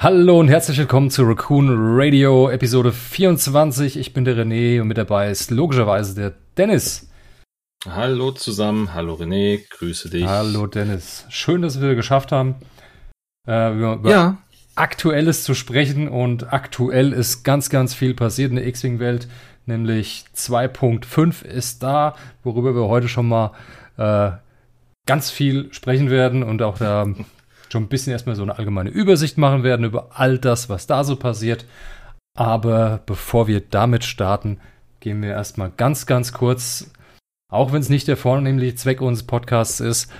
Hallo und herzlich willkommen zu Raccoon Radio Episode 24. Ich bin der René und mit dabei ist logischerweise der Dennis. Hallo zusammen, hallo René, grüße dich. Hallo Dennis. Schön, dass wir geschafft haben, äh, über ja. Aktuelles zu sprechen und aktuell ist ganz, ganz viel passiert in der X-Wing-Welt, nämlich 2.5 ist da, worüber wir heute schon mal äh, ganz viel sprechen werden und auch da schon ein bisschen erstmal so eine allgemeine Übersicht machen werden über all das, was da so passiert. Aber bevor wir damit starten, gehen wir erstmal ganz, ganz kurz, auch wenn es nicht der vornehmliche Zweck unseres Podcasts ist,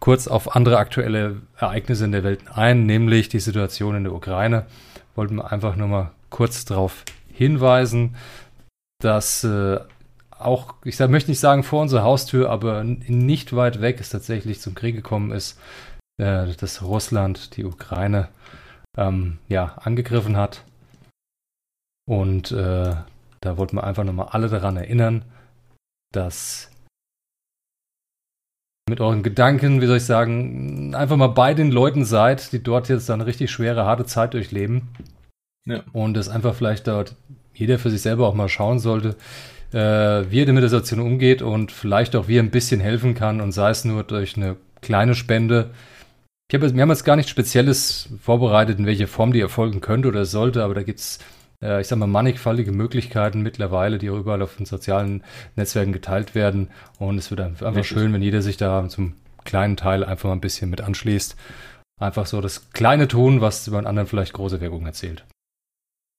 kurz auf andere aktuelle Ereignisse in der Welt ein, nämlich die Situation in der Ukraine. Wollten wir einfach nur mal kurz darauf hinweisen, dass äh, auch, ich sag, möchte nicht sagen vor unserer Haustür, aber nicht weit weg es tatsächlich zum Krieg gekommen ist äh, dass Russland die Ukraine ähm, ja, angegriffen hat. Und äh, da wollten wir einfach nochmal alle daran erinnern, dass mit euren Gedanken, wie soll ich sagen, einfach mal bei den Leuten seid, die dort jetzt dann richtig schwere, harte Zeit durchleben. Ja. Und es einfach vielleicht dort jeder für sich selber auch mal schauen sollte, äh, wie er mit der Situation umgeht und vielleicht auch wie er ein bisschen helfen kann und sei es nur durch eine kleine Spende, ich habe, wir haben jetzt gar nichts Spezielles vorbereitet, in welche Form die erfolgen könnte oder sollte, aber da gibt es, äh, ich sag mal, mannigfaltige Möglichkeiten mittlerweile, die auch überall auf den sozialen Netzwerken geteilt werden. Und es wird einfach Richtig. schön, wenn jeder sich da zum kleinen Teil einfach mal ein bisschen mit anschließt. Einfach so das kleine tun, was über einen anderen vielleicht große Wirkung erzählt.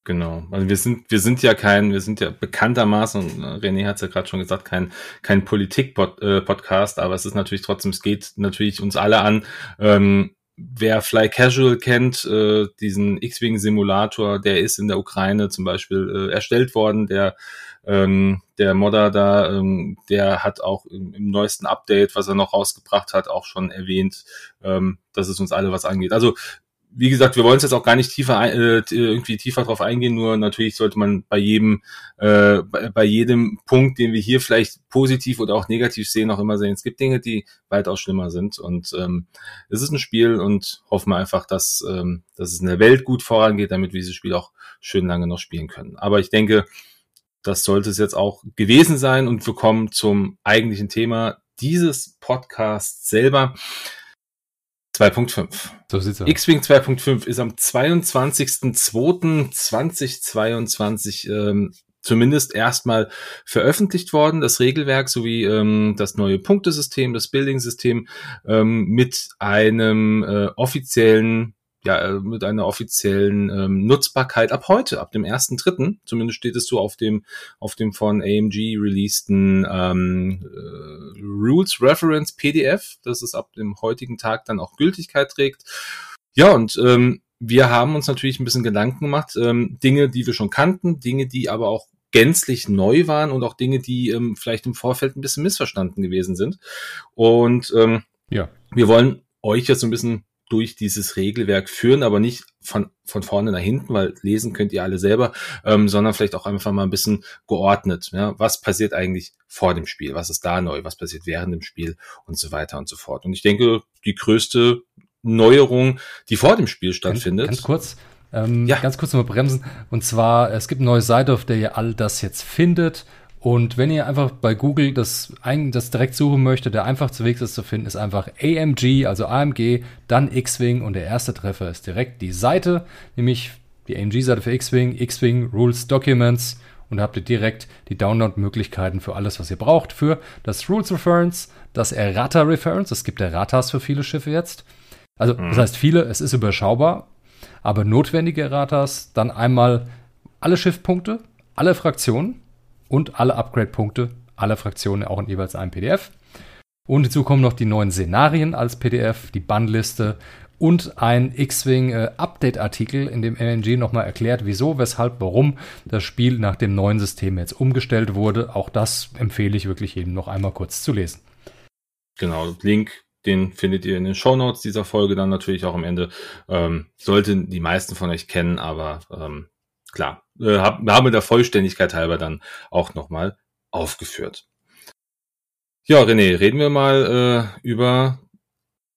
Genau. Also wir sind, wir sind ja kein, wir sind ja bekanntermaßen, René hat es ja gerade schon gesagt, kein, kein Politik-Podcast, äh, aber es ist natürlich trotzdem, es geht natürlich uns alle an. Ähm, wer Fly Casual kennt, äh, diesen X-Wing-Simulator, der ist in der Ukraine zum Beispiel äh, erstellt worden, der ähm, der Modder da, ähm, der hat auch im, im, neuesten Update, was er noch rausgebracht hat, auch schon erwähnt, ähm, dass es uns alle was angeht. Also wie gesagt, wir wollen es jetzt auch gar nicht tiefer äh, irgendwie tiefer drauf eingehen, nur natürlich sollte man bei jedem äh, bei, jedem Punkt, den wir hier vielleicht positiv oder auch negativ sehen, auch immer sehen, es gibt Dinge, die weitaus schlimmer sind und ähm, es ist ein Spiel und hoffen wir einfach, dass ähm, dass es in der Welt gut vorangeht, damit wir dieses Spiel auch schön lange noch spielen können. Aber ich denke, das sollte es jetzt auch gewesen sein und wir kommen zum eigentlichen Thema dieses Podcasts selber. 2.5. So sieht's aus. X-Wing 2.5 ist am 22.02.2022 ähm, zumindest erstmal veröffentlicht worden, das Regelwerk sowie ähm, das neue Punktesystem, das Building-System ähm, mit einem äh, offiziellen ja, äh, mit einer offiziellen ähm, Nutzbarkeit ab heute, ab dem 1.3. Zumindest steht es so auf dem, auf dem von AMG releaseden ähm, äh, Rules Reference PDF, dass es ab dem heutigen Tag dann auch Gültigkeit trägt. Ja, und ähm, wir haben uns natürlich ein bisschen Gedanken gemacht, ähm, Dinge, die wir schon kannten, Dinge, die aber auch gänzlich neu waren und auch Dinge, die ähm, vielleicht im Vorfeld ein bisschen missverstanden gewesen sind. Und ähm, ja. wir wollen euch jetzt so ein bisschen durch dieses Regelwerk führen, aber nicht von, von vorne nach hinten, weil lesen könnt ihr alle selber, ähm, sondern vielleicht auch einfach mal ein bisschen geordnet. Ja? Was passiert eigentlich vor dem Spiel? Was ist da neu? Was passiert während dem Spiel? Und so weiter und so fort. Und ich denke, die größte Neuerung, die vor dem Spiel stattfindet. Ganz, ganz kurz, ähm, ja. ganz kurz nochmal bremsen. Und zwar, es gibt eine neue Seite, auf der ihr all das jetzt findet. Und wenn ihr einfach bei Google das, das direkt suchen möchtet, der einfachste Weg, das zu finden, ist einfach AMG, also AMG, dann X-Wing und der erste Treffer ist direkt die Seite, nämlich die AMG-Seite für X-Wing, X-Wing Rules Documents und habt ihr direkt die Download-Möglichkeiten für alles, was ihr braucht, für das Rules Reference, das Errata Reference, es gibt Erratas für viele Schiffe jetzt. Also, mhm. das heißt viele, es ist überschaubar, aber notwendige Erratas, dann einmal alle Schiffpunkte, alle Fraktionen, und alle Upgrade-Punkte aller Fraktionen auch in jeweils einem PDF. Und hinzu kommen noch die neuen Szenarien als PDF, die Bannliste und ein X-Wing äh, in dem MNG nochmal erklärt, wieso, weshalb, warum das Spiel nach dem neuen System jetzt umgestellt wurde. Auch das empfehle ich wirklich jedem noch einmal kurz zu lesen. Genau, Link, den findet ihr in den Show Notes dieser Folge dann natürlich auch am Ende. Ähm, sollten die meisten von euch kennen, aber ähm, klar, äh, haben wir der Vollständigkeit halber dann auch nochmal aufgeführt. Ja, René, reden wir mal äh, über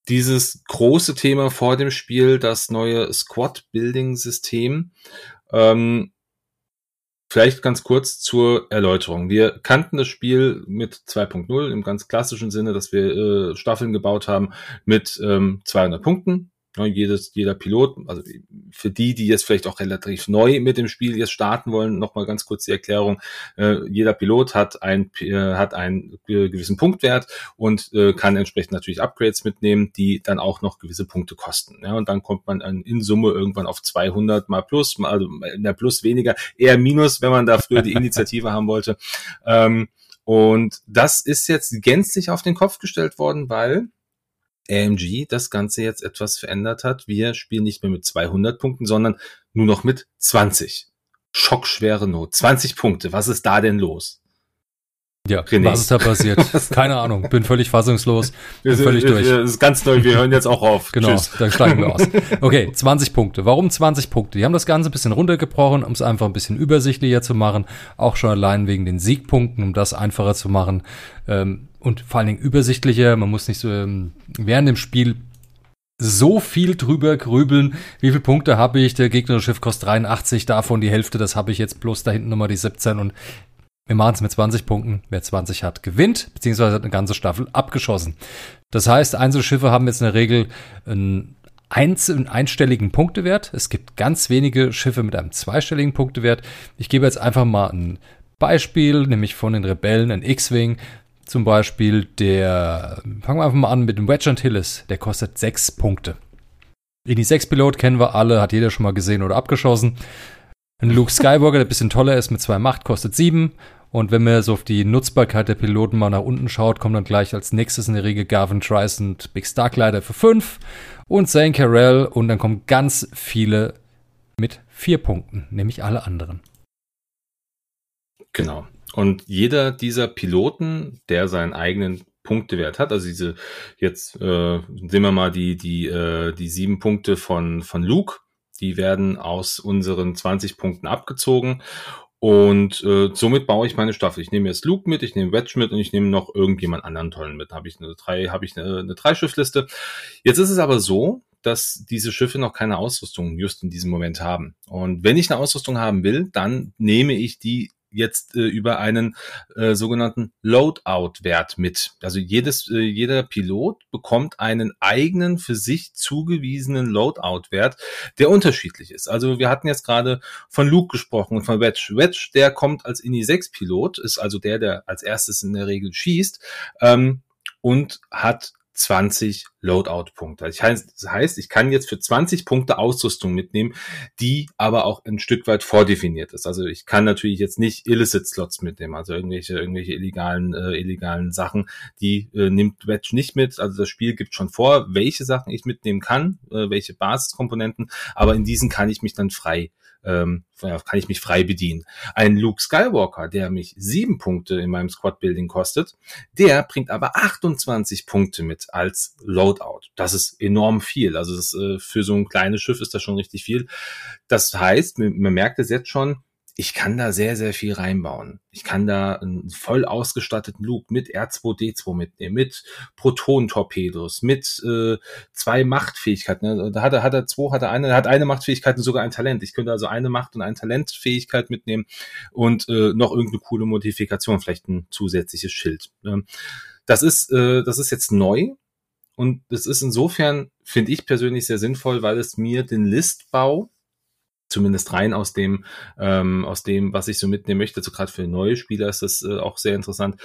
dieses große Thema vor dem Spiel, das neue Squad-Building-System. Ähm, Vielleicht ganz kurz zur Erläuterung. Wir kannten das Spiel mit 2.0 im ganz klassischen Sinne, dass wir äh, Staffeln gebaut haben mit ähm, 200 Punkten. Ja, jedes, jeder Pilot, also für die, die jetzt vielleicht auch relativ neu mit dem Spiel jetzt starten wollen, nochmal ganz kurz die Erklärung. Äh, jeder Pilot hat, ein, äh, hat einen gewissen Punktwert und äh, kann entsprechend natürlich Upgrades mitnehmen, die dann auch noch gewisse Punkte kosten. Ja, und dann kommt man in Summe irgendwann auf 200 mal plus, mal, also mehr plus weniger, eher minus, wenn man da früher die Initiative haben wollte. Ähm, und das ist jetzt gänzlich auf den Kopf gestellt worden, weil AMG das Ganze jetzt etwas verändert hat. Wir spielen nicht mehr mit 200 Punkten, sondern nur noch mit 20. Schockschwere Not. 20 Punkte. Was ist da denn los? Ja, René. was ist da passiert? Keine Ahnung, bin völlig fassungslos, bin wir, völlig durch. Das ist ganz neu, wir hören jetzt auch auf. Genau, Tschüss. dann steigen wir aus. Okay, 20 Punkte. Warum 20 Punkte? Die haben das Ganze ein bisschen runtergebrochen, um es einfach ein bisschen übersichtlicher zu machen, auch schon allein wegen den Siegpunkten, um das einfacher zu machen ähm, und vor allen Dingen übersichtlicher. Man muss nicht so ähm, während dem Spiel so viel drüber grübeln. Wie viele Punkte habe ich? Der gegnerische Schiff kostet 83, davon die Hälfte, das habe ich jetzt plus da hinten nochmal die 17 und wir machen es mit 20 Punkten. Wer 20 hat, gewinnt, beziehungsweise hat eine ganze Staffel abgeschossen. Das heißt, Einzelschiffe haben jetzt in der Regel einen, einzelnen einstelligen Punktewert. Es gibt ganz wenige Schiffe mit einem zweistelligen Punktewert. Ich gebe jetzt einfach mal ein Beispiel, nämlich von den Rebellen, ein X-Wing. Zum Beispiel der, fangen wir einfach mal an mit dem Wedge Antilles, der kostet 6 Punkte. In die 6 Pilot kennen wir alle, hat jeder schon mal gesehen oder abgeschossen. Ein Luke Skywalker, der ein bisschen toller ist mit zwei Macht, kostet 7. Und wenn man so auf die Nutzbarkeit der Piloten mal nach unten schaut, kommt dann gleich als nächstes in der Regel Gavin Trice und Big Starklider für 5 und Zane Carell und dann kommen ganz viele mit 4 Punkten, nämlich alle anderen. Genau. Und jeder dieser Piloten, der seinen eigenen Punktewert hat, also diese jetzt äh, sehen wir mal die die äh, die sieben Punkte von von Luke, die werden aus unseren 20 Punkten abgezogen und äh, somit baue ich meine Staffel. Ich nehme jetzt Luke mit, ich nehme Wedge mit und ich nehme noch irgendjemand anderen tollen mit. Habe ich eine drei, habe ich eine, eine Dreischiffliste. Jetzt ist es aber so, dass diese Schiffe noch keine Ausrüstung just in diesem Moment haben. Und wenn ich eine Ausrüstung haben will, dann nehme ich die jetzt äh, über einen äh, sogenannten Loadout-Wert mit. Also jedes, äh, jeder Pilot bekommt einen eigenen für sich zugewiesenen Loadout-Wert, der unterschiedlich ist. Also wir hatten jetzt gerade von Luke gesprochen und von Wedge. Wedge, der kommt als INI 6 Pilot, ist also der, der als erstes in der Regel schießt ähm, und hat 20 Loadout-Punkte. Das heißt, ich kann jetzt für 20 Punkte Ausrüstung mitnehmen, die aber auch ein Stück weit vordefiniert ist. Also ich kann natürlich jetzt nicht Illicit-Slots mitnehmen, also irgendwelche, irgendwelche illegalen, äh, illegalen Sachen, die äh, nimmt Wedge nicht mit. Also das Spiel gibt schon vor, welche Sachen ich mitnehmen kann, äh, welche Basiskomponenten, aber in diesen kann ich mich dann frei ähm, kann ich mich frei bedienen. Ein Luke Skywalker, der mich sieben Punkte in meinem Squad Building kostet, der bringt aber 28 Punkte mit als Loadout. Das ist enorm viel. Also das, äh, für so ein kleines Schiff ist das schon richtig viel. Das heißt, man merkt es jetzt schon, ich kann da sehr, sehr viel reinbauen. Ich kann da einen voll ausgestatteten Luke mit R2D2 mitnehmen, mit Proton-Torpedos, mit äh, zwei Machtfähigkeiten. Ne? Da hat er, hat er zwei, hat er eine, hat eine Machtfähigkeit und sogar ein Talent. Ich könnte also eine Macht und ein Talentfähigkeit mitnehmen und äh, noch irgendeine coole Modifikation, vielleicht ein zusätzliches Schild. Ne? Das ist, äh, das ist jetzt neu. Und das ist insofern, finde ich persönlich sehr sinnvoll, weil es mir den Listbau zumindest rein aus dem, ähm, aus dem, was ich so mitnehmen möchte. So gerade für neue Spieler ist das äh, auch sehr interessant.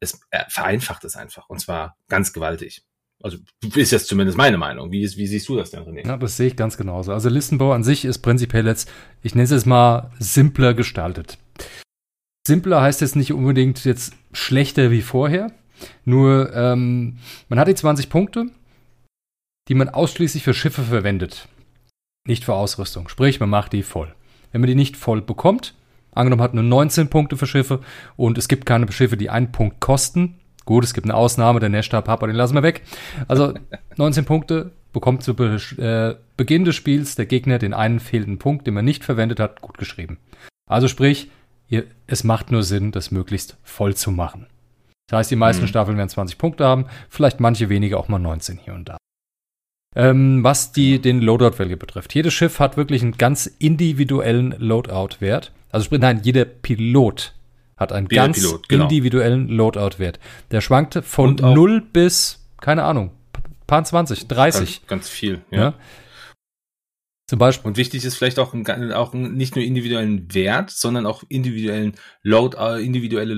Es äh, vereinfacht es einfach und zwar ganz gewaltig. Also ist jetzt zumindest meine Meinung. Wie, wie siehst du das denn, René? Ja, das sehe ich ganz genauso. Also Listenbau an sich ist prinzipiell jetzt, ich nenne es jetzt mal simpler gestaltet. Simpler heißt jetzt nicht unbedingt jetzt schlechter wie vorher. Nur ähm, man hat die 20 Punkte, die man ausschließlich für Schiffe verwendet nicht für Ausrüstung. Sprich, man macht die voll. Wenn man die nicht voll bekommt, angenommen hat nur 19 Punkte für Schiffe und es gibt keine Schiffe, die einen Punkt kosten. Gut, es gibt eine Ausnahme, der Nashta Papa, den lassen wir weg. Also 19 Punkte bekommt zu Be äh, Beginn des Spiels der Gegner den einen fehlenden Punkt, den man nicht verwendet hat, gut geschrieben. Also sprich, ihr, es macht nur Sinn, das möglichst voll zu machen. Das heißt, die meisten mhm. Staffeln werden 20 Punkte haben, vielleicht manche weniger auch mal 19 hier und da. Ähm, was die, den Loadout-Value betrifft. Jedes Schiff hat wirklich einen ganz individuellen Loadout-Wert. Also sprich, nein, jeder Pilot hat einen jeder ganz Pilot, genau. individuellen Loadout-Wert. Der schwankte von 0 bis, keine Ahnung, paar 20, 30. Ganz, ganz viel, ja. ja. Zum Beispiel. Und wichtig ist vielleicht auch, ein, auch ein, nicht nur individuellen Wert, sondern auch individuellen Load, äh, individuelle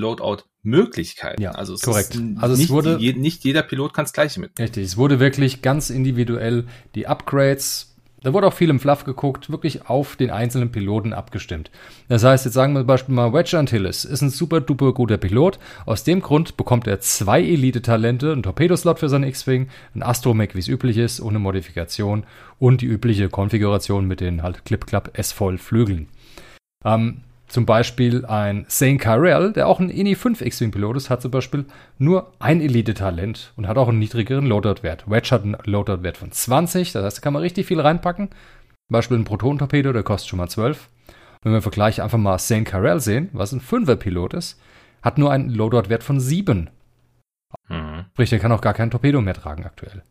Loadout-Möglichkeiten. Ja, also es korrekt. also nicht, es wurde, je, nicht jeder Pilot kann das Gleiche mit. Richtig, es wurde wirklich ganz individuell die Upgrades da wurde auch viel im Fluff geguckt, wirklich auf den einzelnen Piloten abgestimmt. Das heißt, jetzt sagen wir zum Beispiel mal, Wedge Antilles ist ein super duper guter Pilot. Aus dem Grund bekommt er zwei Elite-Talente, einen Torpedoslot für seinen X-Wing, ein Astromech, wie es üblich ist, ohne Modifikation und die übliche Konfiguration mit den halt Clip-Clap S-Voll-Flügeln. Ähm, zum Beispiel ein Zane Kyrell, der auch ein INI 5 X-Wing-Pilot ist, hat zum Beispiel nur ein Elite-Talent und hat auch einen niedrigeren Loadout-Wert. Wedge hat einen Loadout-Wert von 20, das heißt, da kann man richtig viel reinpacken. Zum Beispiel ein Proton-Torpedo, der kostet schon mal 12. Wenn wir im Vergleich einfach mal Zane Kyrell sehen, was ein 5er-Pilot ist, hat nur einen Loadout-Wert von 7. Mhm. Sprich, der kann auch gar kein Torpedo mehr tragen aktuell.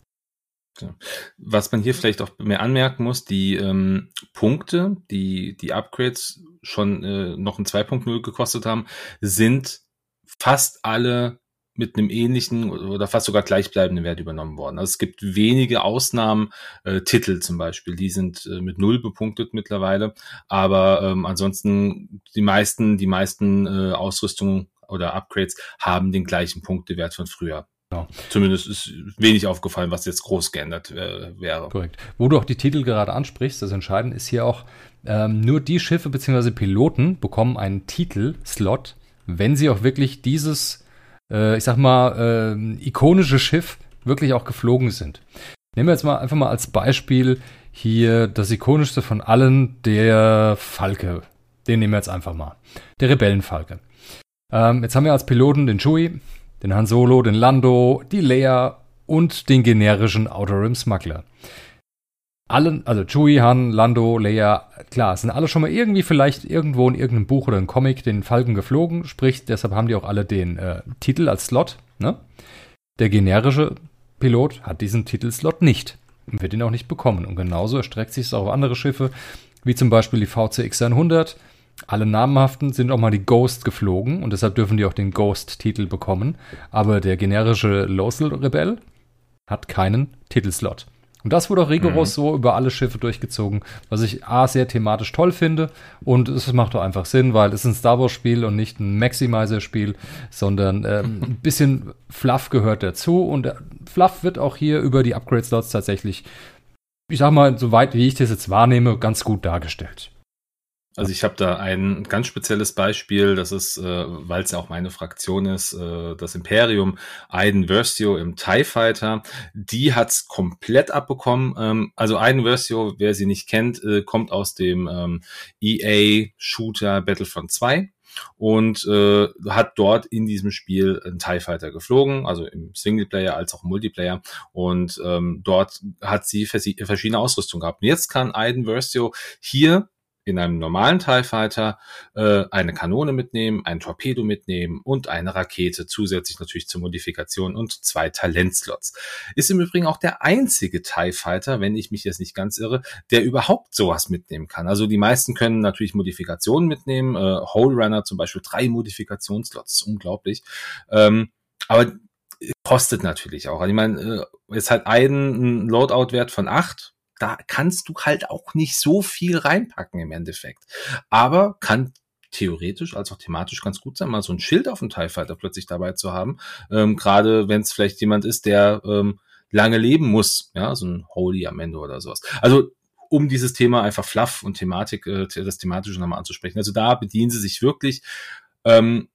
Was man hier vielleicht auch mehr anmerken muss, die ähm, Punkte, die die Upgrades schon äh, noch ein 2.0 gekostet haben, sind fast alle mit einem ähnlichen oder fast sogar gleichbleibenden Wert übernommen worden. Also es gibt wenige Ausnahmen, äh, Titel zum Beispiel, die sind äh, mit null bepunktet mittlerweile, aber ähm, ansonsten die meisten, die meisten äh, Ausrüstungen oder Upgrades haben den gleichen Punktewert von früher. Genau. Zumindest ist wenig aufgefallen, was jetzt groß geändert äh, wäre. Korrekt. Wo du auch die Titel gerade ansprichst, das Entscheidende ist hier auch, ähm, nur die Schiffe bzw. Piloten bekommen einen Titelslot, wenn sie auch wirklich dieses, äh, ich sag mal, äh, ikonische Schiff wirklich auch geflogen sind. Nehmen wir jetzt mal einfach mal als Beispiel hier das ikonischste von allen, der Falke. Den nehmen wir jetzt einfach mal. Der Rebellenfalke. Ähm, jetzt haben wir als Piloten den Chewie, den Han Solo, den Lando, die Leia und den generischen Outer Rim Smuggler. Allen, also Chewie, Han, Lando, Leia, klar, sind alle schon mal irgendwie vielleicht irgendwo in irgendeinem Buch oder einem Comic den Falken geflogen, sprich, deshalb haben die auch alle den äh, Titel als Slot, ne? Der generische Pilot hat diesen Titelslot nicht und wird ihn auch nicht bekommen. Und genauso erstreckt sich es auch auf andere Schiffe, wie zum Beispiel die VCX 100, alle namhaften sind auch mal die Ghost geflogen und deshalb dürfen die auch den Ghost-Titel bekommen. Aber der generische Losel-Rebell hat keinen Titelslot. Und das wurde auch rigoros mhm. so über alle Schiffe durchgezogen, was ich A sehr thematisch toll finde und es macht auch einfach Sinn, weil es ist ein Star Wars Spiel und nicht ein Maximizer Spiel, sondern ähm, ein bisschen Fluff gehört dazu und Fluff wird auch hier über die Upgrade Slots tatsächlich, ich sag mal, soweit wie ich das jetzt wahrnehme, ganz gut dargestellt. Also ich habe da ein ganz spezielles Beispiel, das ist, äh, weil es ja auch meine Fraktion ist, äh, das Imperium Aiden Versio im TIE Fighter. Die hat's komplett abbekommen. Ähm, also Aiden Versio, wer sie nicht kennt, äh, kommt aus dem ähm, EA Shooter Battlefront 2 und äh, hat dort in diesem Spiel einen TIE Fighter geflogen, also im Singleplayer als auch im Multiplayer. Und ähm, dort hat sie verschiedene Ausrüstung gehabt. Und jetzt kann Aiden Versio hier in einem normalen TIE Fighter äh, eine Kanone mitnehmen, ein Torpedo mitnehmen und eine Rakete, zusätzlich natürlich zur Modifikation und zwei Talentslots. Ist im Übrigen auch der einzige TIE Fighter, wenn ich mich jetzt nicht ganz irre, der überhaupt sowas mitnehmen kann. Also die meisten können natürlich Modifikationen mitnehmen, äh, Hole Runner zum Beispiel drei Modifikationslots, ist unglaublich. Ähm, aber kostet natürlich auch. Also ich meine, äh, es hat einen Loadout-Wert von acht da kannst du halt auch nicht so viel reinpacken im Endeffekt. Aber kann theoretisch als auch thematisch ganz gut sein, mal so ein Schild auf dem TIE Fighter plötzlich dabei zu haben. Ähm, Gerade wenn es vielleicht jemand ist, der ähm, lange leben muss, ja, so ein Holy am Ende oder sowas. Also um dieses Thema einfach Fluff und Thematik, äh, das thematische nochmal anzusprechen. Also da bedienen sie sich wirklich. Ähm,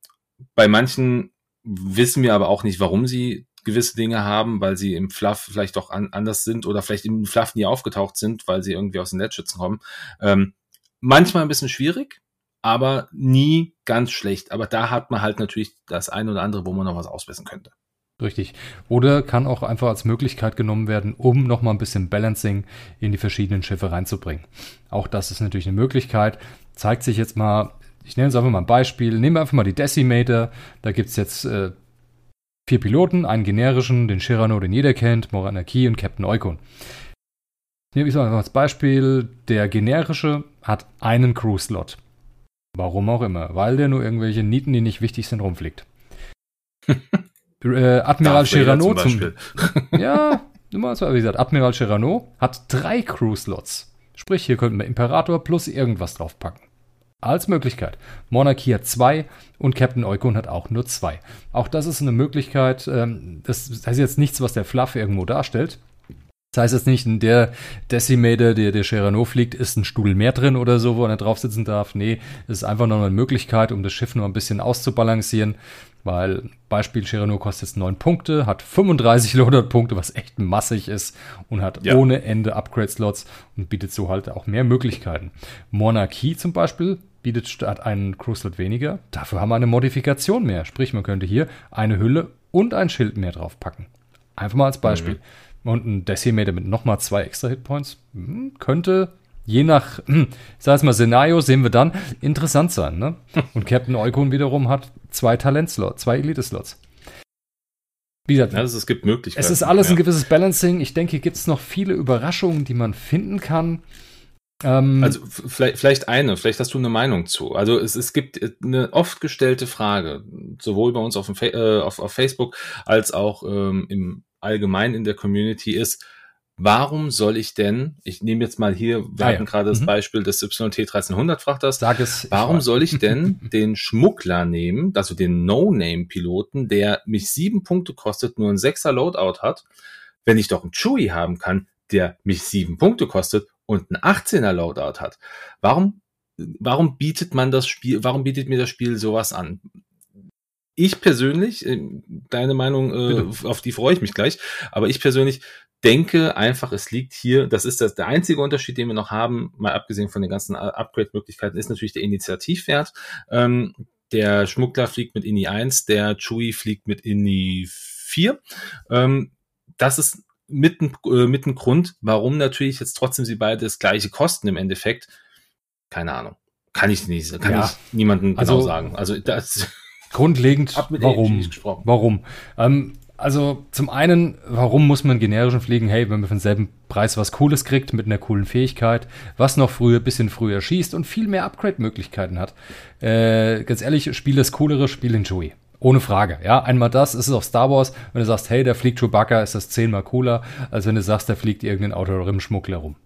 bei manchen wissen wir aber auch nicht, warum sie gewisse Dinge haben, weil sie im Fluff vielleicht doch an, anders sind oder vielleicht im Fluff nie aufgetaucht sind, weil sie irgendwie aus den Netzschützen kommen. Ähm, manchmal ein bisschen schwierig, aber nie ganz schlecht. Aber da hat man halt natürlich das eine oder andere, wo man noch was ausbessern könnte. Richtig. Oder kann auch einfach als Möglichkeit genommen werden, um nochmal ein bisschen Balancing in die verschiedenen Schiffe reinzubringen. Auch das ist natürlich eine Möglichkeit. Zeigt sich jetzt mal, ich nenne jetzt einfach mal ein Beispiel. Nehmen wir einfach mal die Decimator. Da gibt's jetzt äh, Vier Piloten, einen generischen, den Shirano, den jeder kennt, Moranaki und Captain Eukon. Hier ich sage als Beispiel, der generische hat einen Crew-Slot. Warum auch immer, weil der nur irgendwelche Nieten, die nicht wichtig sind, rumfliegt. äh, Admiral Chirano zum, zum Ja, immer so, wie gesagt, Admiral Chirano hat drei Crew-Slots. Sprich, hier könnten wir Imperator plus irgendwas draufpacken. Als Möglichkeit. Monarchie hat zwei und Captain Eukon hat auch nur zwei. Auch das ist eine Möglichkeit. Ähm, das heißt jetzt nichts, was der Fluff irgendwo darstellt. Das heißt jetzt nicht, in der Decimator, der der Cherano fliegt, ist ein Stuhl mehr drin oder so, wo er drauf sitzen darf. Nee, es ist einfach nur eine Möglichkeit, um das Schiff nur ein bisschen auszubalancieren. Weil Beispiel Cherano kostet jetzt 9 Punkte, hat 35 Loadout-Punkte, was echt massig ist und hat ja. ohne Ende Upgrade-Slots und bietet so halt auch mehr Möglichkeiten. Monarchie zum Beispiel bietet statt einen Crew-Slot weniger. Dafür haben wir eine Modifikation mehr. Sprich, man könnte hier eine Hülle und ein Schild mehr draufpacken. Einfach mal als Beispiel. Mhm. Und ein Decimator mit nochmal zwei extra Hitpoints hm, könnte je nach, hm, ich sag mal, Szenario sehen wir dann, interessant sein. Ne? Und Captain Eukon wiederum hat zwei Talentslots, zwei Elite-Slots. Wie gesagt, also es gibt Möglichkeiten. Es ist alles ja. ein gewisses Balancing. Ich denke, hier gibt es noch viele Überraschungen, die man finden kann. Ähm, also vielleicht, vielleicht eine, vielleicht hast du eine Meinung zu. Also es, es gibt eine oft gestellte Frage, sowohl bei uns auf, dem, äh, auf, auf Facebook als auch ähm, im allgemein in der Community ist, warum soll ich denn, ich nehme jetzt mal hier, wir ah, hatten ja. gerade das mhm. Beispiel des YT 1300 Frachters, Sag es, warum ich soll ich denn den Schmuggler nehmen, also den No-Name-Piloten, der mich sieben Punkte kostet, nur ein sechser Loadout hat, wenn ich doch einen Chewie haben kann, der mich sieben Punkte kostet und einen 18er Loadout hat. Warum, warum bietet man das Spiel, warum bietet mir das Spiel sowas an? ich persönlich, äh, deine Meinung, äh, auf die freue ich mich gleich, aber ich persönlich denke einfach, es liegt hier, das ist das, der einzige Unterschied, den wir noch haben, mal abgesehen von den ganzen Upgrade-Möglichkeiten, ist natürlich der Initiativwert. Ähm, der Schmuggler fliegt mit INI 1, der Chewie fliegt mit INI 4. Ähm, das ist mit, äh, mit ein Grund, warum natürlich jetzt trotzdem sie beide das gleiche kosten im Endeffekt. Keine Ahnung. Kann ich nicht, kann ja. ich niemandem genau also, sagen. Also das Grundlegend, warum? Warum? Ähm, also zum einen, warum muss man generischen fliegen? Hey, wenn man für denselben Preis was Cooles kriegt, mit einer coolen Fähigkeit, was noch früher, bisschen früher schießt und viel mehr Upgrade-Möglichkeiten hat. Äh, ganz ehrlich, spiel das coolere Spiel in Joey. Ohne Frage. Ja, einmal das, ist es auf Star Wars. Wenn du sagst, hey, da fliegt Chewbacca, ist das zehnmal cooler, als wenn du sagst, da fliegt irgendein Autorim-Schmuggler rum.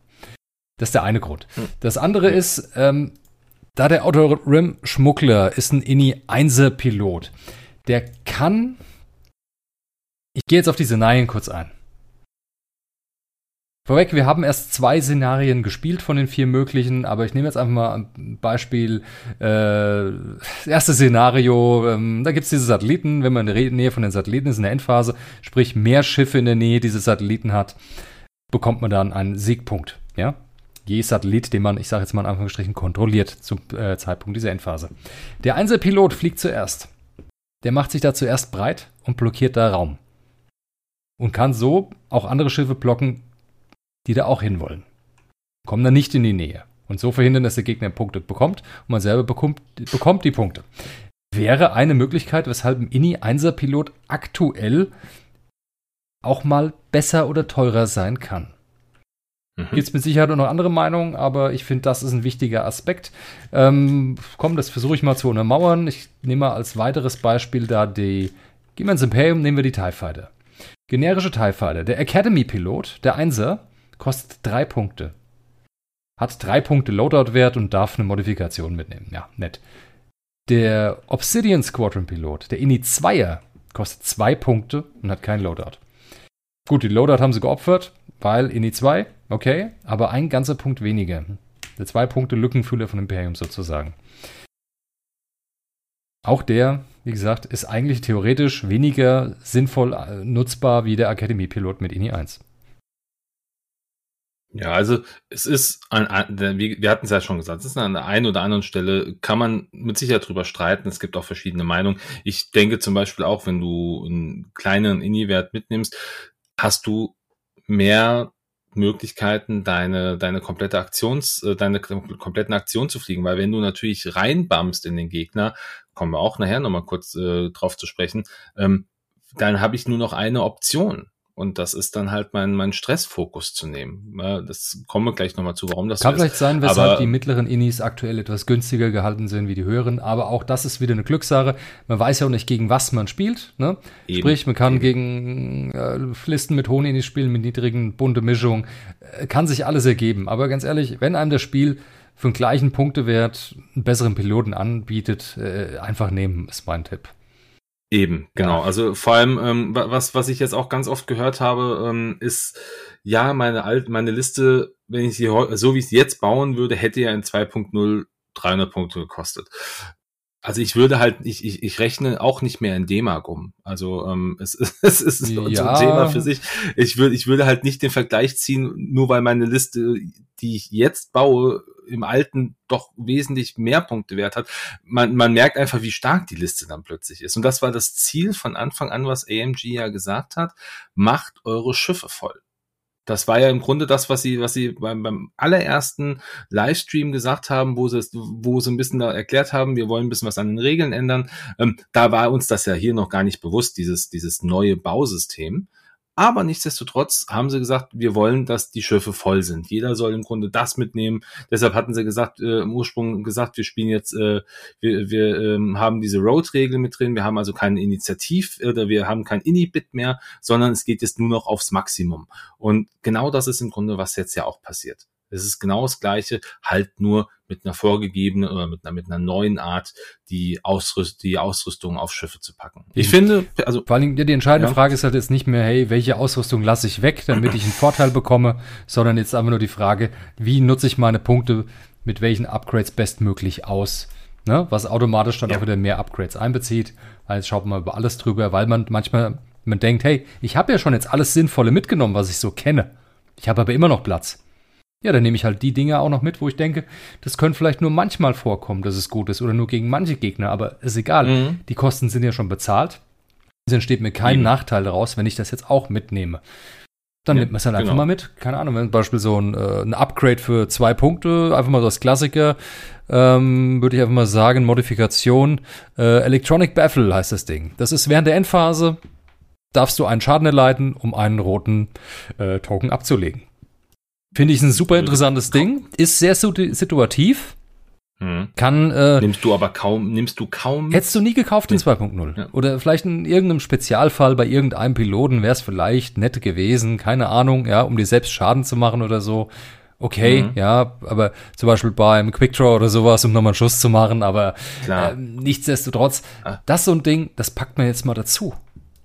Das ist der eine Grund. Hm. Das andere ist, ähm, da der Outer Rim Schmuggler ist ein INI 1er Pilot. Der kann. Ich gehe jetzt auf die Szenarien kurz ein. Vorweg, wir haben erst zwei Szenarien gespielt von den vier möglichen, aber ich nehme jetzt einfach mal ein Beispiel. Äh, das erste Szenario, ähm, da gibt es diese Satelliten, wenn man in der Nähe von den Satelliten ist, in der Endphase, sprich mehr Schiffe in der Nähe dieses Satelliten hat, bekommt man dann einen Siegpunkt. Ja? je Satellit, den man, ich sage jetzt mal in Anführungsstrichen, kontrolliert zum äh, Zeitpunkt dieser Endphase. Der Einzelpilot fliegt zuerst. Der macht sich da zuerst breit und blockiert da Raum. Und kann so auch andere Schiffe blocken, die da auch hinwollen. Kommen dann nicht in die Nähe. Und so verhindern, dass der Gegner Punkte bekommt und man selber bekommt, bekommt die Punkte. Wäre eine Möglichkeit, weshalb ein INI-1er-Pilot aktuell auch mal besser oder teurer sein kann. Mhm. Gibt es mit Sicherheit auch noch andere Meinungen, aber ich finde, das ist ein wichtiger Aspekt. Ähm, komm, das versuche ich mal zu untermauern. Ich nehme mal als weiteres Beispiel da die, gehen wir ins Imperium, nehmen wir die TIE Fighter. Generische TIE Fighter. Der Academy-Pilot, der Einser, kostet drei Punkte. Hat drei Punkte Loadout-Wert und darf eine Modifikation mitnehmen. Ja, nett. Der Obsidian Squadron-Pilot, der INI 2er, kostet zwei Punkte und hat kein Loadout. Gut, die Loadout haben sie geopfert, weil INI 2, okay, aber ein ganzer Punkt weniger. Der zwei Punkte Lückenfüller von Imperium sozusagen. Auch der, wie gesagt, ist eigentlich theoretisch weniger sinnvoll äh, nutzbar wie der Akademie-Pilot mit INI 1. Ja, also es ist, an, wir hatten es ja schon gesagt, es ist an der einen oder anderen Stelle, kann man mit Sicherheit drüber streiten. Es gibt auch verschiedene Meinungen. Ich denke zum Beispiel auch, wenn du einen kleinen INI-Wert mitnimmst, hast du mehr Möglichkeiten, deine, deine komplette Aktions, äh, deine kompletten Aktionen zu fliegen, weil wenn du natürlich reinbamst in den Gegner, kommen wir auch nachher nochmal kurz äh, drauf zu sprechen, ähm, dann habe ich nur noch eine Option. Und das ist dann halt mein, mein Stressfokus zu nehmen. Das kommen wir gleich nochmal zu, warum das Kann so vielleicht ist. sein, weshalb aber, die mittleren Innis aktuell etwas günstiger gehalten sind wie die höheren. Aber auch das ist wieder eine Glückssache. Man weiß ja auch nicht, gegen was man spielt. Ne? Eben, Sprich, man kann eben. gegen äh, Listen mit hohen Innis spielen, mit niedrigen, bunte Mischung. Äh, kann sich alles ergeben. Aber ganz ehrlich, wenn einem das Spiel für einen gleichen Punktewert einen besseren Piloten anbietet, äh, einfach nehmen, ist mein Tipp. Eben, genau. Ja. Also vor allem, ähm, was, was ich jetzt auch ganz oft gehört habe, ähm, ist, ja, meine alt, meine Liste, wenn ich sie so wie ich sie jetzt bauen würde, hätte ja in 2.0 300 Punkte gekostet. Also ich würde halt, ich, ich, ich rechne auch nicht mehr in D-Mark um. Also ähm, es, es ist so ja. ein Thema für sich. Ich würde, ich würde halt nicht den Vergleich ziehen, nur weil meine Liste, die ich jetzt baue, im alten doch wesentlich mehr Punkte wert hat. Man, man merkt einfach, wie stark die Liste dann plötzlich ist. Und das war das Ziel von Anfang an, was AMG ja gesagt hat. Macht eure Schiffe voll. Das war ja im Grunde das, was sie, was sie beim, beim allerersten Livestream gesagt haben, wo sie, wo sie ein bisschen da erklärt haben, wir wollen ein bisschen was an den Regeln ändern. Ähm, da war uns das ja hier noch gar nicht bewusst, dieses, dieses neue Bausystem. Aber nichtsdestotrotz haben sie gesagt, wir wollen, dass die Schiffe voll sind. Jeder soll im Grunde das mitnehmen. Deshalb hatten sie gesagt, äh, im Ursprung gesagt, wir spielen jetzt, äh, wir, wir ähm, haben diese Road-Regel mit drin. Wir haben also keine Initiativ oder wir haben kein Inhibit mehr, sondern es geht jetzt nur noch aufs Maximum. Und genau das ist im Grunde, was jetzt ja auch passiert. Es ist genau das Gleiche, halt nur mit einer vorgegebenen oder mit einer, mit einer neuen Art, die, Ausrüst, die Ausrüstung auf Schiffe zu packen. Ich finde, also. Vor allem die entscheidende ja. Frage ist halt jetzt nicht mehr, hey, welche Ausrüstung lasse ich weg, damit ich einen Vorteil bekomme, sondern jetzt einfach nur die Frage, wie nutze ich meine Punkte mit welchen Upgrades bestmöglich aus? Ne? Was automatisch dann ja. auch wieder mehr Upgrades einbezieht. Also schaut man über alles drüber, weil man manchmal, man denkt, hey, ich habe ja schon jetzt alles Sinnvolle mitgenommen, was ich so kenne. Ich habe aber immer noch Platz. Ja, dann nehme ich halt die Dinge auch noch mit, wo ich denke, das könnte vielleicht nur manchmal vorkommen, dass es gut ist oder nur gegen manche Gegner, aber ist egal. Mhm. Die Kosten sind ja schon bezahlt. Es entsteht mir kein mhm. Nachteil daraus, wenn ich das jetzt auch mitnehme. Dann ja, nimmt man es halt einfach genau. mal mit. Keine Ahnung, wenn zum Beispiel so ein, äh, ein Upgrade für zwei Punkte, einfach mal so als Klassiker, ähm, würde ich einfach mal sagen, Modifikation. Äh, Electronic Baffle heißt das Ding. Das ist während der Endphase, darfst du einen Schaden erleiden, um einen roten äh, Token abzulegen. Finde ich ein super interessantes Ding. Ist sehr situativ. Hm. Kann, äh, nimmst du aber kaum, nimmst du kaum. Hättest du nie gekauft in 2.0. Ja. Oder vielleicht in irgendeinem Spezialfall bei irgendeinem Piloten wäre es vielleicht nett gewesen, keine Ahnung, ja, um dir selbst Schaden zu machen oder so. Okay, mhm. ja, aber zum Beispiel beim Quickdraw oder sowas, um nochmal einen Schuss zu machen, aber äh, nichtsdestotrotz, ah. das so ein Ding, das packt man jetzt mal dazu,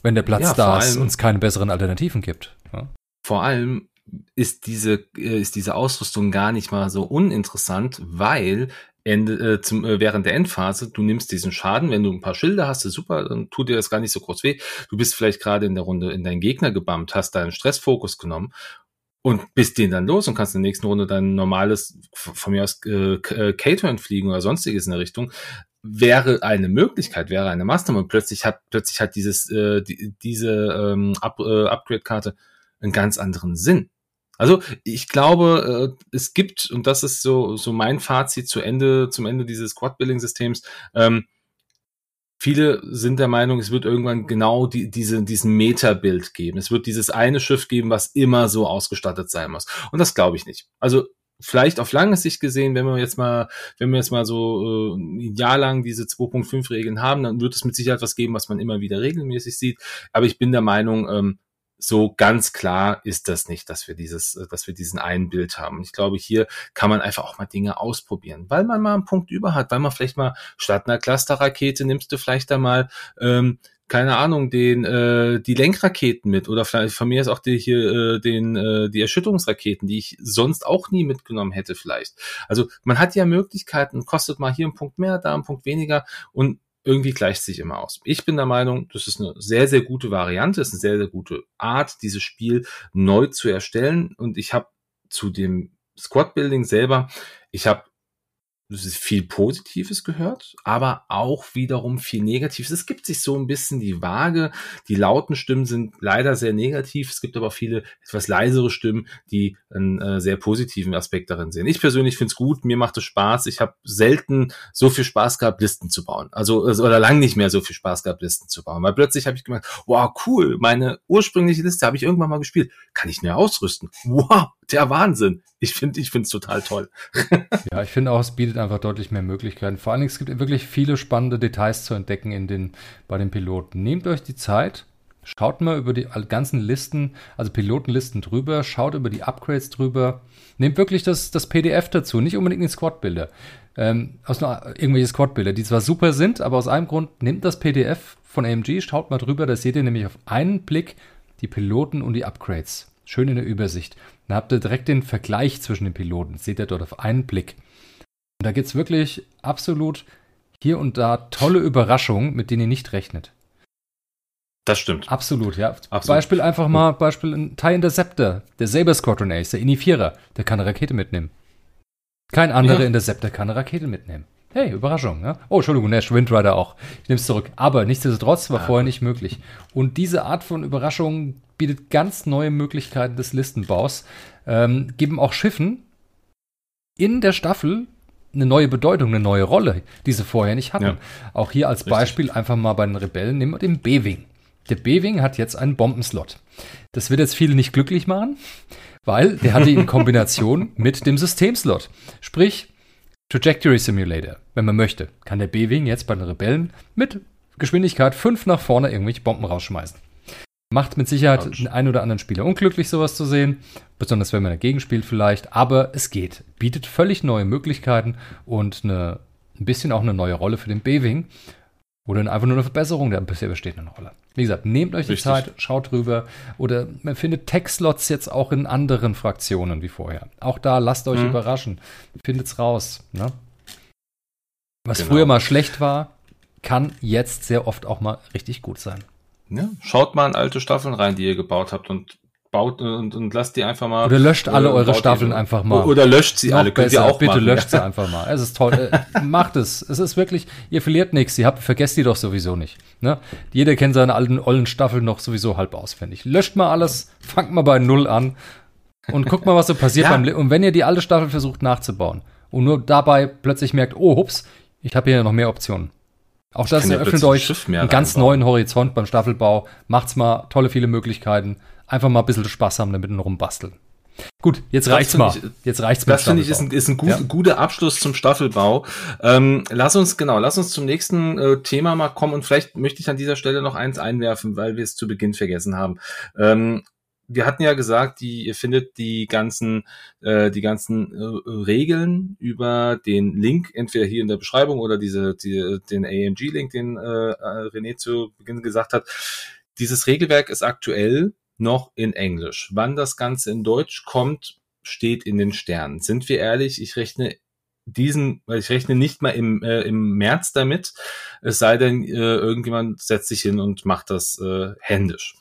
wenn der Platz ja, da ist und es keine besseren Alternativen gibt. Ja. Vor allem, ist diese, äh, ist diese Ausrüstung gar nicht mal so uninteressant, weil Ende, äh, zum, äh, während der Endphase, du nimmst diesen Schaden, wenn du ein paar Schilder hast, ist super, dann tut dir das gar nicht so groß weh. Du bist vielleicht gerade in der Runde in deinen Gegner gebammt, hast deinen Stressfokus genommen und bist den dann los und kannst in der nächsten Runde dein normales, von mir aus, äh, äh K-Turn fliegen oder sonstiges in der Richtung wäre eine Möglichkeit, wäre eine Mastermind. Plötzlich hat plötzlich hat dieses äh, die, diese ähm, Up, äh, Upgrade-Karte einen ganz anderen Sinn. Also ich glaube, äh, es gibt, und das ist so, so mein Fazit zu Ende, zum Ende dieses Squad-Building-Systems, ähm, Viele sind der Meinung, es wird irgendwann genau die, diese, diesen Meta-Bild geben. Es wird dieses eine Schiff geben, was immer so ausgestattet sein muss. Und das glaube ich nicht. Also vielleicht auf lange Sicht gesehen, wenn wir jetzt mal, wenn wir jetzt mal so äh, ein Jahr lang diese 2.5 Regeln haben, dann wird es mit Sicherheit was geben, was man immer wieder regelmäßig sieht. Aber ich bin der Meinung, ähm, so ganz klar ist das nicht, dass wir dieses, dass wir diesen einen Bild haben. Ich glaube, hier kann man einfach auch mal Dinge ausprobieren, weil man mal einen Punkt über hat, weil man vielleicht mal statt einer Clusterrakete nimmst du vielleicht da mal ähm, keine Ahnung, den äh, die Lenkraketen mit oder vielleicht von mir ist auch die hier äh, den äh, die Erschütterungsraketen, die ich sonst auch nie mitgenommen hätte vielleicht. Also man hat ja Möglichkeiten, kostet mal hier einen Punkt mehr, da einen Punkt weniger und irgendwie gleicht sich immer aus. Ich bin der Meinung, das ist eine sehr, sehr gute Variante, ist eine sehr, sehr gute Art, dieses Spiel neu zu erstellen. Und ich habe zu dem Squad Building selber, ich habe viel Positives gehört, aber auch wiederum viel Negatives. Es gibt sich so ein bisschen die Waage. Die lauten Stimmen sind leider sehr negativ. Es gibt aber viele etwas leisere Stimmen, die einen äh, sehr positiven Aspekt darin sehen. Ich persönlich finde es gut. Mir macht es Spaß. Ich habe selten so viel Spaß gehabt, Listen zu bauen. Also, also oder lang nicht mehr so viel Spaß gehabt, Listen zu bauen. Weil plötzlich habe ich gemerkt, wow, cool, meine ursprüngliche Liste habe ich irgendwann mal gespielt. Kann ich näher ausrüsten? Wow, der Wahnsinn. Ich finde, ich finde es total toll. ja, ich finde auch, es bietet einfach deutlich mehr Möglichkeiten. Vor allen Dingen, es gibt wirklich viele spannende Details zu entdecken in den, bei den Piloten. Nehmt euch die Zeit, schaut mal über die ganzen Listen, also Pilotenlisten drüber, schaut über die Upgrades drüber. Nehmt wirklich das, das PDF dazu, nicht unbedingt die Squad-Bilder. Ähm, aus nur irgendwelche Squad-Bilder, die zwar super sind, aber aus einem Grund, nehmt das PDF von AMG, schaut mal drüber, da seht ihr nämlich auf einen Blick die Piloten und die Upgrades. Schön in der Übersicht. Dann habt ihr direkt den Vergleich zwischen den Piloten. seht ihr dort auf einen Blick. Und da gibt es wirklich absolut hier und da tolle Überraschungen, mit denen ihr nicht rechnet. Das stimmt. Absolut, ja. Absolut. Beispiel einfach mal, Beispiel ein TIE Interceptor, der Saber Squadron Ace, der Inifierer, der kann eine Rakete mitnehmen. Kein anderer ja. Interceptor kann eine Rakete mitnehmen. Hey, Überraschung, ne? Oh, Entschuldigung, Nash Windrider auch. Ich nehme es zurück. Aber nichtsdestotrotz war ah. vorher nicht möglich. Und diese Art von Überraschungen bietet ganz neue Möglichkeiten des Listenbaus, ähm, geben auch Schiffen in der Staffel eine neue Bedeutung, eine neue Rolle, die sie vorher nicht hatten. Ja. Auch hier als Richtig. Beispiel einfach mal bei den Rebellen nehmen wir den B-Wing. Der B-Wing hat jetzt einen Bombenslot. Das wird jetzt viele nicht glücklich machen, weil der hatte in Kombination mit dem Systemslot. Sprich, Trajectory Simulator, wenn man möchte, kann der B-Wing jetzt bei den Rebellen mit Geschwindigkeit 5 nach vorne irgendwelche Bomben rausschmeißen. Macht mit Sicherheit den einen oder anderen Spieler unglücklich, sowas zu sehen. Besonders wenn man dagegen spielt vielleicht. Aber es geht. Bietet völlig neue Möglichkeiten und eine, ein bisschen auch eine neue Rolle für den B-Wing. Oder einfach nur eine Verbesserung der bisher bestehenden Rolle. Wie gesagt, nehmt euch die Richtig. Zeit, schaut drüber. Oder man findet Tech-Slots jetzt auch in anderen Fraktionen wie vorher. Auch da lasst euch mhm. überraschen. Findet's raus. Ne? Was genau. früher mal schlecht war, kann jetzt sehr oft auch mal richtig gut sein. Ja, schaut mal in alte Staffeln rein, die ihr gebaut habt und baut und, und lasst die einfach mal. Oder löscht alle äh, eure Staffeln einfach mal. Oder löscht sie alle, könnt besser, ihr auch Bitte machen. löscht sie einfach mal. Es ist toll. Äh, macht es. Es ist wirklich, ihr verliert nichts. Ihr habt, vergesst die doch sowieso nicht. Ne? Jeder kennt seine alten ollen Staffeln noch sowieso halb auswendig. Löscht mal alles, fangt mal bei Null an und guckt mal, was so passiert ja. beim Le Und wenn ihr die alte Staffel versucht nachzubauen und nur dabei plötzlich merkt, oh, hups, ich habe hier noch mehr Optionen. Auch das eröffnet euch einen ganz neuen Horizont beim Staffelbau. Macht's mal tolle viele Möglichkeiten. Einfach mal ein bisschen Spaß haben damit und rumbasteln. Gut, jetzt das reicht's mal. Ich, jetzt reicht's Das finde ich ist ein, ist ein gut, ja. guter Abschluss zum Staffelbau. Ähm, lass uns genau, lass uns zum nächsten äh, Thema mal kommen und vielleicht möchte ich an dieser Stelle noch eins einwerfen, weil wir es zu Beginn vergessen haben. Ähm, wir hatten ja gesagt, die, ihr findet die ganzen, äh, die ganzen äh, Regeln über den Link, entweder hier in der Beschreibung oder diese, die, den AMG-Link, den äh, René zu Beginn gesagt hat. Dieses Regelwerk ist aktuell noch in Englisch. Wann das Ganze in Deutsch kommt, steht in den Sternen. Sind wir ehrlich, ich rechne diesen, weil ich rechne nicht mal im, äh, im März damit, es sei denn, äh, irgendjemand setzt sich hin und macht das äh, händisch.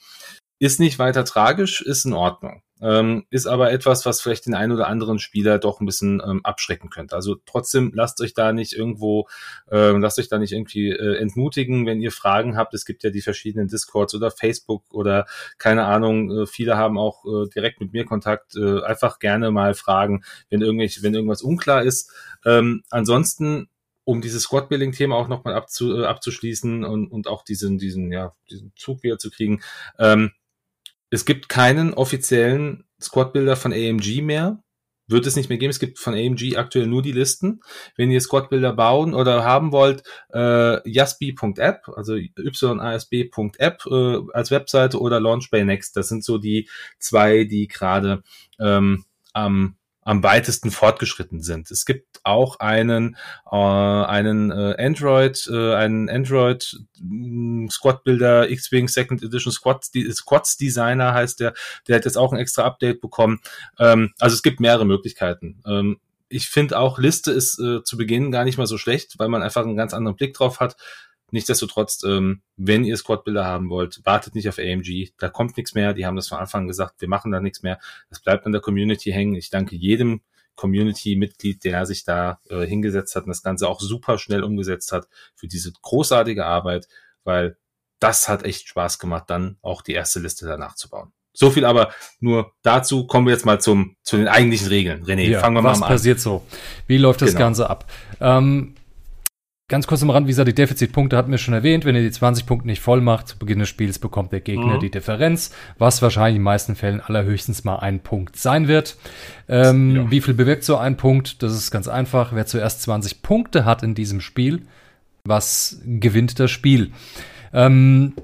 Ist nicht weiter tragisch, ist in Ordnung. Ähm, ist aber etwas, was vielleicht den einen oder anderen Spieler doch ein bisschen ähm, abschrecken könnte. Also trotzdem lasst euch da nicht irgendwo, äh, lasst euch da nicht irgendwie äh, entmutigen, wenn ihr Fragen habt. Es gibt ja die verschiedenen Discords oder Facebook oder keine Ahnung. Äh, viele haben auch äh, direkt mit mir Kontakt. Äh, einfach gerne mal fragen, wenn irgendwelche, wenn irgendwas unklar ist. Ähm, ansonsten um dieses Squad-Building-Thema auch nochmal abzu, äh, abzuschließen und, und auch diesen, diesen, ja, diesen Zug wieder zu kriegen. Es gibt keinen offiziellen Squad-Builder von AMG mehr. Wird es nicht mehr geben. Es gibt von AMG aktuell nur die Listen. Wenn ihr Squad-Builder bauen oder haben wollt, äh, yasb.app, also yasb.app äh, als Webseite oder Launchbay Next. Das sind so die zwei, die gerade ähm, am am weitesten fortgeschritten sind. Es gibt auch einen äh, einen äh, Android äh, einen Android mm, Squad Builder X-Wing Second Edition Squad Squads Designer heißt der, der hat jetzt auch ein extra Update bekommen. Ähm, also es gibt mehrere Möglichkeiten. Ähm, ich finde auch Liste ist äh, zu Beginn gar nicht mal so schlecht, weil man einfach einen ganz anderen Blick drauf hat. Nichtsdestotrotz, ähm, wenn ihr Squad-Bilder haben wollt, wartet nicht auf AMG. Da kommt nichts mehr. Die haben das von Anfang gesagt, wir machen da nichts mehr. Das bleibt an der Community hängen. Ich danke jedem Community-Mitglied, der sich da äh, hingesetzt hat und das Ganze auch super schnell umgesetzt hat für diese großartige Arbeit, weil das hat echt Spaß gemacht, dann auch die erste Liste danach zu bauen. So viel aber nur dazu. Kommen wir jetzt mal zum, zu den eigentlichen Regeln. René, ja, fangen wir mal an. Was passiert so? Wie läuft das genau. Ganze ab? Ähm, Ganz kurz am Rand, wie gesagt, die Defizitpunkte hatten wir schon erwähnt. Wenn ihr die 20 Punkte nicht voll macht, zu Beginn des Spiels bekommt der Gegner mhm. die Differenz, was wahrscheinlich in den meisten Fällen allerhöchstens mal ein Punkt sein wird. Ähm, ja. Wie viel bewirkt so ein Punkt? Das ist ganz einfach. Wer zuerst 20 Punkte hat in diesem Spiel, was gewinnt das Spiel? Ähm,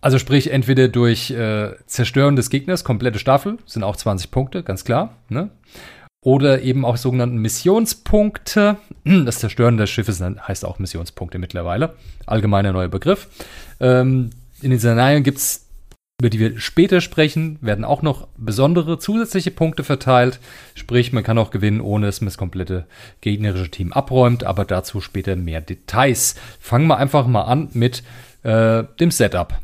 also sprich, entweder durch äh, Zerstören des Gegners, komplette Staffel, sind auch 20 Punkte, ganz klar. Ne? Oder eben auch sogenannten Missionspunkte. Das Zerstören des Schiffes heißt auch Missionspunkte mittlerweile. Allgemeiner neuer Begriff. Ähm, in den Szenarien gibt es, über die wir später sprechen, werden auch noch besondere zusätzliche Punkte verteilt. Sprich, man kann auch gewinnen, ohne dass man das komplette gegnerische Team abräumt, aber dazu später mehr Details. Fangen wir einfach mal an mit äh, dem Setup.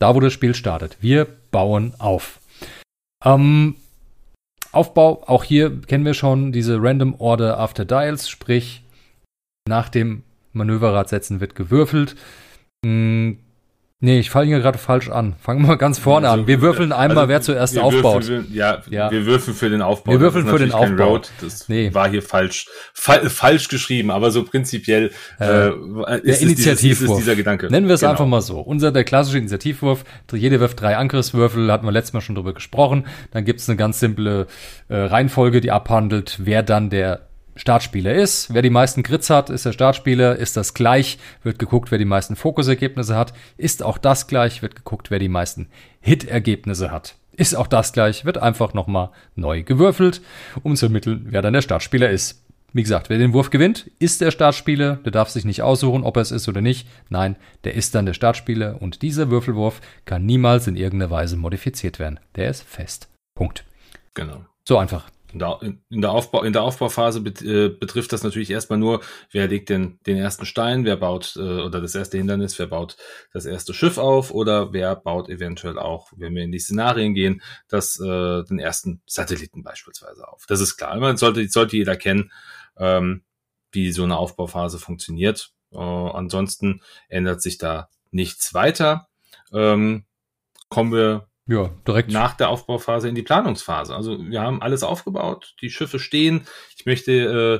Da, wo das Spiel startet. Wir bauen auf. Ähm, Aufbau, auch hier kennen wir schon diese Random Order After Dials, sprich nach dem Manöverrad setzen wird gewürfelt. Nee, ich falle hier gerade falsch an. Fangen wir mal ganz vorne also, an. Wir würfeln einmal, also, wer zuerst aufbaut. Würfeln, ja, ja, wir würfeln für den Aufbau. Wir würfeln für den Aufbau. Road. Das nee. war hier falsch, fa falsch geschrieben, aber so prinzipiell äh, äh, ist, der Initiativwurf. Dieses, ist dieser Gedanke. Nennen wir es genau. einfach mal so. Unser der klassische Initiativwurf. Jeder wirft drei Angriffswürfel, hatten wir letztes Mal schon drüber gesprochen. Dann gibt es eine ganz simple äh, Reihenfolge, die abhandelt, wer dann der Startspieler ist. Wer die meisten Grits hat, ist der Startspieler. Ist das gleich, wird geguckt, wer die meisten Fokusergebnisse hat. Ist auch das gleich, wird geguckt, wer die meisten Hit-Ergebnisse hat. Ist auch das gleich, wird einfach nochmal neu gewürfelt, um zu ermitteln, wer dann der Startspieler ist. Wie gesagt, wer den Wurf gewinnt, ist der Startspieler. Der darf sich nicht aussuchen, ob er es ist oder nicht. Nein, der ist dann der Startspieler und dieser Würfelwurf kann niemals in irgendeiner Weise modifiziert werden. Der ist fest. Punkt. Genau. So einfach. In der, in der, Aufbau, in der Aufbauphase bet, äh, betrifft das natürlich erstmal nur, wer legt den, den ersten Stein, wer baut, äh, oder das erste Hindernis, wer baut das erste Schiff auf oder wer baut eventuell auch, wenn wir in die Szenarien gehen, das, äh, den ersten Satelliten beispielsweise auf. Das ist klar. Man sollte, sollte jeder kennen, ähm, wie so eine Aufbauphase funktioniert. Äh, ansonsten ändert sich da nichts weiter. Ähm, kommen wir ja, direkt. Nach der Aufbauphase in die Planungsphase. Also wir haben alles aufgebaut, die Schiffe stehen. Ich möchte,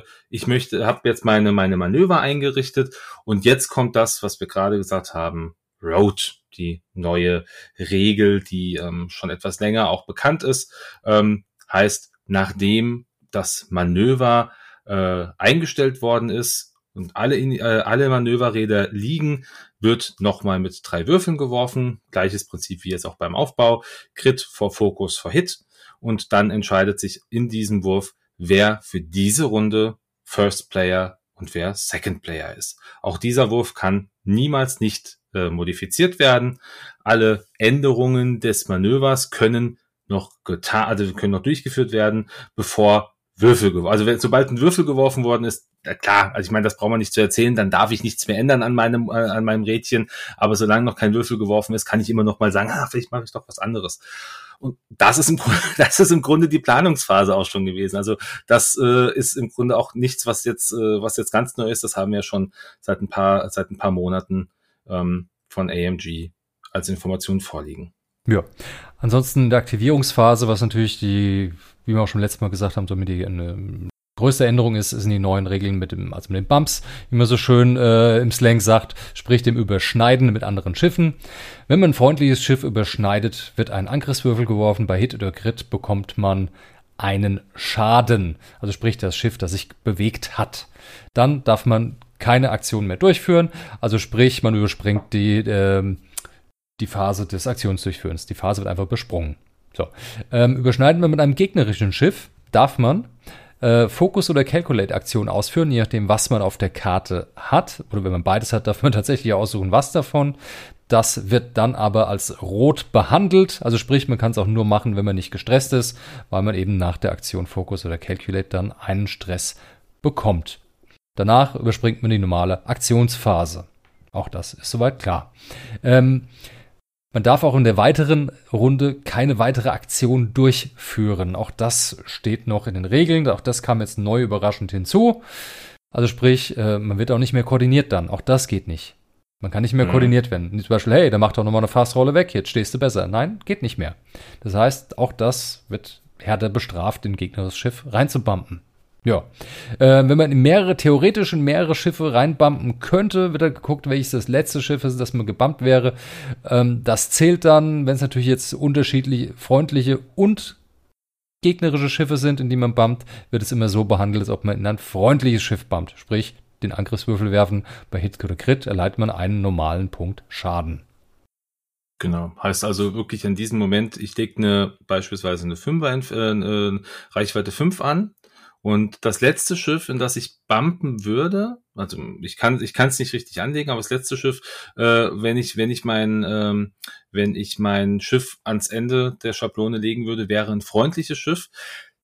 äh, ich möchte, habe jetzt meine meine Manöver eingerichtet und jetzt kommt das, was wir gerade gesagt haben, Road, die neue Regel, die ähm, schon etwas länger auch bekannt ist, ähm, heißt, nachdem das Manöver äh, eingestellt worden ist und alle in, äh, alle Manöverräder liegen, wird nochmal mit drei Würfeln geworfen. Gleiches Prinzip wie jetzt auch beim Aufbau. Crit vor Fokus vor Hit. Und dann entscheidet sich in diesem Wurf, wer für diese Runde First Player und wer Second Player ist. Auch dieser Wurf kann niemals nicht äh, modifiziert werden. Alle Änderungen des Manövers können noch getan, also können noch durchgeführt werden, bevor Würfel geworfen. Also sobald ein Würfel geworfen worden ist, klar, also ich meine, das braucht man nicht zu erzählen, dann darf ich nichts mehr ändern an meinem, äh, an meinem Rädchen. Aber solange noch kein Würfel geworfen ist, kann ich immer noch mal sagen, ah, vielleicht mache ich doch was anderes. Und das ist im Grunde, das ist im Grunde die Planungsphase auch schon gewesen. Also das äh, ist im Grunde auch nichts, was jetzt, äh, was jetzt ganz neu ist. Das haben wir schon seit ein paar, seit ein paar Monaten ähm, von AMG als Information vorliegen. Ja. Ansonsten in der Aktivierungsphase, was natürlich die, wie wir auch schon letztes Mal gesagt haben, somit die eine größte Änderung ist, sind die neuen Regeln mit dem, also mit den Bumps, wie man so schön äh, im Slang sagt, sprich dem Überschneiden mit anderen Schiffen. Wenn man ein freundliches Schiff überschneidet, wird ein Angriffswürfel geworfen. Bei Hit oder Crit bekommt man einen Schaden, also sprich das Schiff, das sich bewegt hat. Dann darf man keine Aktion mehr durchführen, also sprich man überspringt die äh, die Phase des Aktionsdurchführens. Die Phase wird einfach besprungen. So. Ähm, überschneiden wir mit einem gegnerischen Schiff, darf man äh, Focus- oder Calculate-Aktion ausführen, je nachdem, was man auf der Karte hat. Oder wenn man beides hat, darf man tatsächlich aussuchen, was davon. Das wird dann aber als rot behandelt. Also sprich, man kann es auch nur machen, wenn man nicht gestresst ist, weil man eben nach der Aktion Focus oder Calculate dann einen Stress bekommt. Danach überspringt man die normale Aktionsphase. Auch das ist soweit klar. Ähm, Man darf auch in der weiteren Runde keine weitere Aktion durchführen. Auch das steht noch in den Regeln. Auch das kam jetzt neu überraschend hinzu. Also sprich, äh, man wird auch nicht mehr koordiniert dann. Auch das geht nicht. Man kann nicht mehr mhm. koordiniert werden. Zum Beispiel, hey, da macht doch nochmal eine Fastrolle weg, jetzt stehst du besser. Nein, geht nicht mehr. Das heißt, auch das wird härter bestraft, in gegnerisches Schiff reinzubumpen. Ja. Äh, wenn man mehrere, theoretisch in mehrere Schiffe reinbumpen könnte, wird da geguckt, welches das letzte Schiff ist, das man gebumpt wäre. Ähm, das zählt dann, wenn es natürlich jetzt unterschiedliche, freundliche und gegnerische Schiffe sind, in die man bumpt, wird es immer so behandelt, als ob man in ein freundliches Schiff bumpt. Sprich, den Angriffswürfel werfen. Bei Hit oder Crit erleidet man einen normalen Punkt Schaden. Genau. Heißt also wirklich in diesem Moment, ich lege eine, beispielsweise eine 5 äh, äh, Reichweite 5 an und das letzte Schiff, in das ich bumpen würde, also ich kann ich kann es nicht richtig anlegen, aber das letzte Schiff, äh, wenn ich wenn ich mein ähm, wenn ich mein Schiff ans Ende der Schablone legen würde, wäre ein freundliches Schiff.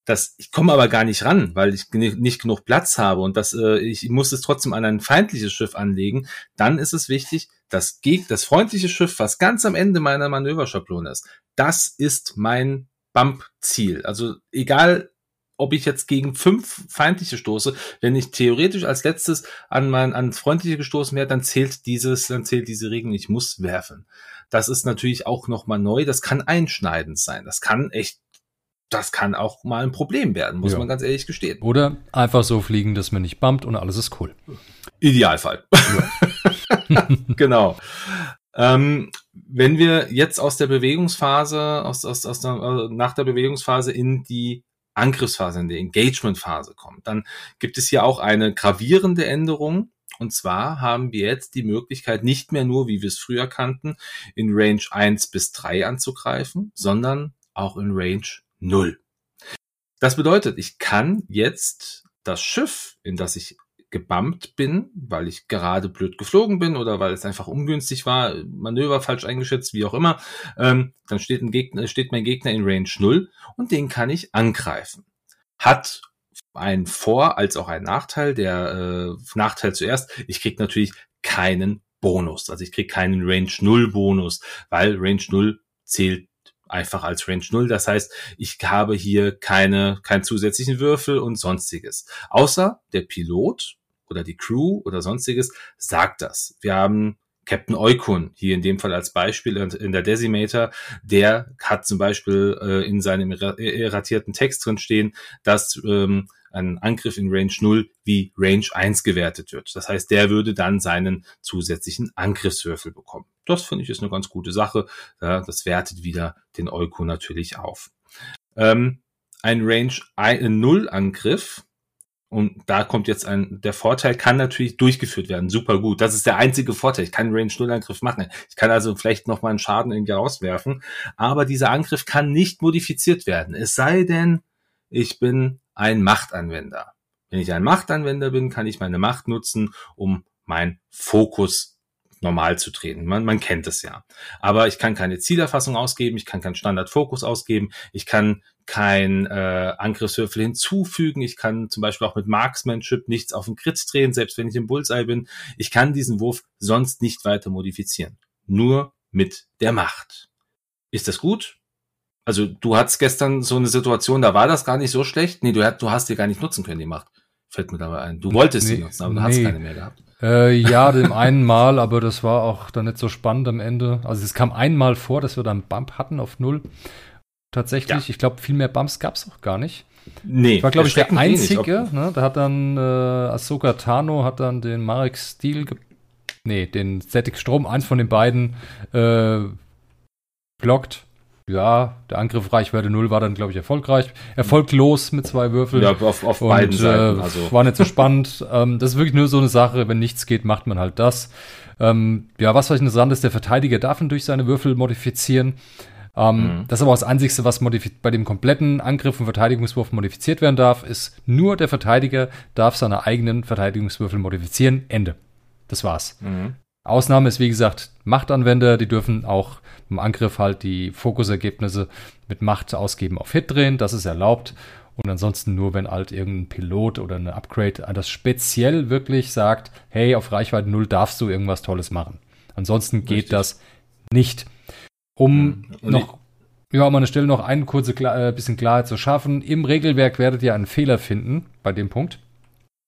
Das, ich komme aber gar nicht ran, weil ich nicht genug Platz habe und das, äh, ich muss es trotzdem an ein feindliches Schiff anlegen. Dann ist es wichtig, das, Geg das freundliche Schiff, was ganz am Ende meiner Manöverschablone ist, das ist mein Bump-Ziel. Also egal, ob ich jetzt gegen fünf feindliche stoße, wenn ich theoretisch als letztes an mein ans freundliche gestoßen werde, dann zählt dieses, dann zählt diese Regel, ich muss werfen. Das ist natürlich auch nochmal neu. Das kann einschneidend sein. Das kann echt, das kann auch mal ein Problem werden, muss ja. man ganz ehrlich gestehen. Oder einfach so fliegen, dass man nicht bumpt und alles ist cool. Idealfall. Ja. genau. Ähm, wenn wir jetzt aus der Bewegungsphase, aus, aus, aus der, äh, nach der Bewegungsphase in die Angriffsphase, in die Engagementphase kommt, dann gibt es hier auch eine gravierende Änderung. Und zwar haben wir jetzt die Möglichkeit, nicht mehr nur, wie wir es früher kannten, in Range 1 bis 3 anzugreifen, sondern auch in Range 0. Das bedeutet, ich kann jetzt das Schiff, in das ich gebammt bin, weil ich gerade blöd geflogen bin oder weil es einfach ungünstig war, Manöver falsch eingeschätzt, wie auch immer, ähm, dann steht, ein Gegner, steht mein Gegner in Range 0 und den kann ich angreifen. Hat ein Vor- als auch ein Nachteil. Der äh, Nachteil zuerst, ich krieg natürlich keinen Bonus. Also ich krieg keinen Range 0 Bonus, weil Range 0 zählt einfach als Range 0. Das heißt, ich habe hier keine, keinen zusätzlichen Würfel und sonstiges. Außer der Pilot oder die Crew oder sonstiges sagt das. Wir haben Captain Eukun hier in dem Fall als Beispiel in der Decimator, der hat zum Beispiel äh, in seinem erratierten Text drin stehen, dass ähm, ein Angriff in Range 0 wie Range 1 gewertet wird. Das heißt, der würde dann seinen zusätzlichen Angriffswürfel bekommen. Das finde ich ist eine ganz gute Sache. Ja, das wertet wieder den Eukun natürlich auf. Ähm, ein Range 0 Angriff und da kommt jetzt ein, der Vorteil kann natürlich durchgeführt werden. Super gut. Das ist der einzige Vorteil. Ich kann einen Range-0-Angriff machen. Ich kann also vielleicht noch mal einen Schaden irgendwie rauswerfen. Aber dieser Angriff kann nicht modifiziert werden. Es sei denn, ich bin ein Machtanwender. Wenn ich ein Machtanwender bin, kann ich meine Macht nutzen, um meinen Fokus normal zu treten. Man, man kennt es ja. Aber ich kann keine Zielerfassung ausgeben, ich kann keinen Standardfokus ausgeben, ich kann kein äh, Angriffswürfel hinzufügen. Ich kann zum Beispiel auch mit Marksmanship nichts auf den Crit drehen, selbst wenn ich im Bullseye bin. Ich kann diesen Wurf sonst nicht weiter modifizieren. Nur mit der Macht. Ist das gut? Also du hattest gestern so eine Situation, da war das gar nicht so schlecht. Nee, du, du hast die gar nicht nutzen können, die Macht. Fällt mir dabei ein. Du wolltest nee, sie nutzen, aber du nee. hast keine mehr gehabt. Äh, ja, dem einen Mal, aber das war auch dann nicht so spannend am Ende. Also es kam einmal vor, dass wir dann Bump hatten auf null. Tatsächlich, ja. ich glaube, viel mehr Bumps gab es auch gar nicht. Nee, ich war, glaube ich, der Einzige. Ne? Da hat dann äh, Ahsoka Tano hat dann den Marek Steel, nee, den Static Strom, eins von den beiden, äh, blockt. Ja, der Angriff Reichweite 0 war dann, glaube ich, erfolgreich. Erfolglos mit zwei Würfeln. Ja, auf, auf und, beiden Seiten. Äh, also. War nicht so spannend. ähm, das ist wirklich nur so eine Sache, wenn nichts geht, macht man halt das. Ähm, ja, was vielleicht interessant ist, der Verteidiger darf ihn durch seine Würfel modifizieren. Ähm, mhm. Das ist aber das Einzige, was bei dem kompletten Angriff und Verteidigungswurf modifiziert werden darf, ist nur der Verteidiger darf seine eigenen Verteidigungswürfel modifizieren. Ende. Das war's. Mhm. Ausnahme ist, wie gesagt, Machtanwender, die dürfen auch im Angriff halt die Fokusergebnisse mit Macht ausgeben auf Hit drehen, das ist erlaubt. Und ansonsten nur, wenn halt irgendein Pilot oder eine Upgrade das speziell wirklich sagt, hey, auf Reichweite 0 darfst du irgendwas Tolles machen. Ansonsten geht Richtig. das nicht. Um und noch, ja, an meiner Stelle noch ein kurze äh, bisschen Klarheit zu schaffen. Im Regelwerk werdet ihr einen Fehler finden bei dem Punkt.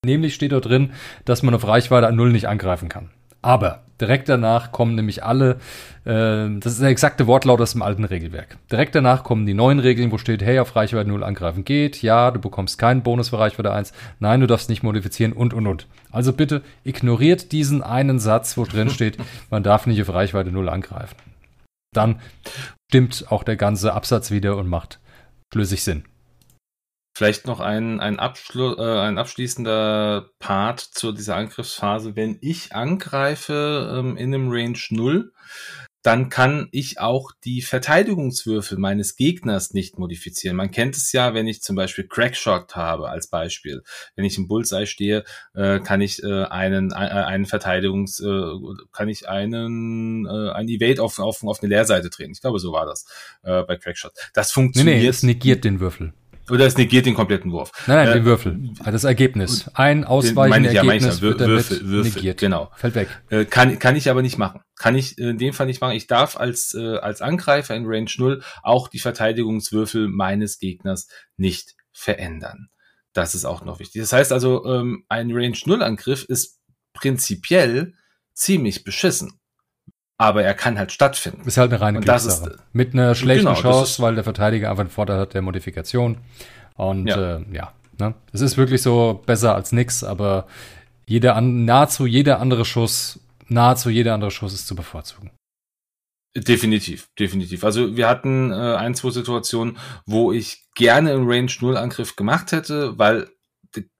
Nämlich steht dort drin, dass man auf Reichweite an Null nicht angreifen kann. Aber direkt danach kommen nämlich alle, äh, das ist der exakte Wortlaut aus dem alten Regelwerk. Direkt danach kommen die neuen Regeln, wo steht, hey, auf Reichweite 0 angreifen geht, ja, du bekommst keinen Bonus für Reichweite 1, nein, du darfst nicht modifizieren und, und, und. Also bitte ignoriert diesen einen Satz, wo drin steht, man darf nicht auf Reichweite 0 angreifen. Dann stimmt auch der ganze Absatz wieder und macht schlüssig Sinn. Vielleicht noch ein, ein, Abschlu äh, ein abschließender Part zu dieser Angriffsphase. Wenn ich angreife ähm, in einem Range 0, dann kann ich auch die Verteidigungswürfel meines Gegners nicht modifizieren. Man kennt es ja, wenn ich zum Beispiel Crackshot habe als Beispiel. Wenn ich im Bullseye stehe, äh, kann ich äh, einen, äh, einen Verteidigungs, äh, kann ich einen, äh, ein Evade auf, auf, auf eine Leerseite drehen. Ich glaube, so war das äh, bei Crackshot. Das funktioniert. Nee, nee, es negiert den Würfel. Oder es negiert den kompletten Wurf. Nein, nein, äh, den Würfel. Das Ergebnis. Ein ausweichender ja, Ergebnis ja, wird Würfel, Würfel, negiert. Genau. Fällt weg. Äh, kann, kann ich aber nicht machen. Kann ich in dem Fall nicht machen. Ich darf als, äh, als Angreifer in Range 0 auch die Verteidigungswürfel meines Gegners nicht verändern. Das ist auch noch wichtig. Das heißt also, ähm, ein Range 0 Angriff ist prinzipiell ziemlich beschissen aber er kann halt stattfinden. Ist halt eine reine Glückssache. Mit einer schlechten genau, Chance, weil der Verteidiger einfach einen Vorteil hat der Modifikation. Und ja, äh, ja ne? es ist wirklich so besser als nix, aber jeder an, nahezu jeder andere Schuss, nahezu jeder andere Schuss ist zu bevorzugen. Definitiv, definitiv. Also wir hatten äh, ein, zwei Situationen, wo ich gerne im Range 0 Angriff gemacht hätte, weil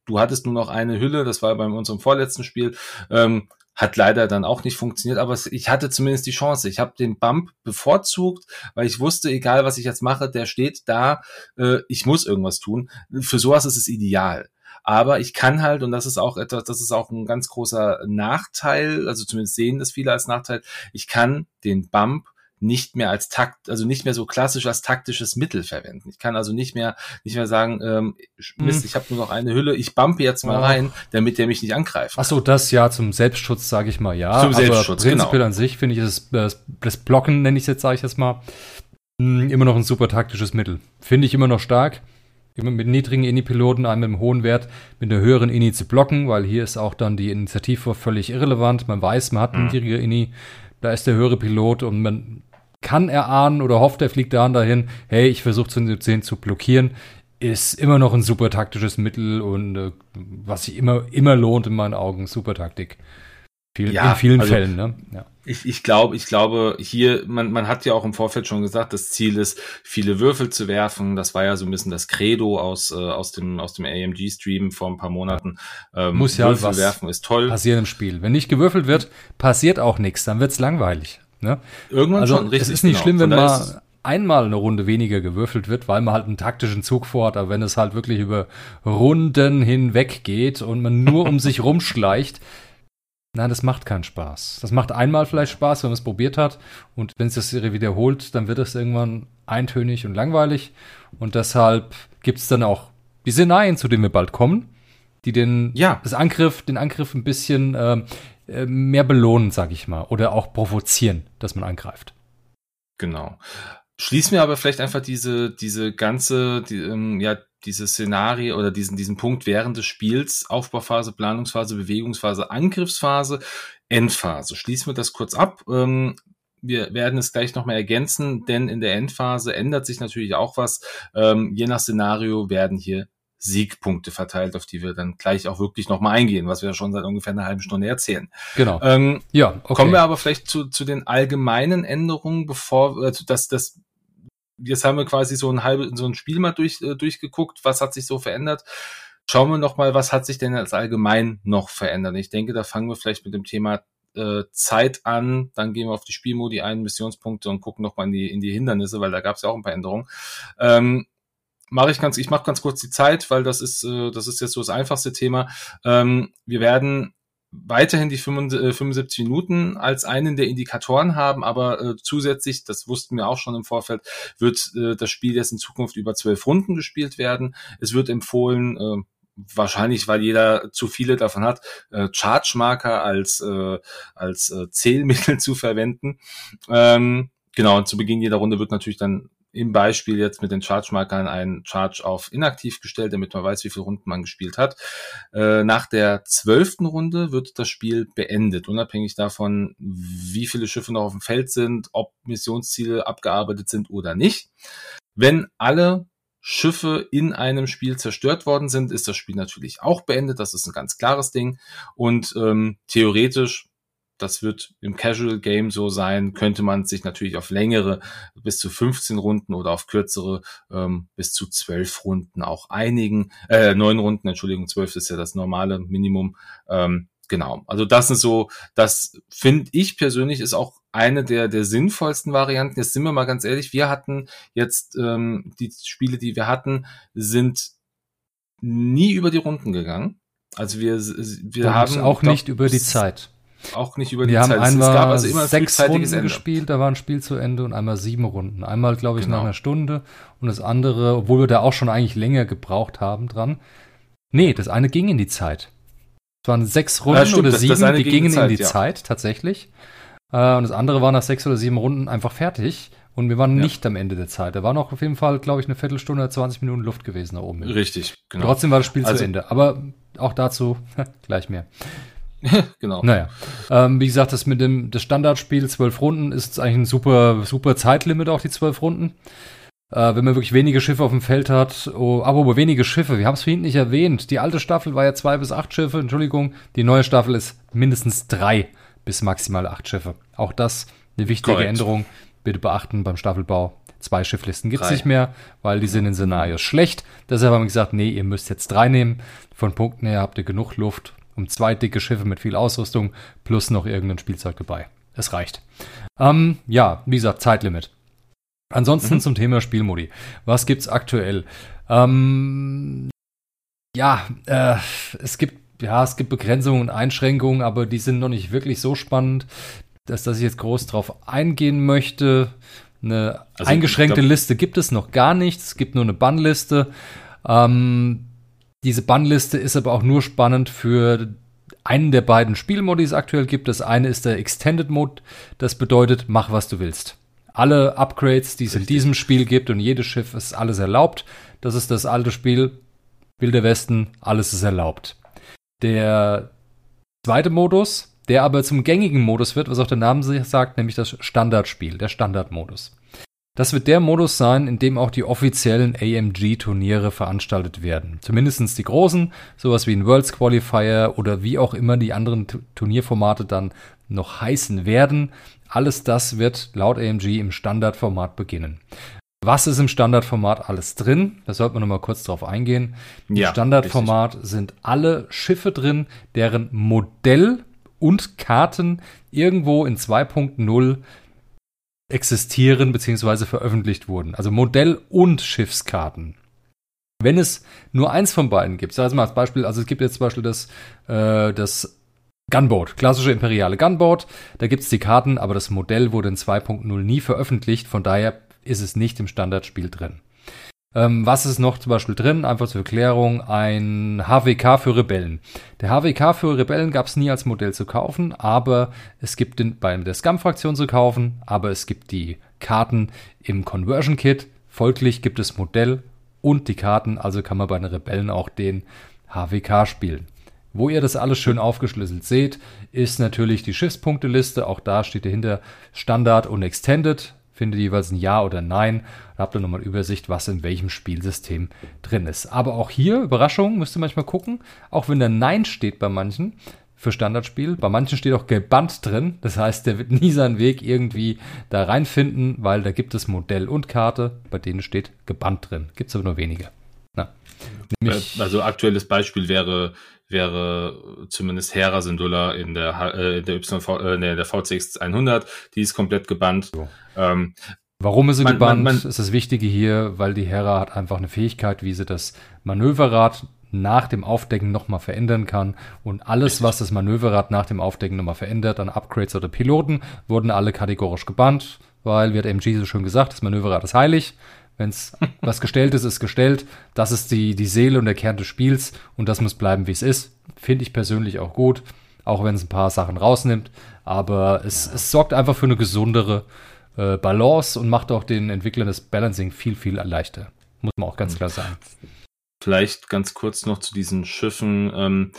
du hattest nur noch eine Hülle, das war bei unserem vorletzten Spiel, ähm, hat leider dann auch nicht funktioniert, aber ich hatte zumindest die Chance. Ich habe den Bump bevorzugt, weil ich wusste, egal was ich jetzt mache, der steht da, äh, ich muss irgendwas tun. Für sowas ist es ideal. Aber ich kann halt, und das ist auch etwas, das ist auch ein ganz großer Nachteil, also zumindest sehen das viele als Nachteil, ich kann den Bump nicht mehr als Takt, also nicht mehr so klassisch als taktisches Mittel verwenden. Ich kann also nicht mehr, nicht mehr sagen, ähm, Mist, hm. ich habe nur noch eine Hülle, ich bumpe jetzt mal oh. rein, damit der mich nicht angreift. Ach so, das ja zum Selbstschutz, sage ich mal, ja. Zum Selbstschutz, prinzipiell genau. an sich finde ich es, das Blocken nenne ich es jetzt, sage ich jetzt mal, hm, immer noch ein super taktisches Mittel. Finde ich immer noch stark. Immer mit niedrigen Ini-Piloten, einem mit einem hohen Wert, mit einer höheren Ini zu blocken, weil hier ist auch dann die Initiative völlig irrelevant. Man weiß, man hat eine mhm. niedrige Ini, da ist der höhere Pilot und man kann erahnen oder hofft, er fliegt daran dahin, hey, ich versuche zu 10 zu blockieren, ist immer noch ein super taktisches Mittel und äh, was sich immer, immer lohnt in meinen Augen, super Taktik. Viel, ja, in vielen also, Fällen, ne? Ja. Ich, ich glaube, ich glaube, hier, man, man hat ja auch im Vorfeld schon gesagt, das Ziel ist, viele Würfel zu werfen. Das war ja so ein bisschen das Credo aus, äh, aus dem, aus dem AMG-Stream vor ein paar Monaten. Ähm, Muss ja Würfel was werfen ist toll. Passieren im Spiel. Wenn nicht gewürfelt wird, passiert auch nichts, dann wird's langweilig. Ne? Irgendwann also, schon, richtig. Es ist nicht genau. schlimm, wenn mal einmal eine Runde weniger gewürfelt wird, weil man halt einen taktischen Zug vorhat, aber wenn es halt wirklich über Runden hinweg geht und man nur um sich rumschleicht, nein, das macht keinen Spaß. Das macht einmal vielleicht Spaß, wenn man es probiert hat und wenn es das wiederholt, dann wird es irgendwann eintönig und langweilig und deshalb gibt es dann auch die Szenarien, zu denen wir bald kommen, die den, ja. das Angriff, den Angriff ein bisschen äh, äh, mehr belohnen, sag ich mal, oder auch provozieren, dass man angreift. Genau. Schließen wir aber vielleicht einfach diese, diese ganze, die, ähm, ja, diese Szenarie oder diesen, diesen Punkt während des Spiels, Aufbauphase, Planungsphase, Bewegungsphase, Angriffsphase, Endphase. Schließen wir das kurz ab. Ähm, wir werden es gleich nochmal ergänzen, denn in der Endphase ändert sich natürlich auch was. Ähm, je nach Szenario werden hier Siegpunkte verteilt, auf die wir dann gleich auch wirklich nochmal eingehen, was wir schon seit ungefähr einer halben Stunde erzählen. Genau. Ähm, ja, okay. Kommen wir aber vielleicht zu, zu den allgemeinen Änderungen, bevor äh, das, das jetzt haben wir quasi so ein halbes, so ein Spiel mal durch, äh, durchgeguckt, was hat sich so verändert. Schauen wir noch mal, was hat sich denn als allgemein noch verändert? Ich denke, da fangen wir vielleicht mit dem Thema äh, Zeit an, dann gehen wir auf die Spielmodi ein, Missionspunkte und gucken noch mal in die, in die Hindernisse, weil da gab es ja auch ein paar Änderungen. Ähm, mache ich ganz, ich mache ganz kurz die Zeit, weil das ist, äh, das ist jetzt so das einfachste Thema. Ähm, wir werden weiterhin die 75 äh, Minuten als einen der Indikatoren haben, aber äh, zusätzlich, das wussten wir auch schon im Vorfeld, wird äh, das Spiel jetzt in Zukunft über zwölf Runden gespielt werden. Es wird empfohlen, äh, wahrscheinlich, weil jeder zu viele davon hat, äh, Charge Marker als äh, als äh, Zählmittel zu verwenden. Ähm, genau, und zu Beginn jeder Runde wird natürlich dann im Beispiel jetzt mit den Charge-Markern ein Charge auf inaktiv gestellt, damit man weiß, wie viele Runden man gespielt hat. Äh, nach der zwölften Runde wird das Spiel beendet, unabhängig davon, wie viele Schiffe noch auf dem Feld sind, ob Missionsziele abgearbeitet sind oder nicht. Wenn alle Schiffe in einem Spiel zerstört worden sind, ist das Spiel natürlich auch beendet. Das ist ein ganz klares Ding. Und ähm, theoretisch das wird im Casual Game so sein, könnte man sich natürlich auf längere bis zu 15 Runden oder auf kürzere ähm, bis zu 12 Runden auch einigen. Äh, neun Runden, Entschuldigung, 12 ist ja das normale Minimum. Ähm, genau. Also das ist so, das finde ich persönlich ist auch eine der, der sinnvollsten Varianten. Jetzt sind wir mal ganz ehrlich, wir hatten jetzt ähm, die Spiele, die wir hatten, sind nie über die Runden gegangen. Also wir, wir haben auch nicht über die Zeit. Auch nicht über die wir Zeit. Wir haben einmal also sechs Runden Ende. gespielt, da war ein Spiel zu Ende und einmal sieben Runden. Einmal, glaube ich, genau. nach einer Stunde und das andere, obwohl wir da auch schon eigentlich länger gebraucht haben dran. Nee, das eine ging in die Zeit. Es waren sechs Runden ja, stimmt, oder das, sieben, das die gingen Zeit, in die ja. Zeit tatsächlich. Äh, und das andere war nach sechs oder sieben Runden einfach fertig. Und wir waren ja. nicht am Ende der Zeit. Da war noch auf jeden Fall, glaube ich, eine Viertelstunde, 20 Minuten Luft gewesen da oben. Richtig, genau. Trotzdem war das Spiel also, zu Ende. Aber auch dazu gleich mehr. genau. Naja. Ähm, wie gesagt, das mit dem das Standardspiel, zwölf Runden, ist eigentlich ein super, super Zeitlimit, auch die zwölf Runden. Äh, wenn man wirklich wenige Schiffe auf dem Feld hat, oh, aber wenige Schiffe, wir haben es vorhin nicht erwähnt. Die alte Staffel war ja zwei bis acht Schiffe, Entschuldigung. Die neue Staffel ist mindestens drei bis maximal acht Schiffe. Auch das eine wichtige Correct. Änderung. Bitte beachten beim Staffelbau. Zwei Schifflisten gibt es nicht mehr, weil die sind in Szenarios schlecht. Deshalb haben wir gesagt, nee, ihr müsst jetzt drei nehmen. Von Punkten her habt ihr genug Luft um zwei dicke Schiffe mit viel Ausrüstung plus noch irgendein Spielzeug dabei. Es reicht. Ähm, ja, wie gesagt, Zeitlimit. Ansonsten mhm. zum Thema Spielmodi. Was gibt's aktuell? Ähm, ja, äh, es gibt ja, es gibt Begrenzungen und Einschränkungen, aber die sind noch nicht wirklich so spannend, dass, dass ich jetzt groß drauf eingehen möchte. Eine also, eingeschränkte glaub, Liste gibt es noch gar nicht. Es gibt nur eine Bannliste. Ähm, diese Bannliste ist aber auch nur spannend für einen der beiden Spielmodi, die es aktuell gibt. Das eine ist der Extended Mode. Das bedeutet, mach was du willst. Alle Upgrades, die es in diesem Spiel gibt und jedes Schiff ist alles erlaubt. Das ist das alte Spiel. Wilder Westen, alles ist erlaubt. Der zweite Modus, der aber zum gängigen Modus wird, was auch der Name sagt, nämlich das Standardspiel, der Standardmodus. Das wird der Modus sein, in dem auch die offiziellen AMG-Turniere veranstaltet werden. Zumindestens die großen, sowas wie ein Worlds Qualifier oder wie auch immer die anderen Turnierformate dann noch heißen werden. Alles das wird laut AMG im Standardformat beginnen. Was ist im Standardformat alles drin? Da sollte man nochmal kurz drauf eingehen. Im ja, Standardformat richtig. sind alle Schiffe drin, deren Modell und Karten irgendwo in 2.0 existieren bzw. veröffentlicht wurden. Also Modell- und Schiffskarten. Wenn es nur eins von beiden gibt, wir mal als Beispiel, also es gibt jetzt zum Beispiel das, äh, das Gunboat, klassische imperiale Gunboat, da gibt es die Karten, aber das Modell wurde in 2.0 nie veröffentlicht, von daher ist es nicht im Standardspiel drin. Ähm, was ist noch zum Beispiel drin? Einfach zur Erklärung, ein HWK für Rebellen. Der HWK für Rebellen gab es nie als Modell zu kaufen, aber es gibt den bei der Scum-Fraktion zu kaufen, aber es gibt die Karten im Conversion Kit. Folglich gibt es Modell und die Karten, also kann man bei den Rebellen auch den HWK spielen. Wo ihr das alles schön aufgeschlüsselt seht, ist natürlich die Schiffspunkteliste. Auch da steht dahinter Standard und Extended findet jeweils ein Ja oder Nein. Da habt ihr nochmal Übersicht, was in welchem Spielsystem drin ist. Aber auch hier, Überraschung, müsst ihr manchmal gucken, auch wenn da Nein steht bei manchen für Standardspiel, bei manchen steht auch gebannt drin. Das heißt, der wird nie seinen Weg irgendwie da reinfinden, weil da gibt es Modell und Karte, bei denen steht gebannt drin. Gibt es aber nur wenige. Na, also aktuelles Beispiel wäre wäre zumindest Hera Syndulla in der, äh, der, YV, äh, der VCX 100. Die ist komplett gebannt. So. Ähm, Warum ist sie man, gebannt? Man, man, ist das Wichtige hier, weil die Hera hat einfach eine Fähigkeit, wie sie das Manöverrad nach dem Aufdecken nochmal verändern kann. Und alles, was das Manöverrad nach dem Aufdecken nochmal verändert, an Upgrades oder Piloten, wurden alle kategorisch gebannt, weil, wie hat MG so schön gesagt, das Manöverrad ist heilig. Wenn es was gestellt ist, ist gestellt. Das ist die, die Seele und der Kern des Spiels und das muss bleiben, wie es ist. Finde ich persönlich auch gut, auch wenn es ein paar Sachen rausnimmt. Aber es, ja. es sorgt einfach für eine gesundere äh, Balance und macht auch den Entwicklern das Balancing viel, viel leichter. Muss man auch ganz klar sagen. Vielleicht ganz kurz noch zu diesen Schiffen. Ähm,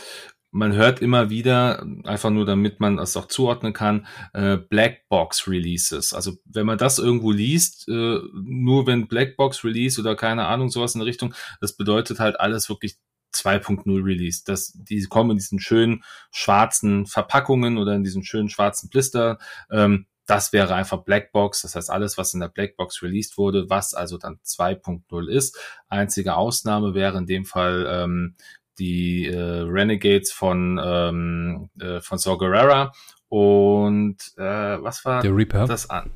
man hört immer wieder, einfach nur damit man es auch zuordnen kann, äh, Blackbox Releases. Also wenn man das irgendwo liest, äh, nur wenn Blackbox Release oder keine Ahnung, sowas in der Richtung, das bedeutet halt alles wirklich 2.0 Release. Das, die kommen in diesen schönen schwarzen Verpackungen oder in diesen schönen schwarzen Blister. Ähm, das wäre einfach Blackbox, das heißt alles, was in der Blackbox released wurde, was also dann 2.0 ist. Einzige Ausnahme wäre in dem Fall ähm, die äh, Renegades von ähm, äh, von Saw Gerrera und äh, was war der Reaper. das an?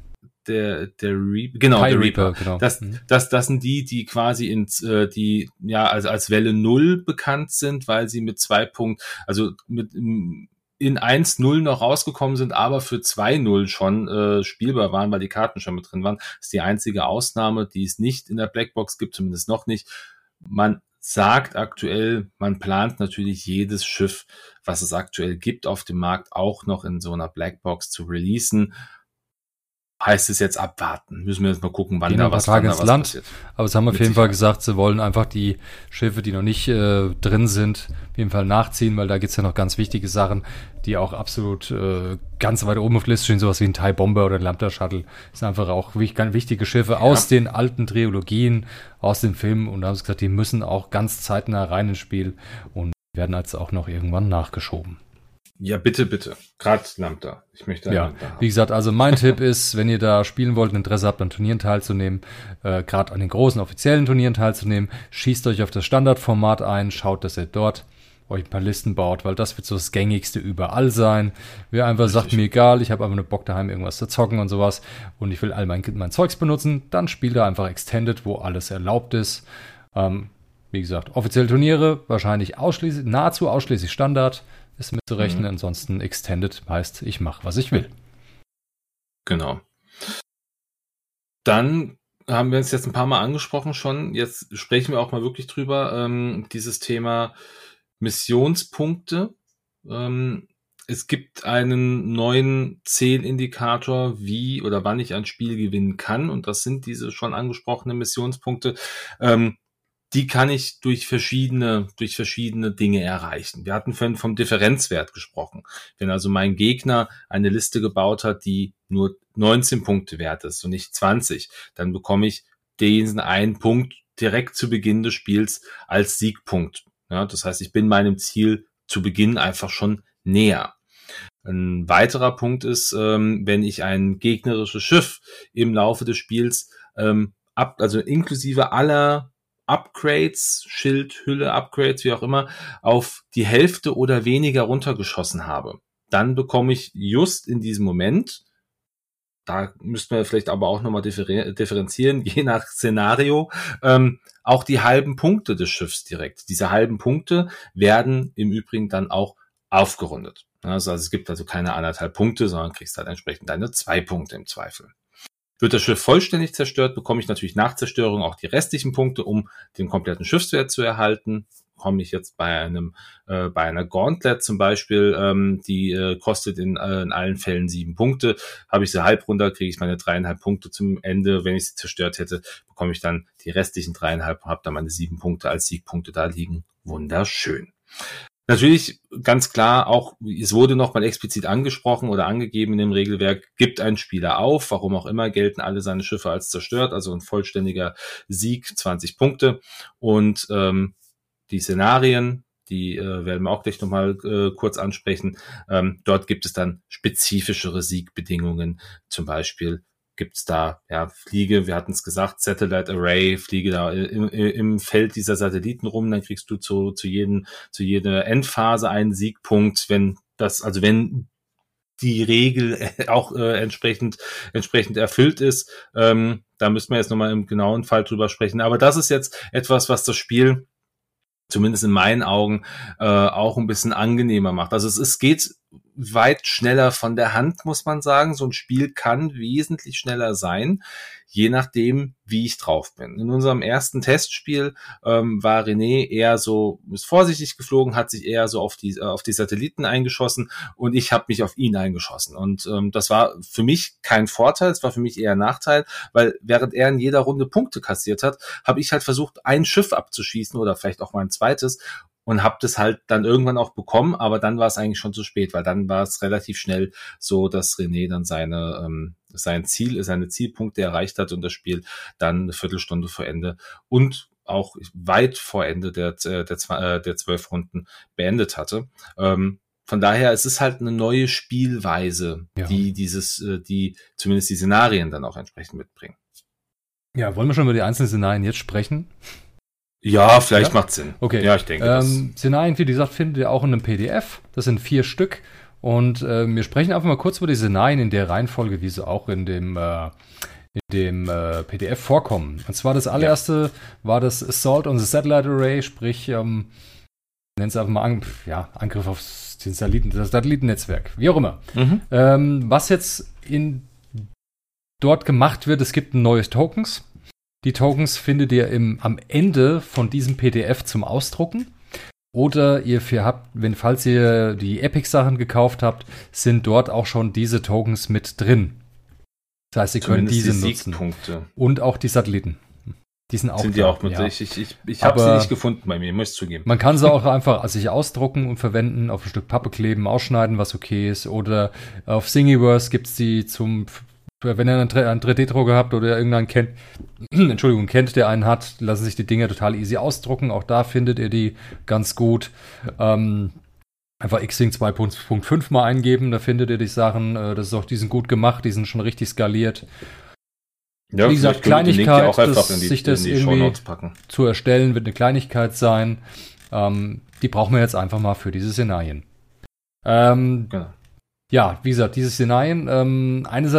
Der, der Reaper, genau, High der Reaper, Reaper. genau. Das, mhm. das, das sind die, die quasi ins, äh, die, ja, also als Welle Null bekannt sind, weil sie mit zwei Punkt, also mit, in 1-0 noch rausgekommen sind, aber für 2-0 schon äh, spielbar waren, weil die Karten schon mit drin waren. Das ist die einzige Ausnahme, die es nicht in der Blackbox gibt, zumindest noch nicht. Man sagt aktuell, man plant natürlich jedes Schiff, was es aktuell gibt auf dem Markt, auch noch in so einer Blackbox zu releasen heißt es jetzt abwarten. Müssen wir jetzt mal gucken, wann Gehen da was, Tage ins Land. Passiert. Aber es haben auf jeden Fall gesagt, sie wollen einfach die Schiffe, die noch nicht äh, drin sind, auf jeden Fall nachziehen, weil da gibt's ja noch ganz wichtige Sachen, die auch absolut äh, ganz weit oben auf der Liste stehen, sowas wie ein Thai Bomber oder ein Lambda Shuttle. Das sind einfach auch ganz wichtige Schiffe ja. aus den alten Trilogien, aus den Filmen und da haben sie gesagt, die müssen auch ganz zeitnah rein ins Spiel und werden als auch noch irgendwann nachgeschoben. Ja, bitte, bitte. Gerade Lambda. Ich möchte Ja, wie gesagt, also mein Tipp ist, wenn ihr da spielen wollt, Interesse habt, an Turnieren teilzunehmen, äh, gerade an den großen offiziellen Turnieren teilzunehmen, schießt euch auf das Standardformat ein, schaut, dass ihr dort euch ein paar Listen baut, weil das wird so das gängigste überall sein. Wer einfach Richtig. sagt, mir egal, ich habe einfach nur Bock daheim irgendwas zu zocken und sowas und ich will all mein, mein Zeugs benutzen, dann spielt er einfach Extended, wo alles erlaubt ist. Ähm, wie gesagt, offizielle Turniere, wahrscheinlich ausschließlich, nahezu ausschließlich Standard ist mitzurechnen. Mhm. Ansonsten Extended heißt, ich mache, was ich will. Genau. Dann haben wir uns jetzt ein paar Mal angesprochen schon. Jetzt sprechen wir auch mal wirklich drüber. Ähm, dieses Thema Missionspunkte. Ähm, es gibt einen neuen Zählindikator, wie oder wann ich ein Spiel gewinnen kann. Und das sind diese schon angesprochenen Missionspunkte. Ähm, die kann ich durch verschiedene, durch verschiedene Dinge erreichen. Wir hatten vorhin vom Differenzwert gesprochen. Wenn also mein Gegner eine Liste gebaut hat, die nur 19 Punkte wert ist und nicht 20, dann bekomme ich diesen einen Punkt direkt zu Beginn des Spiels als Siegpunkt. Ja, das heißt, ich bin meinem Ziel zu Beginn einfach schon näher. Ein weiterer Punkt ist, ähm, wenn ich ein gegnerisches Schiff im Laufe des Spiels ähm, ab, also inklusive aller Upgrades, Schild, Hülle, Upgrades, wie auch immer, auf die Hälfte oder weniger runtergeschossen habe. Dann bekomme ich just in diesem Moment, da müssten wir vielleicht aber auch nochmal differenzieren, je nach Szenario, ähm, auch die halben Punkte des Schiffs direkt. Diese halben Punkte werden im Übrigen dann auch aufgerundet. Also, also es gibt also keine anderthalb Punkte, sondern kriegst halt entsprechend deine zwei Punkte im Zweifel. Wird das Schiff vollständig zerstört, bekomme ich natürlich nach Zerstörung auch die restlichen Punkte, um den kompletten Schiffswert zu erhalten. Komme ich jetzt bei einem, äh, bei einer Gauntlet zum Beispiel, ähm, die äh, kostet in, äh, in allen Fällen sieben Punkte. Habe ich sie halb runter, kriege ich meine dreieinhalb Punkte zum Ende. Wenn ich sie zerstört hätte, bekomme ich dann die restlichen dreieinhalb, habe dann meine sieben Punkte als Siegpunkte da liegen. Wunderschön. Natürlich ganz klar auch, es wurde nochmal explizit angesprochen oder angegeben in dem Regelwerk, gibt ein Spieler auf, warum auch immer, gelten alle seine Schiffe als zerstört, also ein vollständiger Sieg, 20 Punkte. Und ähm, die Szenarien, die äh, werden wir auch gleich nochmal äh, kurz ansprechen. Ähm, dort gibt es dann spezifischere Siegbedingungen, zum Beispiel gibt's da, ja, fliege, wir hatten es gesagt, Satellite Array, fliege da im, im Feld dieser Satelliten rum, dann kriegst du zu, zu jedem, zu jeder Endphase einen Siegpunkt, wenn das, also wenn die Regel auch äh, entsprechend entsprechend erfüllt ist. Ähm, da müssen wir jetzt nochmal im genauen Fall drüber sprechen. Aber das ist jetzt etwas, was das Spiel zumindest in meinen Augen äh, auch ein bisschen angenehmer macht. Also es, es geht weit schneller von der Hand, muss man sagen. So ein Spiel kann wesentlich schneller sein, je nachdem, wie ich drauf bin. In unserem ersten Testspiel ähm, war René eher so, ist vorsichtig geflogen, hat sich eher so auf die, äh, auf die Satelliten eingeschossen und ich habe mich auf ihn eingeschossen. Und ähm, das war für mich kein Vorteil, es war für mich eher ein Nachteil, weil während er in jeder Runde Punkte kassiert hat, habe ich halt versucht, ein Schiff abzuschießen oder vielleicht auch mal ein zweites und habe das halt dann irgendwann auch bekommen, aber dann war es eigentlich schon zu spät, weil dann war es relativ schnell so, dass René dann seine ähm, sein Ziel, seine Zielpunkte erreicht hat und das Spiel dann eine Viertelstunde vor Ende und auch weit vor Ende der, der, der, der zwölf Runden beendet hatte. Ähm, von daher, es ist halt eine neue Spielweise, ja. die dieses, äh, die zumindest die Szenarien dann auch entsprechend mitbringen. Ja, wollen wir schon über die einzelnen Szenarien jetzt sprechen? Ja, vielleicht ja? macht Sinn. Okay. Ja, ich denke. Ähm, Szenarien, wie gesagt, findet ihr auch in einem PDF. Das sind vier Stück. Und äh, wir sprechen einfach mal kurz über die Szenarien in der Reihenfolge, wie sie auch in dem, äh, in dem äh, PDF vorkommen. Und zwar das allererste ja. war das Assault on the Satellite Array, sprich, ähm, nennt es einfach mal an, ja, Angriff auf den Satelliten, das Satellitennetzwerk, wie auch immer. Mhm. Ähm, was jetzt in dort gemacht wird, es gibt ein neues Tokens. Die Tokens findet ihr im, am Ende von diesem PDF zum Ausdrucken. Oder ihr für habt, wenn falls ihr die Epic-Sachen gekauft habt, sind dort auch schon diese Tokens mit drin. Das heißt, ihr könnt diese die nutzen. Und auch die Satelliten. Die sind auch. Sind die auch mit ja. Ich, ich, ich, habe sie nicht gefunden bei mir, muss ich zugeben. Man kann sie auch einfach sich ausdrucken und verwenden, auf ein Stück Pappe kleben, ausschneiden, was okay ist. Oder auf Thingiverse gibt's die zum wenn ihr einen 3D-Drucker habt oder irgendeinen kennt, Entschuldigung, kennt, der einen hat, lassen sich die Dinge total easy ausdrucken. Auch da findet ihr die ganz gut. Ähm, einfach Xing 2.5 mal eingeben, da findet ihr die Sachen. Äh, das ist auch, die sind gut gemacht, die sind schon richtig skaliert. Ja, Wie gesagt, Kleinigkeit, die, sich das irgendwie zu erstellen, wird eine Kleinigkeit sein. Ähm, die brauchen wir jetzt einfach mal für diese Szenarien. Ähm, genau. Ja, wie gesagt, diese Szenarien, ähm, eine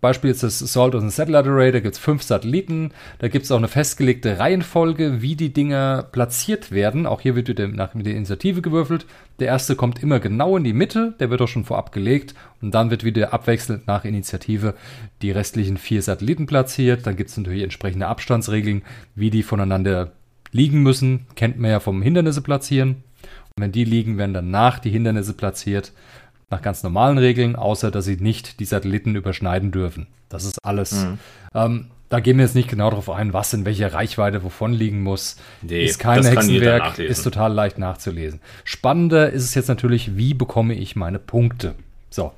Beispiel ist das on the Satellite Array, da gibt es fünf Satelliten, da gibt es auch eine festgelegte Reihenfolge, wie die Dinger platziert werden. Auch hier wird wieder nach der Initiative gewürfelt. Der erste kommt immer genau in die Mitte, der wird auch schon vorab gelegt und dann wird wieder abwechselnd nach Initiative die restlichen vier Satelliten platziert. Dann gibt es natürlich entsprechende Abstandsregeln, wie die voneinander liegen müssen. Kennt man ja vom Hindernisse platzieren. Und wenn die liegen, werden danach die Hindernisse platziert nach ganz normalen Regeln, außer dass sie nicht die Satelliten überschneiden dürfen. Das ist alles. Mhm. Ähm, da gehen wir jetzt nicht genau darauf ein, was in welcher Reichweite wovon liegen muss. Nee, ist kein Hexenwerk, ist total leicht nachzulesen. Spannender ist es jetzt natürlich, wie bekomme ich meine Punkte? So.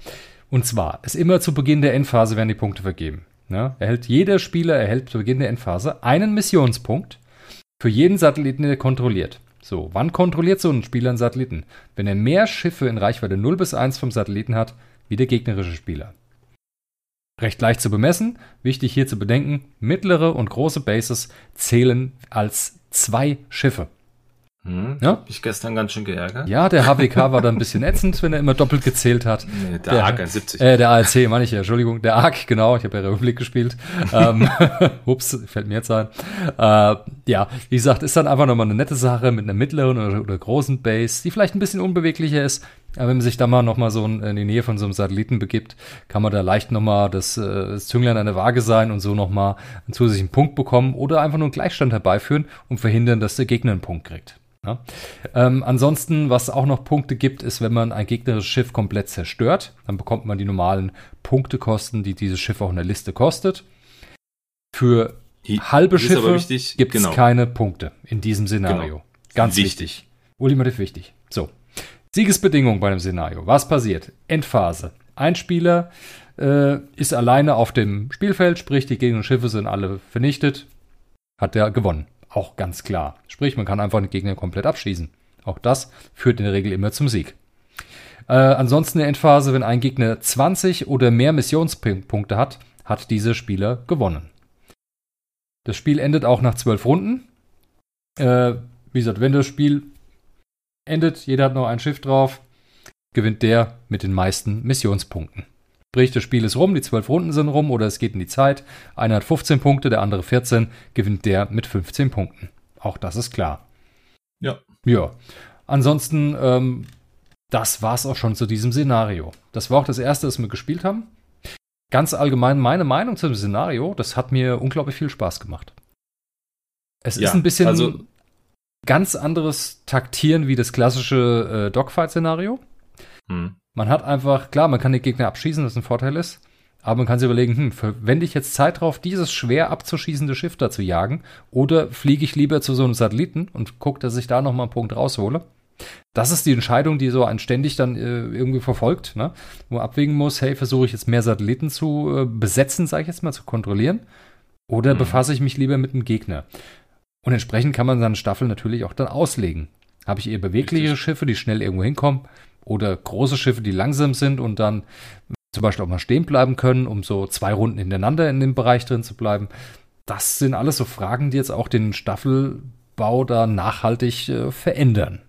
Und zwar ist immer zu Beginn der Endphase werden die Punkte vergeben. Ja, erhält jeder Spieler erhält zu Beginn der Endphase einen Missionspunkt für jeden Satelliten, der kontrolliert. So, wann kontrolliert so ein Spieler einen Satelliten? Wenn er mehr Schiffe in Reichweite 0 bis 1 vom Satelliten hat, wie der gegnerische Spieler. Recht leicht zu bemessen, wichtig hier zu bedenken, mittlere und große Bases zählen als zwei Schiffe. Hm, ja? Hab ich gestern ganz schön geärgert. Ja, der HWK war da ein bisschen ätzend, wenn er immer doppelt gezählt hat. Nee, der, der ARC 70. Äh, der ARC, meine ich ja, Entschuldigung. Der ARC, genau, ich habe ja Republik gespielt. ähm, ups, fällt mir jetzt ein. Äh, ja, wie gesagt, ist dann einfach nochmal eine nette Sache mit einer mittleren oder, oder, großen Base, die vielleicht ein bisschen unbeweglicher ist. Aber wenn man sich da mal nochmal so in die Nähe von so einem Satelliten begibt, kann man da leicht nochmal das, äh, das Zünglein an der Waage sein und so nochmal einen zusätzlichen Punkt bekommen oder einfach nur einen Gleichstand herbeiführen und verhindern, dass der Gegner einen Punkt kriegt. Ja. Ähm, ansonsten, was auch noch Punkte gibt, ist, wenn man ein gegnerisches Schiff komplett zerstört, dann bekommt man die normalen Punktekosten, die dieses Schiff auch in der Liste kostet. Für halbe Schiffe gibt es genau. keine Punkte in diesem Szenario. Genau. Ganz wichtig. wichtig. Ultimativ wichtig. So. Siegesbedingung bei dem Szenario. Was passiert? Endphase. Ein Spieler äh, ist alleine auf dem Spielfeld, sprich die gegnerischen Schiffe sind alle vernichtet, hat er gewonnen. Auch ganz klar. Sprich, man kann einfach den Gegner komplett abschießen. Auch das führt in der Regel immer zum Sieg. Äh, ansonsten in der Endphase, wenn ein Gegner 20 oder mehr Missionspunkte hat, hat dieser Spieler gewonnen. Das Spiel endet auch nach 12 Runden. Äh, wie gesagt, wenn das Spiel endet, jeder hat noch ein Schiff drauf, gewinnt der mit den meisten Missionspunkten. Sprich, das Spiel ist rum, die zwölf Runden sind rum oder es geht in die Zeit. Einer hat 15 Punkte, der andere 14, gewinnt der mit 15 Punkten. Auch das ist klar. Ja. Ja. Ansonsten, ähm, das war's auch schon zu diesem Szenario. Das war auch das erste, das wir gespielt haben. Ganz allgemein meine Meinung zu dem Szenario, das hat mir unglaublich viel Spaß gemacht. Es ja, ist ein bisschen also ganz anderes Taktieren wie das klassische äh, Dogfight-Szenario. Hm. Man hat einfach, klar, man kann den Gegner abschießen, was ein Vorteil ist. Aber man kann sich überlegen, hm, verwende ich jetzt Zeit drauf, dieses schwer abzuschießende Schiff da zu jagen? Oder fliege ich lieber zu so einem Satelliten und gucke, dass ich da nochmal einen Punkt raushole? Das ist die Entscheidung, die so ein ständig dann äh, irgendwie verfolgt, ne? wo man abwägen muss, hey, versuche ich jetzt mehr Satelliten zu äh, besetzen, sage ich jetzt mal, zu kontrollieren? Oder mhm. befasse ich mich lieber mit dem Gegner? Und entsprechend kann man seine Staffel natürlich auch dann auslegen. Habe ich eher bewegliche Richtig. Schiffe, die schnell irgendwo hinkommen? Oder große Schiffe, die langsam sind und dann zum Beispiel auch mal stehen bleiben können, um so zwei Runden hintereinander in dem Bereich drin zu bleiben. Das sind alles so Fragen, die jetzt auch den Staffelbau da nachhaltig äh, verändern.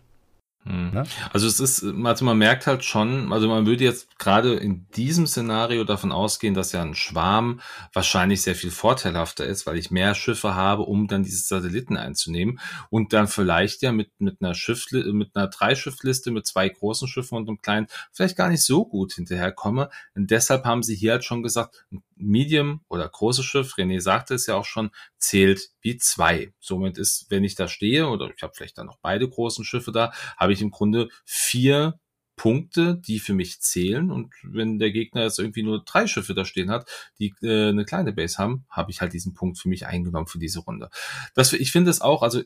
Hm. Ne? Also es ist, also man merkt halt schon, also man würde jetzt gerade in diesem Szenario davon ausgehen, dass ja ein Schwarm wahrscheinlich sehr viel vorteilhafter ist, weil ich mehr Schiffe habe, um dann diese Satelliten einzunehmen und dann vielleicht ja mit, mit einer Schiff, mit einer Dreischiffliste mit zwei großen Schiffen und einem kleinen vielleicht gar nicht so gut hinterherkomme. Und deshalb haben sie hier halt schon gesagt, Medium oder großes Schiff, René sagte es ja auch schon, zählt wie zwei. Somit ist, wenn ich da stehe, oder ich habe vielleicht dann noch beide großen Schiffe da, habe ich im Grunde vier Punkte, die für mich zählen. Und wenn der Gegner jetzt irgendwie nur drei Schiffe da stehen hat, die äh, eine kleine Base haben, habe ich halt diesen Punkt für mich eingenommen für diese Runde. Das, ich finde es auch, also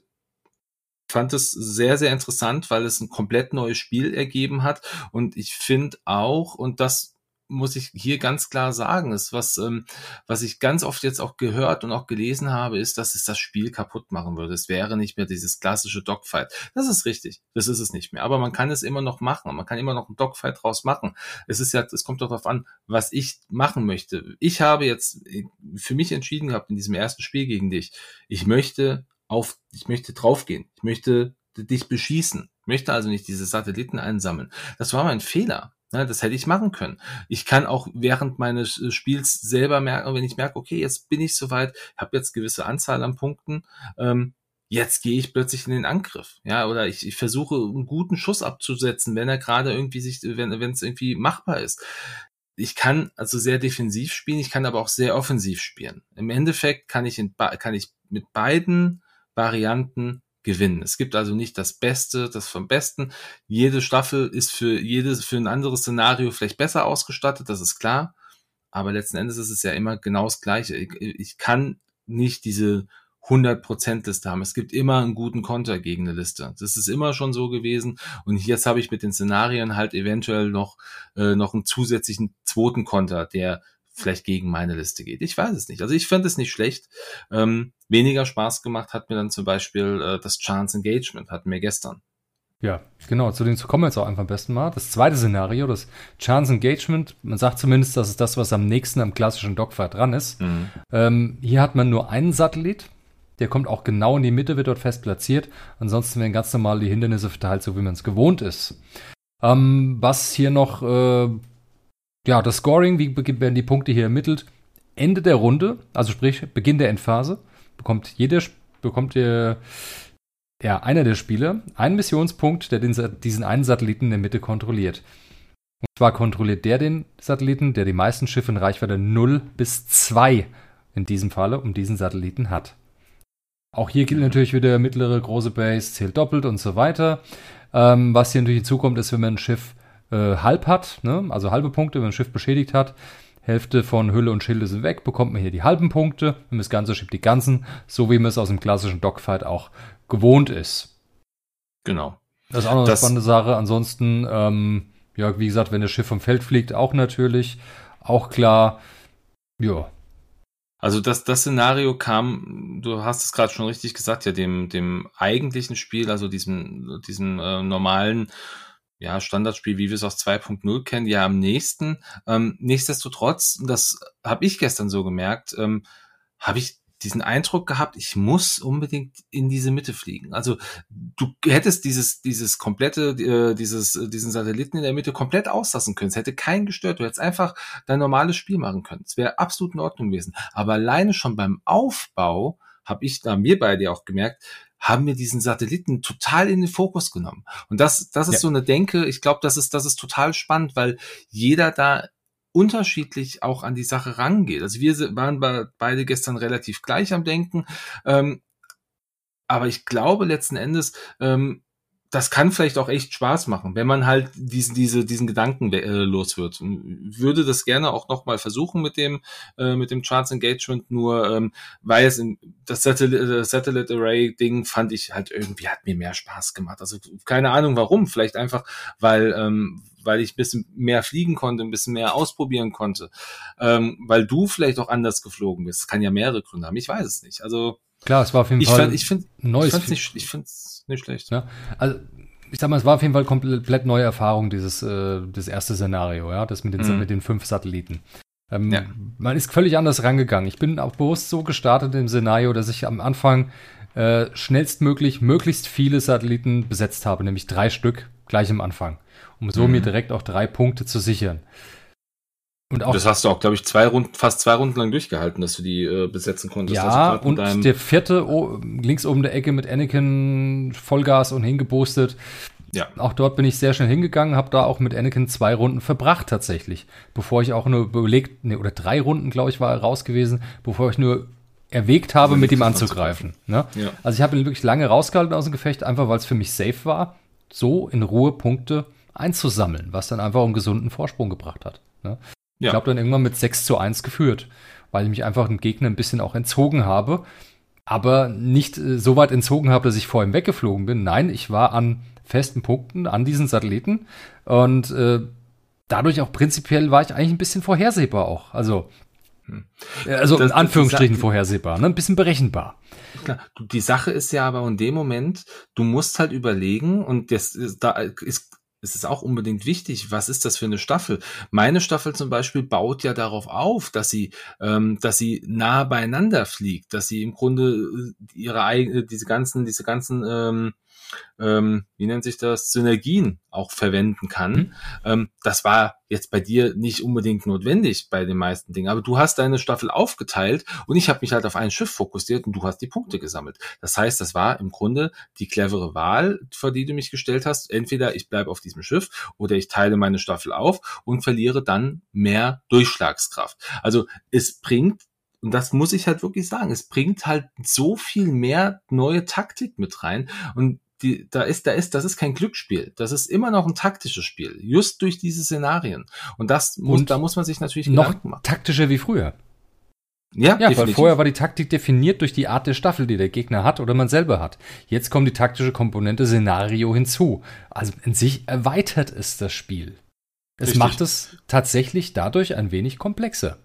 fand es sehr, sehr interessant, weil es ein komplett neues Spiel ergeben hat. Und ich finde auch, und das muss ich hier ganz klar sagen, ist was, ähm, was ich ganz oft jetzt auch gehört und auch gelesen habe, ist, dass es das Spiel kaputt machen würde. Es wäre nicht mehr dieses klassische Dogfight. Das ist richtig. Das ist es nicht mehr. Aber man kann es immer noch machen. Man kann immer noch einen Dogfight draus machen. Es ist ja, es kommt doch darauf an, was ich machen möchte. Ich habe jetzt für mich entschieden gehabt in diesem ersten Spiel gegen dich. Ich möchte auf, ich möchte draufgehen. Ich möchte dich beschießen. Möchte also nicht diese Satelliten einsammeln. Das war mein Fehler. Ne, das hätte ich machen können. Ich kann auch während meines äh, Spiels selber merken, wenn ich merke, okay, jetzt bin ich soweit, habe jetzt gewisse Anzahl an Punkten, ähm, jetzt gehe ich plötzlich in den Angriff. Ja, oder ich, ich versuche einen guten Schuss abzusetzen, wenn er gerade irgendwie sich, wenn es irgendwie machbar ist. Ich kann also sehr defensiv spielen, ich kann aber auch sehr offensiv spielen. Im Endeffekt kann ich in, kann ich mit beiden Varianten gewinnen. Es gibt also nicht das Beste, das vom Besten. Jede Staffel ist für jedes, für ein anderes Szenario vielleicht besser ausgestattet, das ist klar. Aber letzten Endes ist es ja immer genau das Gleiche. Ich, ich kann nicht diese 100% Liste haben. Es gibt immer einen guten Konter gegen eine Liste. Das ist immer schon so gewesen. Und jetzt habe ich mit den Szenarien halt eventuell noch, äh, noch einen zusätzlichen zweiten Konter, der vielleicht gegen meine Liste geht. Ich weiß es nicht. Also ich fand es nicht schlecht. Ähm, weniger Spaß gemacht hat mir dann zum Beispiel äh, das Chance Engagement, hatten wir gestern. Ja, genau, zu dem kommen wir jetzt auch einfach am besten mal. Das zweite Szenario, das Chance Engagement, man sagt zumindest, das ist das, was am nächsten am klassischen Dogfight dran ist. Mhm. Ähm, hier hat man nur einen Satellit, der kommt auch genau in die Mitte, wird dort fest platziert. Ansonsten werden ganz normal die Hindernisse verteilt, so wie man es gewohnt ist. Ähm, was hier noch äh, ja, das Scoring, wie werden die Punkte hier ermittelt? Ende der Runde, also sprich Beginn der Endphase, bekommt jeder, bekommt der, ja, einer der Spieler einen Missionspunkt, der den, diesen einen Satelliten in der Mitte kontrolliert. Und zwar kontrolliert der den Satelliten, der die meisten Schiffe in Reichweite 0 bis 2 in diesem Falle um diesen Satelliten hat. Auch hier gilt natürlich wieder mittlere, große Base, zählt doppelt und so weiter. Ähm, was hier natürlich hinzukommt, ist, wenn man ein Schiff äh, halb hat, ne? also halbe Punkte, wenn man ein Schiff beschädigt hat. Hälfte von Hülle und Schilde sind weg, bekommt man hier die halben Punkte, wenn man das ganze Schiff die ganzen, so wie man es aus dem klassischen Dogfight auch gewohnt ist. Genau. Das ist auch noch eine das, spannende Sache. Ansonsten, ähm, ja, wie gesagt, wenn das Schiff vom Feld fliegt, auch natürlich, auch klar, ja. Also das, das Szenario kam, du hast es gerade schon richtig gesagt, ja, dem, dem eigentlichen Spiel, also diesem, diesem äh, normalen ja, Standardspiel, wie wir es aus 2.0 kennen, ja am nächsten. Ähm, nichtsdestotrotz, das habe ich gestern so gemerkt, ähm, habe ich diesen Eindruck gehabt, ich muss unbedingt in diese Mitte fliegen. Also du hättest dieses dieses komplette äh, dieses diesen Satelliten in der Mitte komplett auslassen können. Es hätte keinen gestört. Du hättest einfach dein normales Spiel machen können. Es wäre absolut in Ordnung gewesen. Aber alleine schon beim Aufbau habe ich da mir bei dir auch gemerkt, haben wir diesen Satelliten total in den Fokus genommen. Und das, das ist ja. so eine Denke, ich glaube, das ist, das ist total spannend, weil jeder da unterschiedlich auch an die Sache rangeht. Also wir waren beide gestern relativ gleich am Denken. Ähm, aber ich glaube letzten Endes, ähm, das kann vielleicht auch echt Spaß machen, wenn man halt diesen, diese, diesen Gedanken äh, los wird. Würde das gerne auch nochmal versuchen mit dem, äh, mit dem Chance Engagement, nur ähm, weil es in, das Satellite, Satellite Array Ding fand ich halt irgendwie, hat mir mehr Spaß gemacht. Also keine Ahnung warum, vielleicht einfach, weil, ähm, weil ich ein bisschen mehr fliegen konnte, ein bisschen mehr ausprobieren konnte, ähm, weil du vielleicht auch anders geflogen bist. Kann ja mehrere Gründe haben, ich weiß es nicht. Also Klar, es war auf jeden ich Fall fand, ich find, neues. Ich nicht, ich find's nicht schlecht. Ja, also ich sag mal, es war auf jeden Fall komplett neue Erfahrung, dieses äh, das erste Szenario, ja, das mit den, mhm. mit den fünf Satelliten. Ähm, ja. Man ist völlig anders rangegangen. Ich bin auch bewusst so gestartet im Szenario, dass ich am Anfang äh, schnellstmöglich möglichst viele Satelliten besetzt habe, nämlich drei Stück gleich am Anfang, um so mhm. mir direkt auch drei Punkte zu sichern. Und auch, das hast du auch, glaube ich, zwei Runden, fast zwei Runden lang durchgehalten, dass du die äh, besetzen konntest. Ja, also und der vierte oh, links oben der Ecke mit Anakin Vollgas und hingeboostet. Ja. Auch dort bin ich sehr schnell hingegangen, habe da auch mit Anakin zwei Runden verbracht tatsächlich, bevor ich auch nur überlegt, nee, oder drei Runden, glaube ich, war er raus gewesen, bevor ich nur erwägt habe, also mit ihm anzugreifen. Ne? Ja. Also ich habe ihn wirklich lange rausgehalten aus dem Gefecht, einfach weil es für mich safe war, so in Ruhe Punkte einzusammeln, was dann einfach einen gesunden Vorsprung gebracht hat. Ne? Ja. Ich glaube, dann irgendwann mit 6 zu 1 geführt, weil ich mich einfach dem Gegner ein bisschen auch entzogen habe, aber nicht äh, so weit entzogen habe, dass ich vor ihm weggeflogen bin. Nein, ich war an festen Punkten, an diesen Satelliten und äh, dadurch auch prinzipiell war ich eigentlich ein bisschen vorhersehbar auch. Also, hm. also das, in Anführungsstrichen das, vorhersehbar, ne? ein bisschen berechenbar. Klar, die Sache ist ja aber in dem Moment, du musst halt überlegen und das ist, da ist es ist auch unbedingt wichtig, was ist das für eine Staffel? Meine Staffel zum Beispiel baut ja darauf auf, dass sie, ähm, dass sie nah beieinander fliegt, dass sie im Grunde äh, ihre eigene, diese ganzen, diese ganzen ähm, ähm, wie nennt sich das, Synergien auch verwenden kann. Mhm. Ähm, das war jetzt bei dir nicht unbedingt notwendig bei den meisten Dingen, aber du hast deine Staffel aufgeteilt und ich habe mich halt auf ein Schiff fokussiert und du hast die Punkte gesammelt. Das heißt, das war im Grunde die clevere Wahl, vor die du mich gestellt hast. Entweder ich bleibe auf diesem Schiff oder ich teile meine Staffel auf und verliere dann mehr Durchschlagskraft. Also es bringt und das muss ich halt wirklich sagen, es bringt halt so viel mehr neue Taktik mit rein. Und die, da ist, da ist, das ist kein Glücksspiel. Das ist immer noch ein taktisches Spiel. Just durch diese Szenarien. Und das muss, Und da muss man sich natürlich noch Gedanken machen. taktischer wie früher. Ja, ja weil vorher war die Taktik definiert durch die Art der Staffel, die der Gegner hat oder man selber hat. Jetzt kommt die taktische Komponente Szenario hinzu. Also in sich erweitert es das Spiel. Es Richtig. macht es tatsächlich dadurch ein wenig komplexer.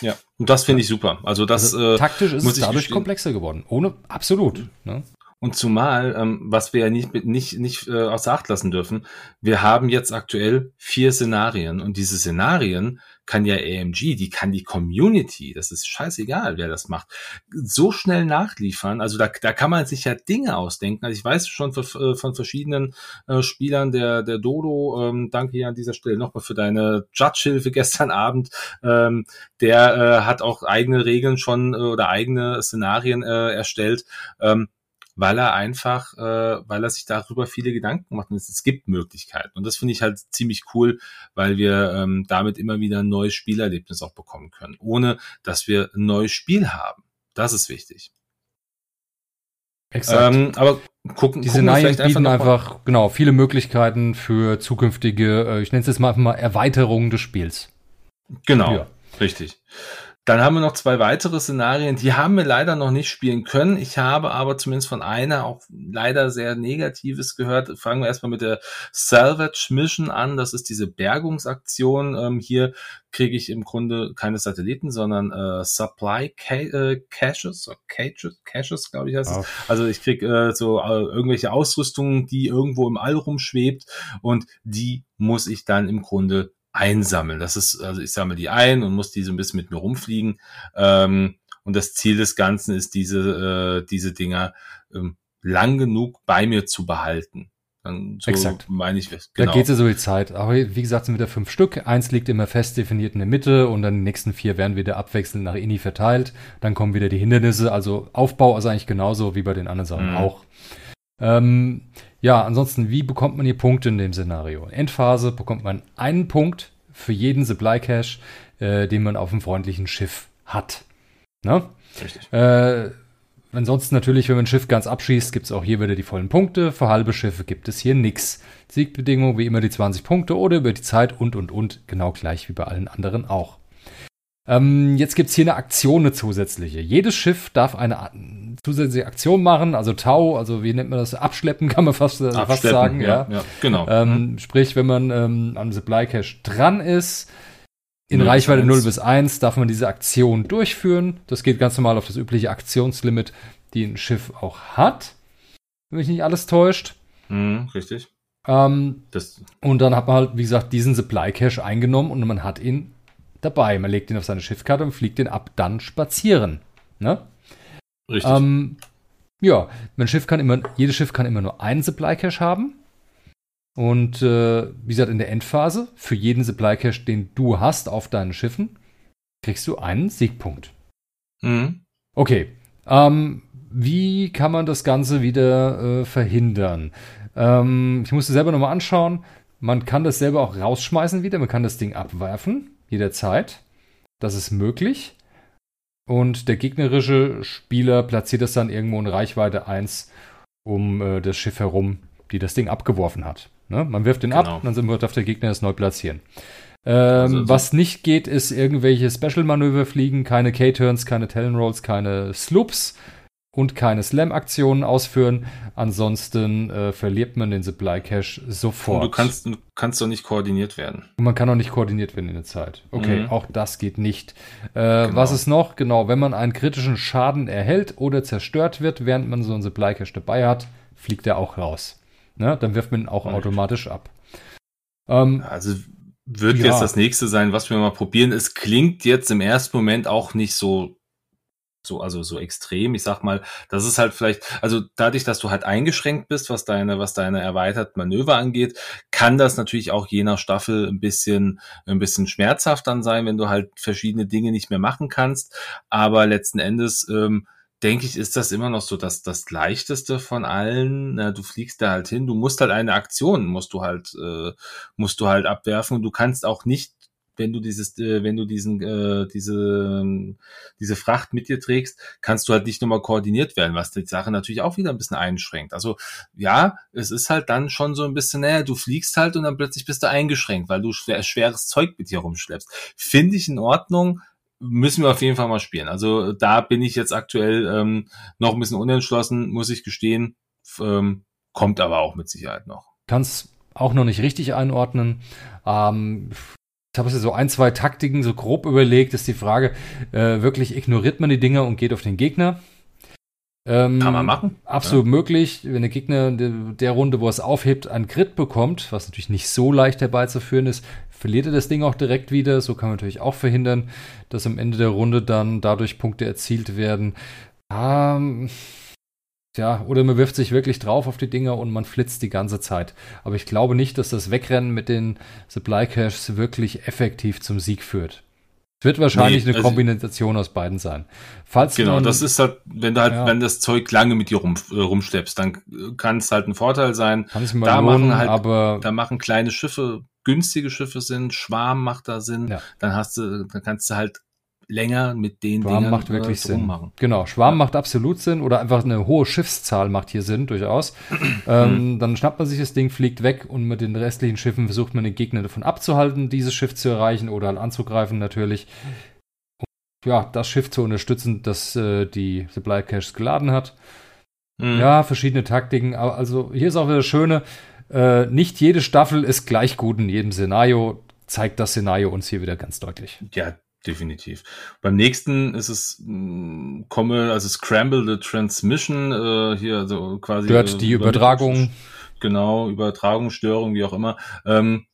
Ja, und das finde ich super. Also das also, äh, taktisch ist es dadurch komplexer geworden. Ohne absolut. Ne? Und zumal, ähm, was wir ja nicht, nicht, nicht äh, außer Acht lassen dürfen, wir haben jetzt aktuell vier Szenarien und diese Szenarien kann ja AMG, die kann die Community, das ist scheißegal, wer das macht, so schnell nachliefern. Also da, da kann man sich ja Dinge ausdenken. Also ich weiß schon von, äh, von verschiedenen äh, Spielern, der, der Dodo, ähm, danke hier an dieser Stelle nochmal für deine Judge-Hilfe gestern Abend, ähm, der äh, hat auch eigene Regeln schon äh, oder eigene Szenarien äh, erstellt. Ähm, weil er einfach, äh, weil er sich darüber viele Gedanken macht und es, es gibt Möglichkeiten. Und das finde ich halt ziemlich cool, weil wir ähm, damit immer wieder ein neues Spielerlebnis auch bekommen können, ohne dass wir ein neues Spiel haben. Das ist wichtig. Exakt. Ähm, aber gucken, die Szenarien bieten einfach, einfach genau viele Möglichkeiten für zukünftige, äh, ich nenne es jetzt mal einfach mal Erweiterungen des Spiels. Genau, ja. richtig. Dann haben wir noch zwei weitere Szenarien, die haben wir leider noch nicht spielen können. Ich habe aber zumindest von einer auch leider sehr Negatives gehört. Fangen wir erstmal mit der Salvage Mission an. Das ist diese Bergungsaktion. Ähm, hier kriege ich im Grunde keine Satelliten, sondern äh, Supply Ca äh, Caches, Caches, Caches glaube ich heißt es. Also ich kriege äh, so äh, irgendwelche Ausrüstungen, die irgendwo im All rumschwebt und die muss ich dann im Grunde einsammeln. Das ist, also ich sammle die ein und muss die so ein bisschen mit mir rumfliegen. Ähm, und das Ziel des Ganzen ist, diese, äh, diese Dinger ähm, lang genug bei mir zu behalten. Dann so Exakt. meine ich. Genau. Da geht es ja so die Zeit. Aber wie gesagt, sind wieder fünf Stück. Eins liegt immer fest definiert in der Mitte und dann die nächsten vier werden wieder abwechselnd nach INI verteilt. Dann kommen wieder die Hindernisse. Also Aufbau ist eigentlich genauso wie bei den anderen Sachen mhm. auch. Ähm, ja, ansonsten, wie bekommt man hier Punkte in dem Szenario? Endphase bekommt man einen Punkt für jeden Supply Cache, äh, den man auf dem freundlichen Schiff hat. Ne? Richtig. Äh, ansonsten natürlich, wenn man ein Schiff ganz abschießt, gibt es auch hier wieder die vollen Punkte. Für halbe Schiffe gibt es hier nichts. Siegbedingung wie immer die 20 Punkte oder über die Zeit und und und, genau gleich wie bei allen anderen auch. Ähm, jetzt gibt es hier eine Aktion, eine zusätzliche. Jedes Schiff darf eine zusätzliche Aktion machen, also Tau, also wie nennt man das? Abschleppen kann man fast, äh, fast sagen. Ja, ja. ja genau. Ähm, mhm. Sprich, wenn man ähm, am Supply Cache dran ist, in 0 Reichweite 0 bis 1 darf man diese Aktion durchführen. Das geht ganz normal auf das übliche Aktionslimit, die ein Schiff auch hat. Wenn mich nicht alles täuscht. Mhm, richtig. Ähm, und dann hat man halt, wie gesagt, diesen Supply Cache eingenommen und man hat ihn dabei. Man legt ihn auf seine Schiffkarte und fliegt ihn ab, dann spazieren. Ne? Richtig. Ähm, ja, mein Schiff kann immer, jedes Schiff kann immer nur einen Supply Cache haben. Und äh, wie gesagt, in der Endphase, für jeden Supply Cache, den du hast auf deinen Schiffen, kriegst du einen Siegpunkt. Mhm. Okay. Ähm, wie kann man das Ganze wieder äh, verhindern? Ähm, ich musste selber nochmal anschauen. Man kann das selber auch rausschmeißen wieder. Man kann das Ding abwerfen, jederzeit. Das ist möglich. Und der gegnerische Spieler platziert das dann irgendwo in Reichweite 1 um äh, das Schiff herum, die das Ding abgeworfen hat. Ne? Man wirft den genau. ab, dann darf der Gegner es neu platzieren. Ähm, also, also, was nicht geht, ist irgendwelche Special-Manöver fliegen, keine K-Turns, keine Talon-Rolls, keine Sloops und keine Slam-Aktionen ausführen. Ansonsten äh, verliert man den Supply Cache sofort. Und du kannst, du kannst doch nicht koordiniert werden. Und man kann auch nicht koordiniert werden in der Zeit. Okay, mhm. auch das geht nicht. Äh, genau. Was ist noch? Genau, wenn man einen kritischen Schaden erhält oder zerstört wird, während man so einen Supply Cache dabei hat, fliegt er auch raus. Ne? Dann wirft man ihn auch automatisch ab. Ähm, also wird ja. jetzt das nächste sein, was wir mal probieren. Es klingt jetzt im ersten Moment auch nicht so so, also so extrem. Ich sag mal, das ist halt vielleicht, also dadurch, dass du halt eingeschränkt bist, was deine, was deine erweiterten Manöver angeht, kann das natürlich auch je nach Staffel ein bisschen, ein bisschen schmerzhaft dann sein, wenn du halt verschiedene Dinge nicht mehr machen kannst. Aber letzten Endes, ähm, denke ich, ist das immer noch so das, das leichteste von allen. Na, du fliegst da halt hin, du musst halt eine Aktion, musst du halt, äh, musst du halt abwerfen und du kannst auch nicht wenn du dieses, äh, wenn du diesen, äh, diese, ähm, diese Fracht mit dir trägst, kannst du halt nicht nochmal koordiniert werden, was die Sache natürlich auch wieder ein bisschen einschränkt. Also ja, es ist halt dann schon so ein bisschen, naja, du fliegst halt und dann plötzlich bist du eingeschränkt, weil du schwer, schweres Zeug mit dir rumschleppst. Finde ich in Ordnung, müssen wir auf jeden Fall mal spielen. Also da bin ich jetzt aktuell ähm, noch ein bisschen unentschlossen, muss ich gestehen. Ähm, kommt aber auch mit Sicherheit noch. Kannst auch noch nicht richtig einordnen. Ähm, ich habe so ein, zwei Taktiken so grob überlegt, ist die Frage, äh, wirklich ignoriert man die Dinger und geht auf den Gegner? Ähm, Kann man machen. Absolut ja. möglich. Wenn der Gegner der, der Runde, wo er es aufhebt, einen Crit bekommt, was natürlich nicht so leicht herbeizuführen ist, verliert er das Ding auch direkt wieder. So kann man natürlich auch verhindern, dass am Ende der Runde dann dadurch Punkte erzielt werden. Ähm, ja, oder man wirft sich wirklich drauf auf die Dinger und man flitzt die ganze Zeit. Aber ich glaube nicht, dass das Wegrennen mit den Supply Caches wirklich effektiv zum Sieg führt. Es wird wahrscheinlich nee, eine also Kombination aus beiden sein. Falls genau, man, das ist halt, wenn du halt, ja. wenn das Zeug lange mit dir rum, äh, rumschleppst, dann kann es halt ein Vorteil sein. Kann es mal da lohnen, machen halt, aber da machen kleine Schiffe, günstige Schiffe sind, Schwarm macht da Sinn. Ja. Dann hast du, dann kannst du halt länger mit den Schwarm Dingern macht wirklich äh, Sinn. Machen. Genau, Schwarm ja. macht absolut Sinn oder einfach eine hohe Schiffszahl macht hier Sinn, durchaus. ähm, dann schnappt man sich das Ding, fliegt weg und mit den restlichen Schiffen versucht man den Gegner davon abzuhalten, dieses Schiff zu erreichen oder halt anzugreifen natürlich. Und, ja, das Schiff zu unterstützen, das äh, die Supply Caches geladen hat. Mhm. Ja, verschiedene Taktiken. Aber also hier ist auch wieder das Schöne, äh, nicht jede Staffel ist gleich gut in jedem Szenario. Zeigt das Szenario uns hier wieder ganz deutlich. Ja, definitiv. Beim nächsten ist es mh, hm, komme, also Scramble the Transmission, äh, hier also quasi. Stört äh, die Übertragung. Genau, Übertragungsstörung, wie auch immer. Ähm,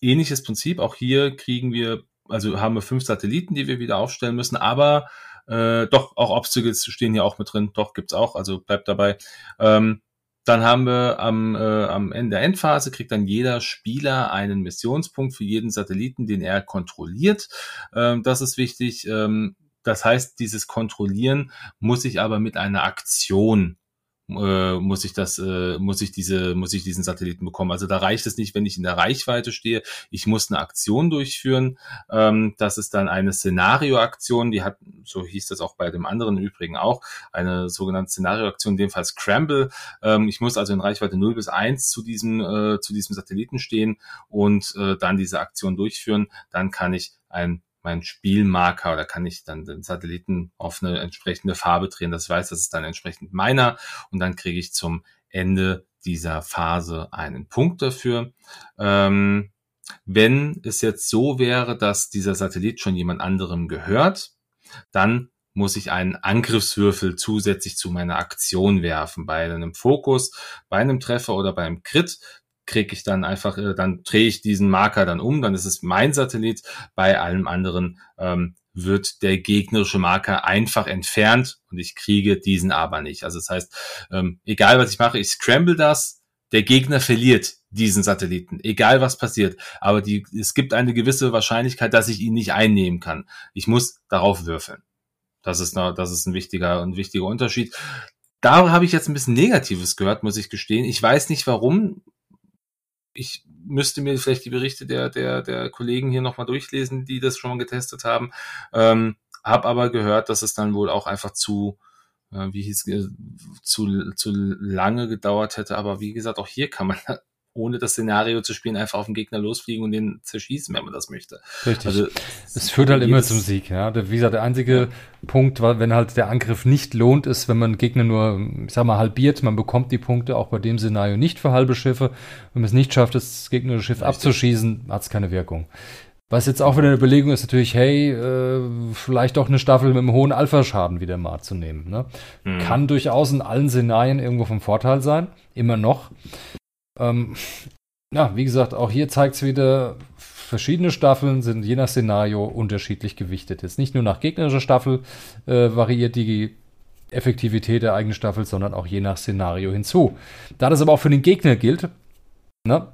ähnliches Prinzip, auch hier kriegen wir, also haben wir fünf Satelliten, die wir wieder aufstellen müssen, aber äh, doch, auch Obstacles stehen hier auch mit drin, doch, gibt's auch, also bleibt dabei. Ähm, dann haben wir am, äh, am Ende der Endphase kriegt dann jeder Spieler einen Missionspunkt für jeden Satelliten, den er kontrolliert. Ähm, das ist wichtig. Ähm, das heißt, dieses Kontrollieren muss ich aber mit einer Aktion äh, muss ich das, äh, muss ich diese, muss ich diesen Satelliten bekommen. Also da reicht es nicht, wenn ich in der Reichweite stehe. Ich muss eine Aktion durchführen. Ähm, das ist dann eine Szenarioaktion. Die hat, so hieß das auch bei dem anderen Übrigen auch, eine sogenannte Szenarioaktion, in dem Fall Scramble. Ähm, ich muss also in Reichweite 0 bis 1 zu diesem, äh, zu diesem Satelliten stehen und äh, dann diese Aktion durchführen. Dann kann ich ein mein Spielmarker oder kann ich dann den Satelliten auf eine entsprechende Farbe drehen. Das weiß, das ist dann entsprechend meiner und dann kriege ich zum Ende dieser Phase einen Punkt dafür. Ähm, wenn es jetzt so wäre, dass dieser Satellit schon jemand anderem gehört, dann muss ich einen Angriffswürfel zusätzlich zu meiner Aktion werfen. Bei einem Fokus, bei einem Treffer oder beim Crit kriege ich dann einfach, äh, dann drehe ich diesen Marker dann um, dann ist es mein Satellit. Bei allem anderen ähm, wird der gegnerische Marker einfach entfernt und ich kriege diesen aber nicht. Also das heißt, ähm, egal was ich mache, ich scramble das, der Gegner verliert diesen Satelliten, egal was passiert. Aber die, es gibt eine gewisse Wahrscheinlichkeit, dass ich ihn nicht einnehmen kann. Ich muss darauf würfeln. Das ist, eine, das ist ein wichtiger, ein wichtiger Unterschied. Da habe ich jetzt ein bisschen Negatives gehört, muss ich gestehen. Ich weiß nicht warum ich müsste mir vielleicht die Berichte der, der, der Kollegen hier nochmal durchlesen, die das schon mal getestet haben. Ähm, hab aber gehört, dass es dann wohl auch einfach zu, äh, wie hieß, äh, zu, zu lange gedauert hätte. Aber wie gesagt, auch hier kann man ohne das Szenario zu spielen, einfach auf den Gegner losfliegen und den zerschießen, wenn man das möchte. Richtig. Also, es führt halt immer zum Sieg, ja. wie gesagt, der einzige ja. Punkt war, wenn halt der Angriff nicht lohnt, ist, wenn man Gegner nur, ich sag mal, halbiert, man bekommt die Punkte auch bei dem Szenario nicht für halbe Schiffe. Wenn man es nicht schafft, das gegnerische Schiff Richtig. abzuschießen, hat es keine Wirkung. Was jetzt auch wieder eine Überlegung ist, natürlich, hey, äh, vielleicht doch eine Staffel mit einem hohen Alpha-Schaden wieder mal zu nehmen. Ne? Mhm. Kann durchaus in allen Szenarien irgendwo vom Vorteil sein, immer noch. Ähm, ja, wie gesagt, auch hier zeigt es wieder, verschiedene Staffeln sind je nach Szenario unterschiedlich gewichtet. Jetzt nicht nur nach gegnerischer Staffel äh, variiert die Effektivität der eigenen Staffel, sondern auch je nach Szenario hinzu. Da das aber auch für den Gegner gilt, ne,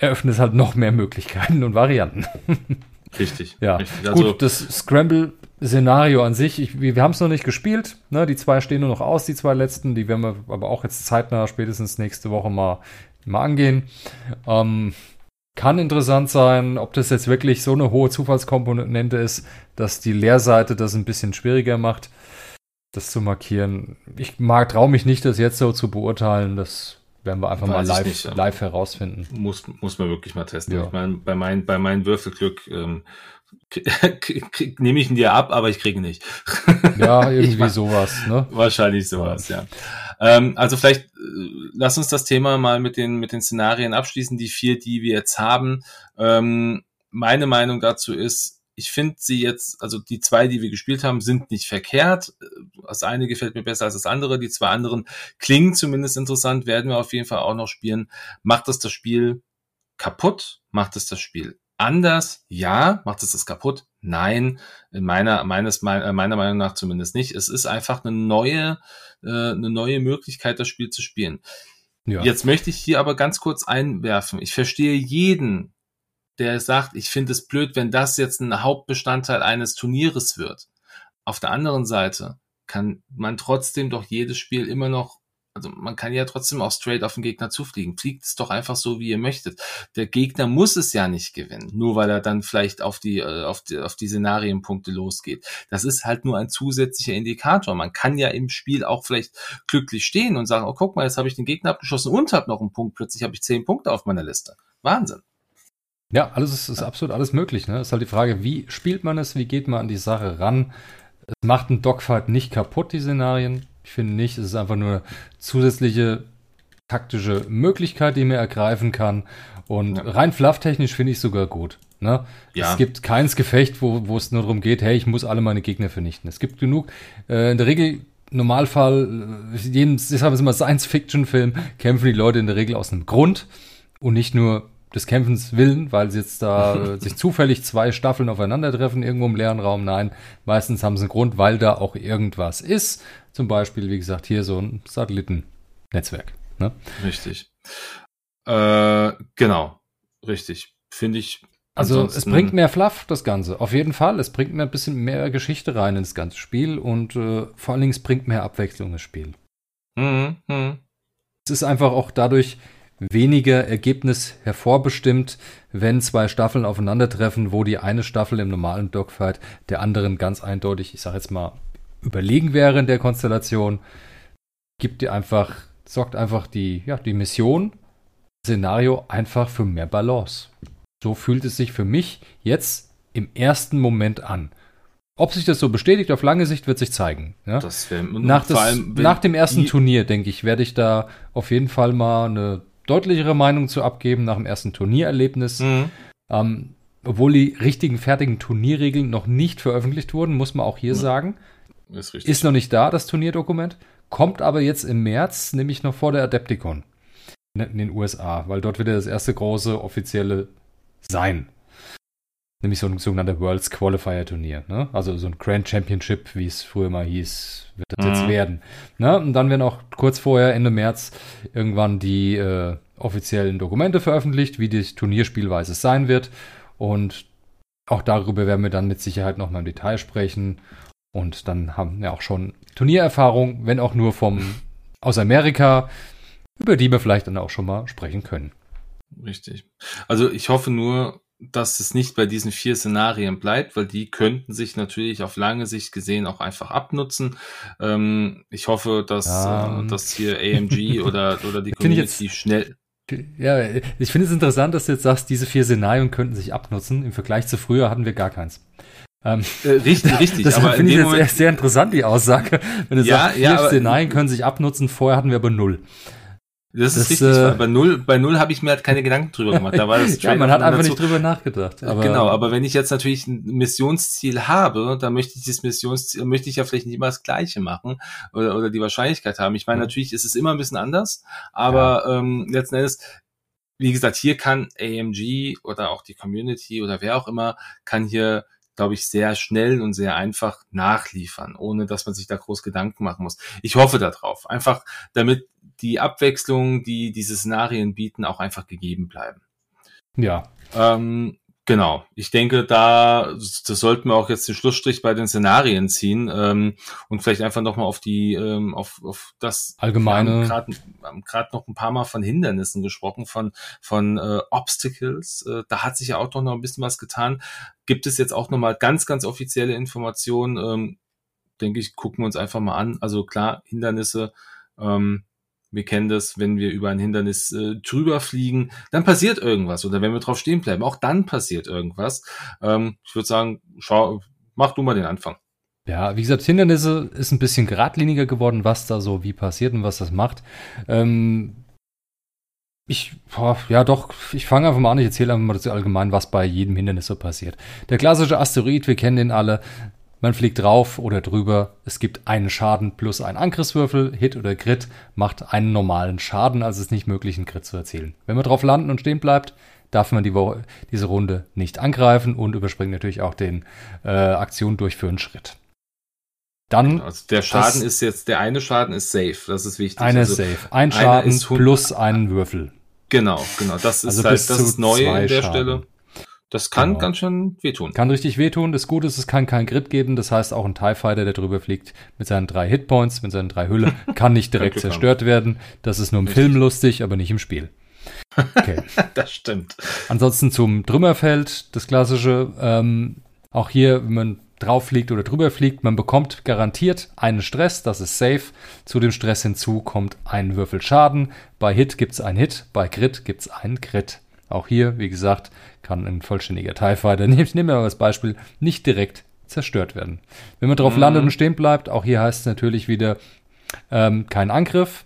eröffnet es halt noch mehr Möglichkeiten und Varianten. Richtig. ja, richtig. Also, gut, das Scramble Szenario an sich, ich, wir, wir haben es noch nicht gespielt. Ne? Die zwei stehen nur noch aus, die zwei letzten. Die werden wir aber auch jetzt zeitnah, spätestens nächste Woche mal, mal angehen. Ähm, kann interessant sein, ob das jetzt wirklich so eine hohe Zufallskomponente ist, dass die Leerseite das ein bisschen schwieriger macht, das zu markieren. Ich mag, traue mich nicht, das jetzt so zu beurteilen. Das werden wir einfach Weiß mal live, nicht, live herausfinden. Muss, muss man wirklich mal testen. Ja. Ich meine, bei, mein, bei meinem Würfelglück ähm, nehme ich ihn dir ab, aber ich kriege ihn nicht. Ja, irgendwie sowas, ne? Wahrscheinlich sowas, ja. ja. Ähm, also vielleicht äh, lass uns das Thema mal mit den, mit den Szenarien abschließen, die vier, die wir jetzt haben. Ähm, meine Meinung dazu ist, ich finde sie jetzt, also die zwei, die wir gespielt haben, sind nicht verkehrt. Das eine gefällt mir besser als das andere. Die zwei anderen klingen zumindest interessant, werden wir auf jeden Fall auch noch spielen. Macht das das Spiel kaputt? Macht es das Spiel anders? Ja. Macht es das kaputt? Nein. In meiner, meines, äh, meiner Meinung nach zumindest nicht. Es ist einfach eine neue, äh, eine neue Möglichkeit, das Spiel zu spielen. Ja. Jetzt möchte ich hier aber ganz kurz einwerfen. Ich verstehe jeden, der sagt, ich finde es blöd, wenn das jetzt ein Hauptbestandteil eines Turnieres wird. Auf der anderen Seite kann man trotzdem doch jedes Spiel immer noch also man kann ja trotzdem auch straight auf den Gegner zufliegen. Fliegt es doch einfach so, wie ihr möchtet. Der Gegner muss es ja nicht gewinnen, nur weil er dann vielleicht auf die, äh, auf die, auf die Szenarienpunkte losgeht. Das ist halt nur ein zusätzlicher Indikator. Man kann ja im Spiel auch vielleicht glücklich stehen und sagen, oh guck mal, jetzt habe ich den Gegner abgeschossen und habe noch einen Punkt. Plötzlich habe ich zehn Punkte auf meiner Liste. Wahnsinn. Ja, alles ist, ist absolut alles möglich. Ne? Ist halt die Frage, wie spielt man es, wie geht man an die Sache ran? Es macht ein Dogfight nicht kaputt, die Szenarien. Ich finde nicht, es ist einfach nur zusätzliche taktische Möglichkeit, die man ergreifen kann. Und ja. rein flufftechnisch finde ich sogar gut. Ne? Ja. Es gibt keins Gefecht, wo, wo es nur darum geht, hey, ich muss alle meine Gegner vernichten. Es gibt genug, äh, in der Regel, Normalfall, äh, jedem, deshalb ist immer Science-Fiction-Film, kämpfen die Leute in der Regel aus einem Grund und nicht nur des Kämpfens willen, weil sie jetzt da sich zufällig zwei Staffeln aufeinandertreffen, irgendwo im leeren Raum. Nein, meistens haben sie einen Grund, weil da auch irgendwas ist. Zum Beispiel, wie gesagt, hier so ein Satelliten Netzwerk. Ne? Richtig. Äh, genau. Richtig. Finde ich. Also es bringt mehr Fluff, das Ganze. Auf jeden Fall. Es bringt mehr ein bisschen mehr Geschichte rein ins ganze Spiel und äh, vor allen Dingen es bringt mehr Abwechslung ins Spiel. Mhm, mh. Es ist einfach auch dadurch weniger Ergebnis hervorbestimmt, wenn zwei Staffeln aufeinandertreffen, wo die eine Staffel im normalen Dogfight der anderen ganz eindeutig, ich sag jetzt mal, überlegen wäre in der Konstellation, gibt dir einfach, sorgt einfach die, ja, die Mission, Szenario einfach für mehr Balance. So fühlt es sich für mich jetzt im ersten Moment an. Ob sich das so bestätigt, auf lange Sicht wird sich zeigen. Ja? Nach, das, nach dem ersten Turnier, denke ich, werde ich da auf jeden Fall mal eine deutlichere Meinung zu abgeben nach dem ersten Turniererlebnis. Mhm. Ähm, obwohl die richtigen, fertigen Turnierregeln noch nicht veröffentlicht wurden, muss man auch hier mhm. sagen. Ist, ist, noch nicht da, das Turnierdokument. Kommt aber jetzt im März, nämlich noch vor der Adepticon in den USA, weil dort wird ja das erste große offizielle sein. Nämlich so ein sogenannter Worlds Qualifier Turnier. Ne? Also so ein Grand Championship, wie es früher mal hieß, wird das mhm. jetzt werden. Ne? Und dann werden auch kurz vorher, Ende März, irgendwann die äh, offiziellen Dokumente veröffentlicht, wie die Turnierspielweise sein wird. Und auch darüber werden wir dann mit Sicherheit noch mal im Detail sprechen. Und dann haben wir auch schon Turniererfahrung, wenn auch nur vom aus Amerika, über die wir vielleicht dann auch schon mal sprechen können. Richtig. Also ich hoffe nur, dass es nicht bei diesen vier Szenarien bleibt, weil die könnten sich natürlich auf lange Sicht gesehen auch einfach abnutzen. Ähm, ich hoffe, dass, um. äh, dass hier AMG oder, oder die Community schnell. Ja, ich finde es interessant, dass du jetzt sagst, diese vier Szenarien könnten sich abnutzen. Im Vergleich zu früher hatten wir gar keins. Ähm, äh, richtig, richtig. Das finde ich jetzt Moment, sehr, sehr interessant, die Aussage. Wenn du ja, sagst, vier ja, Szenarien können sich abnutzen, vorher hatten wir aber null. Das, das ist richtig. Äh, bei null, bei null habe ich mir halt keine Gedanken drüber gemacht. Da war das ja, man hat einfach dazu. nicht drüber nachgedacht. Aber genau, aber wenn ich jetzt natürlich ein Missionsziel habe, dann möchte ich das Missionsziel, möchte ich ja vielleicht nicht immer das Gleiche machen oder, oder die Wahrscheinlichkeit haben. Ich meine, mhm. natürlich ist es immer ein bisschen anders, aber ja. ähm, letzten Endes, wie gesagt, hier kann AMG oder auch die Community oder wer auch immer kann hier glaube ich, sehr schnell und sehr einfach nachliefern, ohne dass man sich da groß Gedanken machen muss. Ich hoffe darauf. Einfach, damit die Abwechslung, die diese Szenarien bieten, auch einfach gegeben bleiben. Ja. Ähm, genau. Ich denke, da das sollten wir auch jetzt den Schlussstrich bei den Szenarien ziehen ähm, und vielleicht einfach nochmal auf die, ähm, auf, auf das allgemeine. Wir haben gerade noch ein paar Mal von Hindernissen gesprochen, von von äh, Obstacles. Äh, da hat sich ja auch noch ein bisschen was getan. Gibt es jetzt auch nochmal ganz, ganz offizielle Informationen? Ähm, denke ich, gucken wir uns einfach mal an. Also klar, Hindernisse. Ähm, wir kennen das, wenn wir über ein Hindernis äh, drüber fliegen, dann passiert irgendwas. Oder wenn wir drauf stehen bleiben, auch dann passiert irgendwas. Ähm, ich würde sagen, schau, mach du mal den Anfang. Ja, wie gesagt, Hindernisse ist ein bisschen geradliniger geworden, was da so wie passiert und was das macht. Ähm, ich, boah, ja doch, ich fange einfach mal an, ich erzähle einfach mal allgemein, was bei jedem Hindernis so passiert. Der klassische Asteroid, wir kennen den alle, man fliegt drauf oder drüber. Es gibt einen Schaden plus einen Angriffswürfel. Hit oder Crit macht einen normalen Schaden, also es ist nicht möglich, einen Crit zu erzielen. Wenn man drauf landen und stehen bleibt, darf man die diese Runde nicht angreifen und überspringt natürlich auch den äh, Aktion durchführen Schritt. Dann also der Schaden ist jetzt, der eine Schaden ist safe, das ist wichtig. Eine also, safe. Ein Schaden plus einen Würfel. Genau, genau. Das ist also halt, das ist neu an der Schaden. Stelle. Das kann genau. ganz schön wehtun. Kann richtig wehtun. Das Gute ist, es kann keinen Grit geben. Das heißt, auch ein TIE Fighter, der drüber fliegt, mit seinen drei Hitpoints, mit seinen drei Hülle, kann nicht direkt zerstört werden. Das ist nur im richtig. Film lustig, aber nicht im Spiel. Okay. das stimmt. Ansonsten zum Trümmerfeld, das klassische. Ähm, auch hier, wenn man drauf fliegt oder drüber fliegt, man bekommt garantiert einen Stress, das ist safe. Zu dem Stress hinzu kommt ein Würfel Schaden. Bei Hit gibt's einen Hit, bei Crit gibt's einen Crit. Auch hier, wie gesagt, kann ein vollständiger TIE Fighter, nehmen wir mal als Beispiel, nicht direkt zerstört werden. Wenn man drauf mhm. landet und stehen bleibt, auch hier heißt es natürlich wieder ähm, kein Angriff.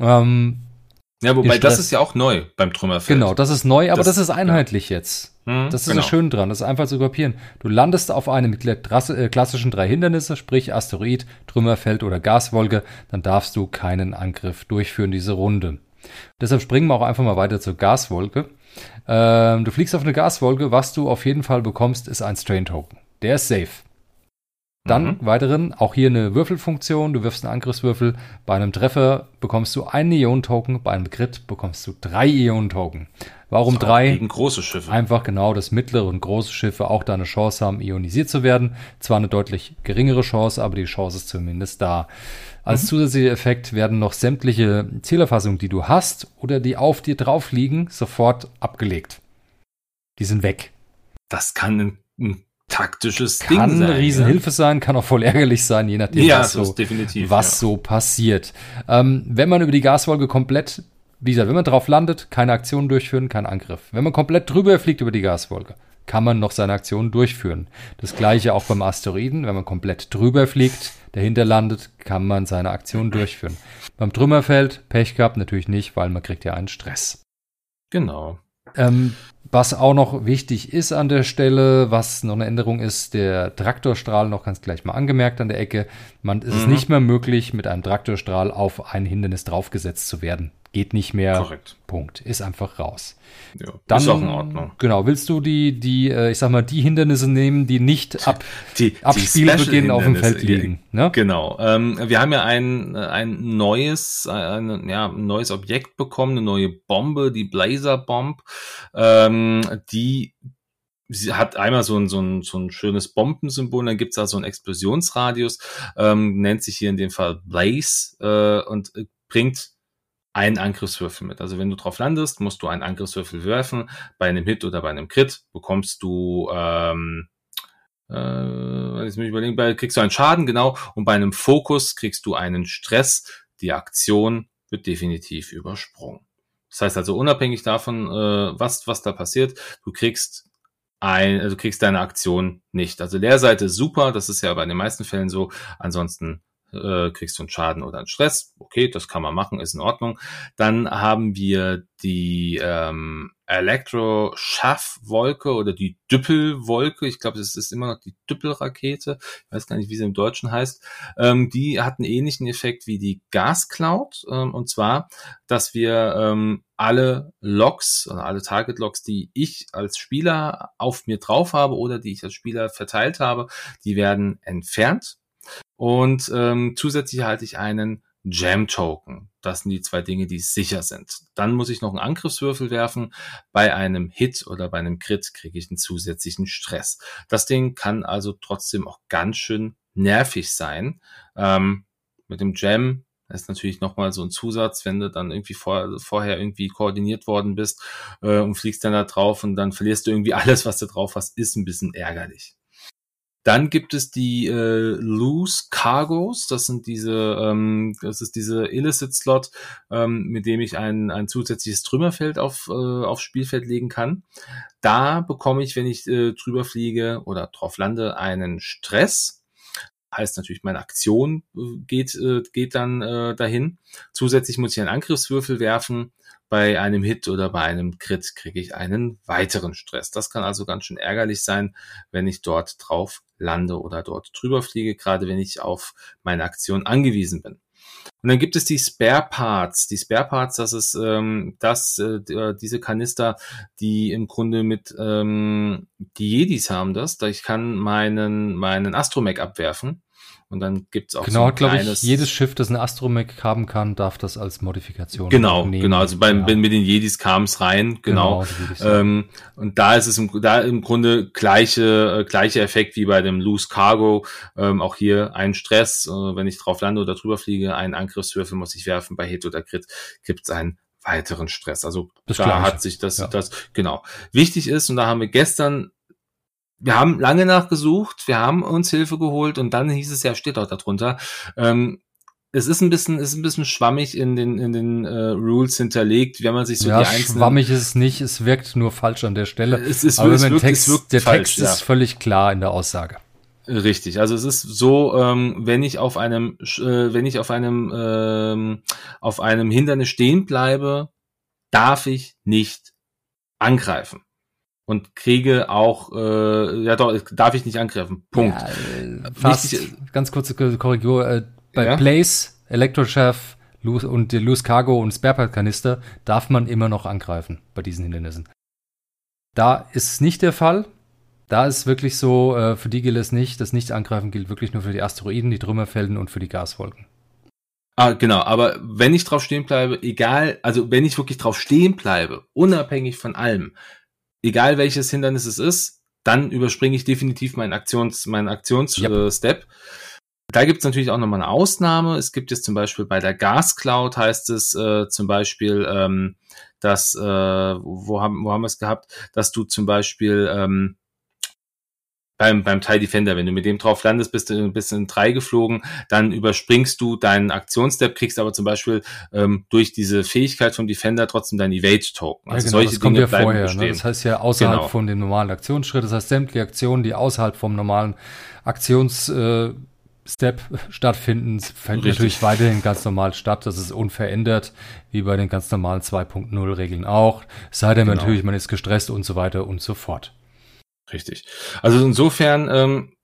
Ähm, ja, wobei das ist ja auch neu beim Trümmerfeld. Genau, das ist neu, aber das, das ist einheitlich ja. jetzt. Mhm, das ist genau. so schön dran, das ist einfach zu kopieren. Du landest auf einem mit äh, klassischen drei Hindernisse, sprich Asteroid, Trümmerfeld oder Gaswolke, dann darfst du keinen Angriff durchführen diese Runde. Deshalb springen wir auch einfach mal weiter zur Gaswolke. Ähm, du fliegst auf eine Gaswolke, was du auf jeden Fall bekommst, ist ein Strain Token. Der ist safe. Dann mhm. weiteren, auch hier eine Würfelfunktion. Du wirfst einen Angriffswürfel. Bei einem Treffer bekommst du einen Ionen-Token. Bei einem Crit bekommst du drei Ionen-Token. Warum drei? Gegen große Schiffe. Einfach genau, dass mittlere und große Schiffe auch da eine Chance haben, ionisiert zu werden. Zwar eine deutlich geringere Chance, aber die Chance ist zumindest da. Als mhm. zusätzlicher Effekt werden noch sämtliche Zielerfassungen, die du hast oder die auf dir drauf liegen, sofort abgelegt. Die sind weg. Das kann ein, ein taktisches kann Ding sein. Kann eine Riesenhilfe ja. sein, kann auch voll ärgerlich sein, je nachdem, ja, was, so, definitiv, was ja. so passiert. Ähm, wenn man über die Gaswolke komplett, wie gesagt, wenn man drauf landet, keine Aktion durchführen, kein Angriff. Wenn man komplett drüber fliegt über die Gaswolke, kann man noch seine Aktion durchführen. Das gleiche auch beim Asteroiden, wenn man komplett drüber fliegt, dahinter landet, kann man seine Aktion durchführen. Beim Trümmerfeld, Pech gehabt, natürlich nicht, weil man kriegt ja einen Stress. Genau. Ähm, was auch noch wichtig ist an der Stelle, was noch eine Änderung ist, der Traktorstrahl noch ganz gleich mal angemerkt an der Ecke. Man ist mhm. es nicht mehr möglich, mit einem Traktorstrahl auf ein Hindernis draufgesetzt zu werden. Geht nicht mehr. Korrekt. Punkt. Ist einfach raus. Ja, Dann, ist auch in Ordnung. Genau. Willst du die, die, äh, ich sag mal, die Hindernisse nehmen, die nicht ab, die, ab die Spielbeginn auf dem Feld liegen? Ne? Genau. Ähm, wir haben ja ein, ein neues, ein, ja, ein neues Objekt bekommen, eine neue Bombe, die Blazer Bomb, ähm, die sie hat einmal so ein, so ein, so ein schönes Bombensymbol, dann gibt's da so einen Explosionsradius, ähm, nennt sich hier in dem Fall Blaze äh, und äh, bringt einen Angriffswürfel mit. Also wenn du drauf landest, musst du einen Angriffswürfel werfen. Bei einem Hit oder bei einem Crit bekommst du ähm, äh, jetzt muss ich überlegen, bei, kriegst du einen Schaden, genau, und bei einem Fokus kriegst du einen Stress. Die Aktion wird definitiv übersprungen. Das heißt also unabhängig davon, äh, was, was da passiert, du kriegst ein, also du kriegst deine Aktion nicht. Also Leerseite super, das ist ja bei den meisten Fällen so. Ansonsten äh, kriegst du einen Schaden oder einen Stress. Okay, das kann man machen, ist in Ordnung. Dann haben wir die ähm, Elektro-Schaff-Wolke oder die Düppel-Wolke. Ich glaube, es ist immer noch die Düppel-Rakete. Ich weiß gar nicht, wie sie im Deutschen heißt. Ähm, die hat einen ähnlichen Effekt wie die Gas-Cloud. Ähm, und zwar, dass wir ähm, alle Logs oder alle Target-Logs, die ich als Spieler auf mir drauf habe oder die ich als Spieler verteilt habe, die werden entfernt und ähm, zusätzlich halte ich einen Jam-Token. Das sind die zwei Dinge, die sicher sind. Dann muss ich noch einen Angriffswürfel werfen. Bei einem Hit oder bei einem Crit kriege ich einen zusätzlichen Stress. Das Ding kann also trotzdem auch ganz schön nervig sein. Ähm, mit dem Jam ist natürlich nochmal so ein Zusatz, wenn du dann irgendwie vor, vorher irgendwie koordiniert worden bist äh, und fliegst dann da drauf und dann verlierst du irgendwie alles, was du drauf hast, ist ein bisschen ärgerlich. Dann gibt es die äh, Loose Cargos, das sind diese, ähm, das ist diese Illicit Slot, ähm, mit dem ich ein, ein zusätzliches Trümmerfeld auf, äh, aufs Spielfeld legen kann. Da bekomme ich, wenn ich äh, drüber fliege oder drauf lande, einen Stress. Heißt natürlich, meine Aktion äh, geht, äh, geht dann äh, dahin. Zusätzlich muss ich einen Angriffswürfel werfen bei einem Hit oder bei einem Crit kriege ich einen weiteren Stress. Das kann also ganz schön ärgerlich sein, wenn ich dort drauf lande oder dort drüber fliege, gerade wenn ich auf meine Aktion angewiesen bin. Und dann gibt es die Spare Parts. Die Spare Parts, das ist ähm, das, äh, diese Kanister, die im Grunde mit ähm, die Jedis haben das. Da ich kann meinen meinen Astromech abwerfen und dann gibt's auch genau, so ein glaube ich, jedes Schiff, das eine Astromech haben kann, darf das als Modifikation Genau, nehmen. genau. Also beim, ja. mit den Jedis kam es rein, genau. genau ähm, und da ist es im, da im Grunde gleiche, äh, gleiche Effekt wie bei dem Loose Cargo. Ähm, auch hier ein Stress, äh, wenn ich drauf lande oder drüber fliege, einen Angriffswürfel muss ich werfen. Bei Hit oder Crit gibt's einen weiteren Stress. Also das da Gleiche. hat sich das, ja. das, genau. Wichtig ist, und da haben wir gestern wir haben lange nachgesucht, wir haben uns Hilfe geholt und dann hieß es ja, steht auch darunter. Ähm, es ist ein bisschen, ist ein bisschen schwammig in den, in den äh, Rules hinterlegt, wenn man sich so ja, die einzelnen. Schwammig ist es nicht, es wirkt nur falsch an der Stelle. Es ist, Aber es wirkt, Text, es wirkt der falsch, Text ja. ist völlig klar in der Aussage. Richtig, also es ist so, ähm, wenn ich auf einem, äh, wenn ich auf einem, ähm, auf einem Hindernis stehen bleibe, darf ich nicht angreifen und kriege auch, äh, ja doch, darf ich nicht angreifen. Punkt. Ja, äh, fast, Wichtig, ganz kurze Korrektur. Äh, bei ja? Place, Elektrochef und Loose Cargo und Sparepart Kanister darf man immer noch angreifen bei diesen Hindernissen. Da ist es nicht der Fall. da ist wirklich so, äh, für die gilt es nicht. Das Nicht-Angreifen gilt wirklich nur für die Asteroiden, die Trümmerfelden und für die Gaswolken. Ah, genau, aber wenn ich drauf stehen bleibe, egal, also wenn ich wirklich drauf stehen bleibe, unabhängig von allem, egal welches Hindernis es ist, dann überspringe ich definitiv meinen Aktions, meinen Aktionsstep. Yep. Da gibt es natürlich auch nochmal eine Ausnahme. Es gibt jetzt zum Beispiel bei der Gas Cloud heißt es äh, zum Beispiel, ähm, dass, äh, wo haben, wo haben wir es gehabt, dass du zum Beispiel ähm, beim, beim TIE Defender, wenn du mit dem drauf landest, bist du bist in drei geflogen, dann überspringst du deinen Aktionsstep, kriegst aber zum Beispiel ähm, durch diese Fähigkeit vom Defender trotzdem dein Evade-Token. Also ja, genau, solche das kommt Dinge ja vorher. Ne? Das heißt ja außerhalb genau. von dem normalen Aktionsschritt. Das heißt, sämtliche Aktionen, die außerhalb vom normalen Aktions äh, Step stattfinden, Richtig. natürlich weiterhin ganz normal statt. Das ist unverändert, wie bei den ganz normalen 2.0 Regeln auch. sei denn genau. natürlich, man ist gestresst und so weiter und so fort. Richtig. Also insofern ähm,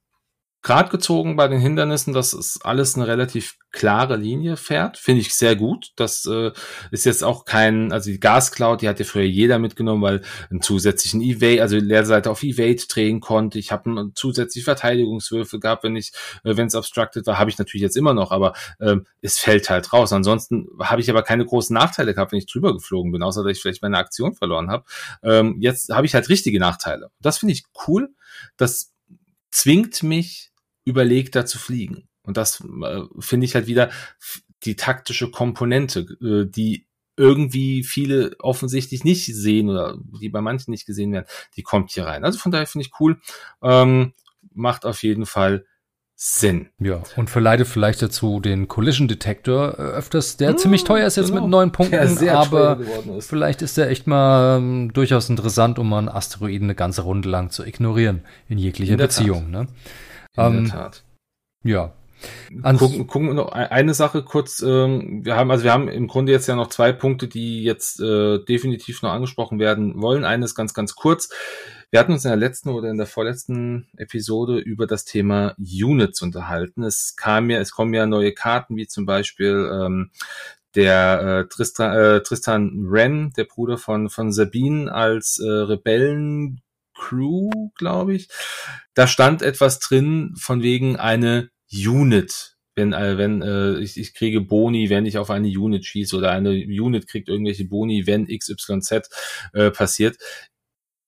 Grad gezogen bei den Hindernissen, dass es alles eine relativ klare Linie fährt, finde ich sehr gut. Das äh, ist jetzt auch kein, also die Gascloud, die hat ja früher jeder mitgenommen, weil einen zusätzlichen Evade, also Leerseite auf Evade drehen konnte. Ich habe einen zusätzlichen Verteidigungswürfel gehabt, wenn ich, äh, wenn es obstructed war, habe ich natürlich jetzt immer noch, aber äh, es fällt halt raus. Ansonsten habe ich aber keine großen Nachteile gehabt, wenn ich drüber geflogen bin, außer dass ich vielleicht meine Aktion verloren habe. Ähm, jetzt habe ich halt richtige Nachteile. Das finde ich cool. Das zwingt mich überlegter zu fliegen. Und das äh, finde ich halt wieder die taktische Komponente, äh, die irgendwie viele offensichtlich nicht sehen oder die bei manchen nicht gesehen werden, die kommt hier rein. Also von daher finde ich cool. Ähm, macht auf jeden Fall Sinn. Ja, und verleitet vielleicht dazu den Collision Detector äh, öfters, der mmh, ziemlich teuer ist jetzt genau. mit neun Punkten, aber ist. vielleicht ist der echt mal ähm, durchaus interessant, um einen Asteroiden eine ganze Runde lang zu ignorieren in jeglicher in Beziehung. Ne? In ähm, der Tat. Ja. Gucken, gucken noch e-, eine Sache kurz. Ähm, wir haben also wir haben im Grunde jetzt ja noch zwei Punkte, die jetzt äh, definitiv noch angesprochen werden wollen. Eines ganz ganz kurz. Wir hatten uns in der letzten oder in der vorletzten Episode über das Thema Units unterhalten. Es kam ja, es kommen ja neue Karten, wie zum Beispiel ähm, der äh, Tristan, äh, Tristan Wren, der Bruder von, von Sabine, als äh, Rebellen Crew, glaube ich. Da stand etwas drin von wegen eine Unit. Wenn, äh, wenn äh, ich, ich kriege Boni, wenn ich auf eine Unit schieße oder eine Unit kriegt irgendwelche Boni, wenn XYZ äh, passiert.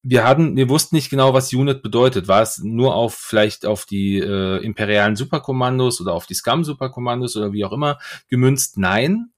Wir hatten, wir wussten nicht genau, was Unit bedeutet. War es nur auf vielleicht auf die äh, imperialen Superkommandos oder auf die Scum-Superkommandos oder wie auch immer gemünzt? Nein,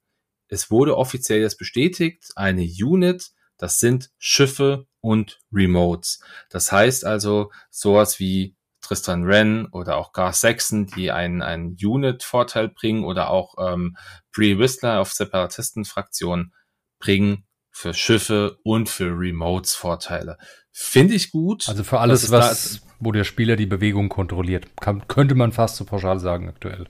es wurde offiziell jetzt bestätigt. Eine Unit, das sind Schiffe und Remotes. Das heißt also sowas wie Tristan Wren oder auch Gar Saxon, die einen, einen Unit-Vorteil bringen oder auch ähm, Bree Whistler auf Separatisten-Fraktionen bringen für Schiffe und für Remotes Vorteile. Finde ich gut. Also für alles, was, wo der Spieler die Bewegung kontrolliert, kann, könnte man fast so pauschal sagen aktuell.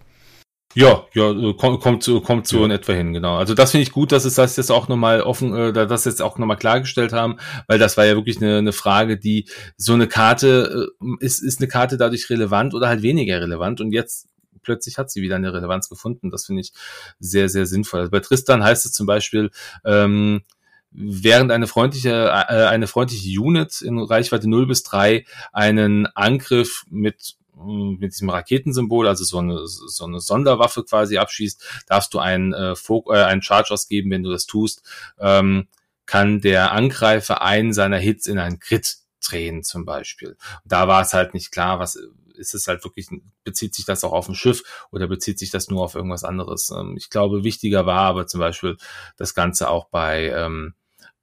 Ja, ja, äh, kommt, kommt so, kommt so ja. in etwa hin, genau. Also das finde ich gut, dass es das jetzt auch nochmal offen, äh, das jetzt auch nochmal klargestellt haben, weil das war ja wirklich eine, eine Frage, die so eine Karte, äh, ist, ist eine Karte dadurch relevant oder halt weniger relevant und jetzt plötzlich hat sie wieder eine Relevanz gefunden. Das finde ich sehr, sehr sinnvoll. Also bei Tristan heißt es zum Beispiel, ähm, während eine freundliche, äh, eine freundliche Unit in Reichweite 0 bis 3 einen Angriff mit mit diesem Raketensymbol, also so eine, so eine Sonderwaffe quasi abschießt, darfst du einen, äh, Fog äh, einen Charge ausgeben, wenn du das tust, ähm, kann der Angreifer einen seiner Hits in einen Crit drehen zum Beispiel. da war es halt nicht klar, was ist es halt wirklich, bezieht sich das auch auf ein Schiff oder bezieht sich das nur auf irgendwas anderes? Ähm, ich glaube, wichtiger war aber zum Beispiel das Ganze auch bei, ähm,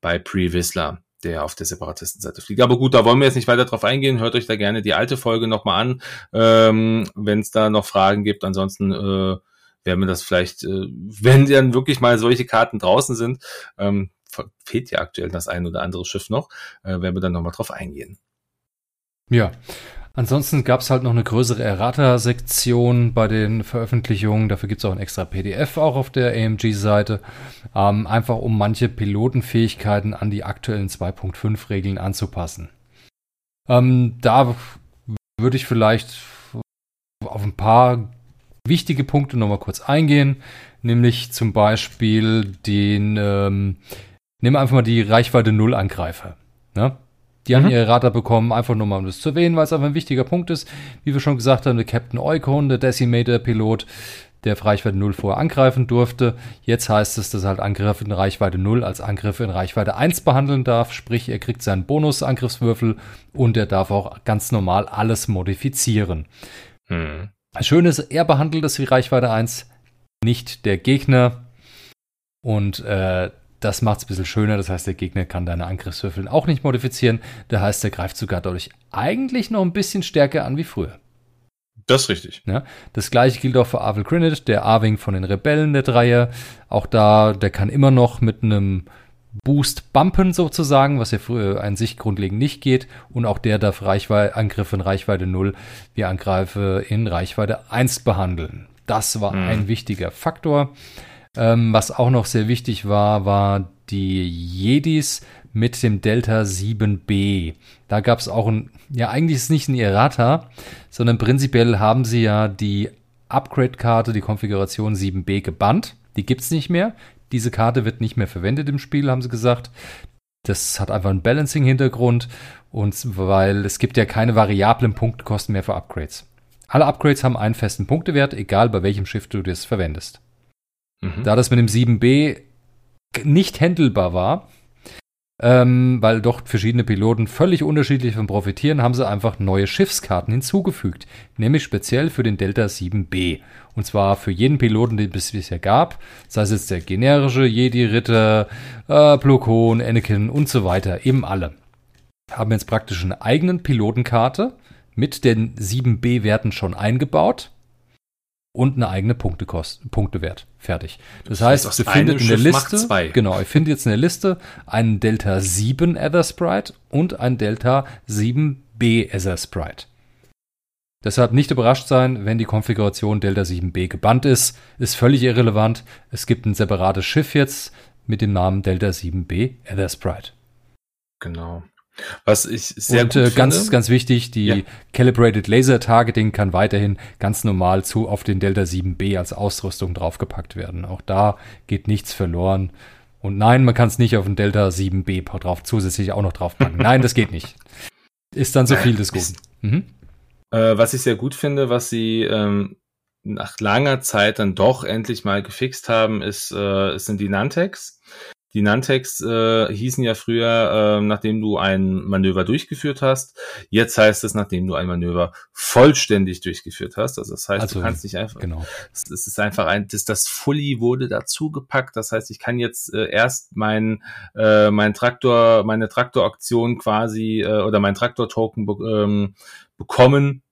bei Pre-Whistler der auf der Separatistenseite fliegt. Aber gut, da wollen wir jetzt nicht weiter drauf eingehen. Hört euch da gerne die alte Folge nochmal an, ähm, wenn es da noch Fragen gibt. Ansonsten äh, werden wir das vielleicht, äh, wenn dann wirklich mal solche Karten draußen sind, ähm, fehlt ja aktuell das ein oder andere Schiff noch, äh, werden wir dann nochmal drauf eingehen. Ja, Ansonsten gab es halt noch eine größere Errata-Sektion bei den Veröffentlichungen. Dafür gibt es auch ein extra PDF auch auf der AMG-Seite. Ähm, einfach um manche Pilotenfähigkeiten an die aktuellen 2.5-Regeln anzupassen. Ähm, da würde ich vielleicht auf ein paar wichtige Punkte nochmal kurz eingehen. Nämlich zum Beispiel den, ähm, nehmen wir einfach mal die Reichweite Null Angreifer. Ne? Die haben mhm. ihre Radar bekommen, einfach nur mal um das zu erwähnen, weil es einfach ein wichtiger Punkt ist. Wie wir schon gesagt haben, der Captain Eukon, der Decimator-Pilot, der auf Reichweite 0 vorher angreifen durfte. Jetzt heißt es, dass er halt Angriffe in Reichweite 0 als Angriffe in Reichweite 1 behandeln darf. Sprich, er kriegt seinen Bonus-Angriffswürfel und er darf auch ganz normal alles modifizieren. Hm. Schön ist, er behandelt es wie Reichweite 1, nicht der Gegner. Und äh, das macht es ein bisschen schöner. Das heißt, der Gegner kann deine Angriffswürfel auch nicht modifizieren. Das heißt, er greift sogar dadurch eigentlich noch ein bisschen stärker an wie früher. Das ist richtig. Ja, das gleiche gilt auch für Arvel Grinnet, der Arwing von den Rebellen, der Dreier. Auch da, der kann immer noch mit einem Boost bumpen sozusagen, was ja früher an sich grundlegend nicht geht. Und auch der darf Reichweite, Angriffe in Reichweite 0 wie Angreife in Reichweite 1 behandeln. Das war mhm. ein wichtiger Faktor. Ähm, was auch noch sehr wichtig war, war die Jedis mit dem Delta 7b. Da gab es auch ein, ja eigentlich ist es nicht ein Errata, sondern prinzipiell haben sie ja die Upgrade-Karte, die Konfiguration 7b gebannt. Die gibt's nicht mehr. Diese Karte wird nicht mehr verwendet im Spiel, haben sie gesagt. Das hat einfach einen Balancing-Hintergrund und weil es gibt ja keine variablen Punktekosten mehr für Upgrades. Alle Upgrades haben einen festen Punktewert, egal bei welchem Schiff du das verwendest. Da das mit dem 7b nicht handelbar war, ähm, weil doch verschiedene Piloten völlig unterschiedlich von profitieren, haben sie einfach neue Schiffskarten hinzugefügt, nämlich speziell für den Delta 7b. Und zwar für jeden Piloten, den es bisher gab, sei es jetzt der generische Jedi-Ritter, äh, Plokon, Anakin und so weiter, eben alle. Haben jetzt praktisch eine eigenen Pilotenkarte mit den 7b-Werten schon eingebaut und eine eigene Punktekost, Punktewert. Fertig. Das, das heißt, ihr findet in der Liste, genau, ihr findet jetzt in der Liste einen Delta 7 Ether Sprite und ein Delta 7B Ether Sprite. Deshalb nicht überrascht sein, wenn die Konfiguration Delta 7b gebannt ist. Ist völlig irrelevant. Es gibt ein separates Schiff jetzt mit dem Namen Delta 7b Ether Sprite. Genau. Was ich sehr und, gut äh, ganz, finde. ganz wichtig, die ja. Calibrated Laser Targeting kann weiterhin ganz normal zu auf den Delta 7B als Ausrüstung draufgepackt werden. Auch da geht nichts verloren. Und nein, man kann es nicht auf den Delta 7B drauf zusätzlich auch noch draufpacken. nein, das geht nicht. Ist dann so viel des Guten. Mhm. Äh, was ich sehr gut finde, was sie ähm, nach langer Zeit dann doch endlich mal gefixt haben, ist, äh, sind die Nantex. Die Nantex äh, hießen ja früher, äh, nachdem du ein Manöver durchgeführt hast. Jetzt heißt es, nachdem du ein Manöver vollständig durchgeführt hast. Also das heißt, also, du kannst nicht einfach. Genau. Es, es ist einfach ein, das, das Fully wurde dazu gepackt. Das heißt, ich kann jetzt äh, erst mein, äh, mein Traktor, meine Traktoraktion quasi äh, oder mein Traktor-Token be ähm, bekommen,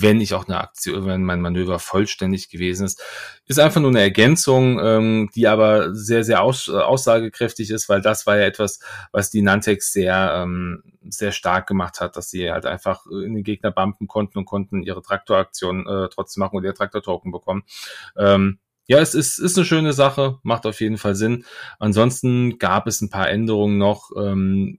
wenn ich auch eine Aktion, wenn mein Manöver vollständig gewesen ist. Ist einfach nur eine Ergänzung, ähm, die aber sehr, sehr aus, äh, aussagekräftig ist, weil das war ja etwas, was die Nantex sehr, ähm, sehr stark gemacht hat, dass sie halt einfach in den Gegner bumpen konnten und konnten ihre Traktoraktion äh, trotzdem machen und ihr Traktor-Token bekommen. Ähm, ja, es ist, ist eine schöne Sache, macht auf jeden Fall Sinn. Ansonsten gab es ein paar Änderungen noch. Ähm,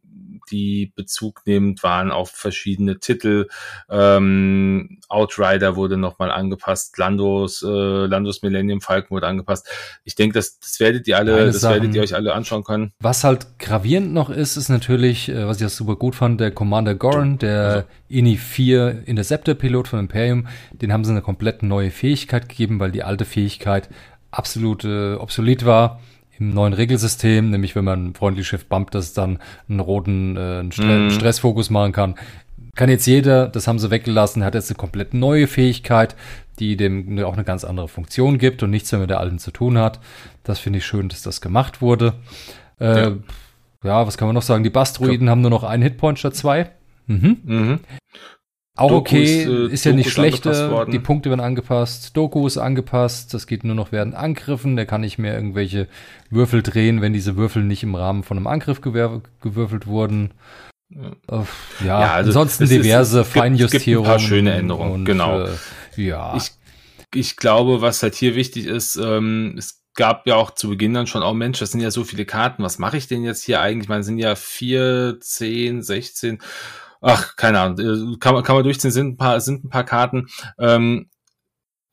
die Bezug nehmend waren auf verschiedene Titel. Ähm, Outrider wurde nochmal angepasst, Landos, äh, Landos Millennium Falcon wurde angepasst. Ich denke, das, das werdet ihr alle, das Sachen, werdet ihr euch alle anschauen können. Was halt gravierend noch ist, ist natürlich, äh, was ich auch super gut fand, der Commander Goran, der also. INI 4 Interceptor-Pilot von Imperium, den haben sie eine komplett neue Fähigkeit gegeben, weil die alte Fähigkeit absolut äh, obsolet war im neuen Regelsystem, nämlich wenn man ein freundliches Schiff bumpt, dass es dann einen roten äh, einen Stre mm. Stressfokus machen kann. Kann jetzt jeder, das haben sie weggelassen, hat jetzt eine komplett neue Fähigkeit, die dem auch eine ganz andere Funktion gibt und nichts mehr mit der alten zu tun hat. Das finde ich schön, dass das gemacht wurde. Äh, ja. ja. was kann man noch sagen? Die Bastroiden haben nur noch einen Hitpoint statt zwei. Mhm. Mhm. Auch Doku okay, ist, äh, ist ja Doku nicht schlechter. Die Punkte werden angepasst. Doku ist angepasst. Das geht nur noch während Angriffen. Der kann nicht mehr irgendwelche Würfel drehen, wenn diese Würfel nicht im Rahmen von einem Angriff gewürfelt wurden. Ja, ja also ansonsten diverse ist, Feinjustierungen. Gibt ein paar schöne Änderungen, und, genau. Äh, ja. Ich, ich glaube, was halt hier wichtig ist, ähm, es gab ja auch zu Beginn dann schon, oh Mensch, das sind ja so viele Karten, was mache ich denn jetzt hier eigentlich? Ich meine, sind ja vier, zehn, sechzehn ach, keine Ahnung, äh, kann kann man durchziehen, sind ein paar, sind ein paar Karten. Ähm,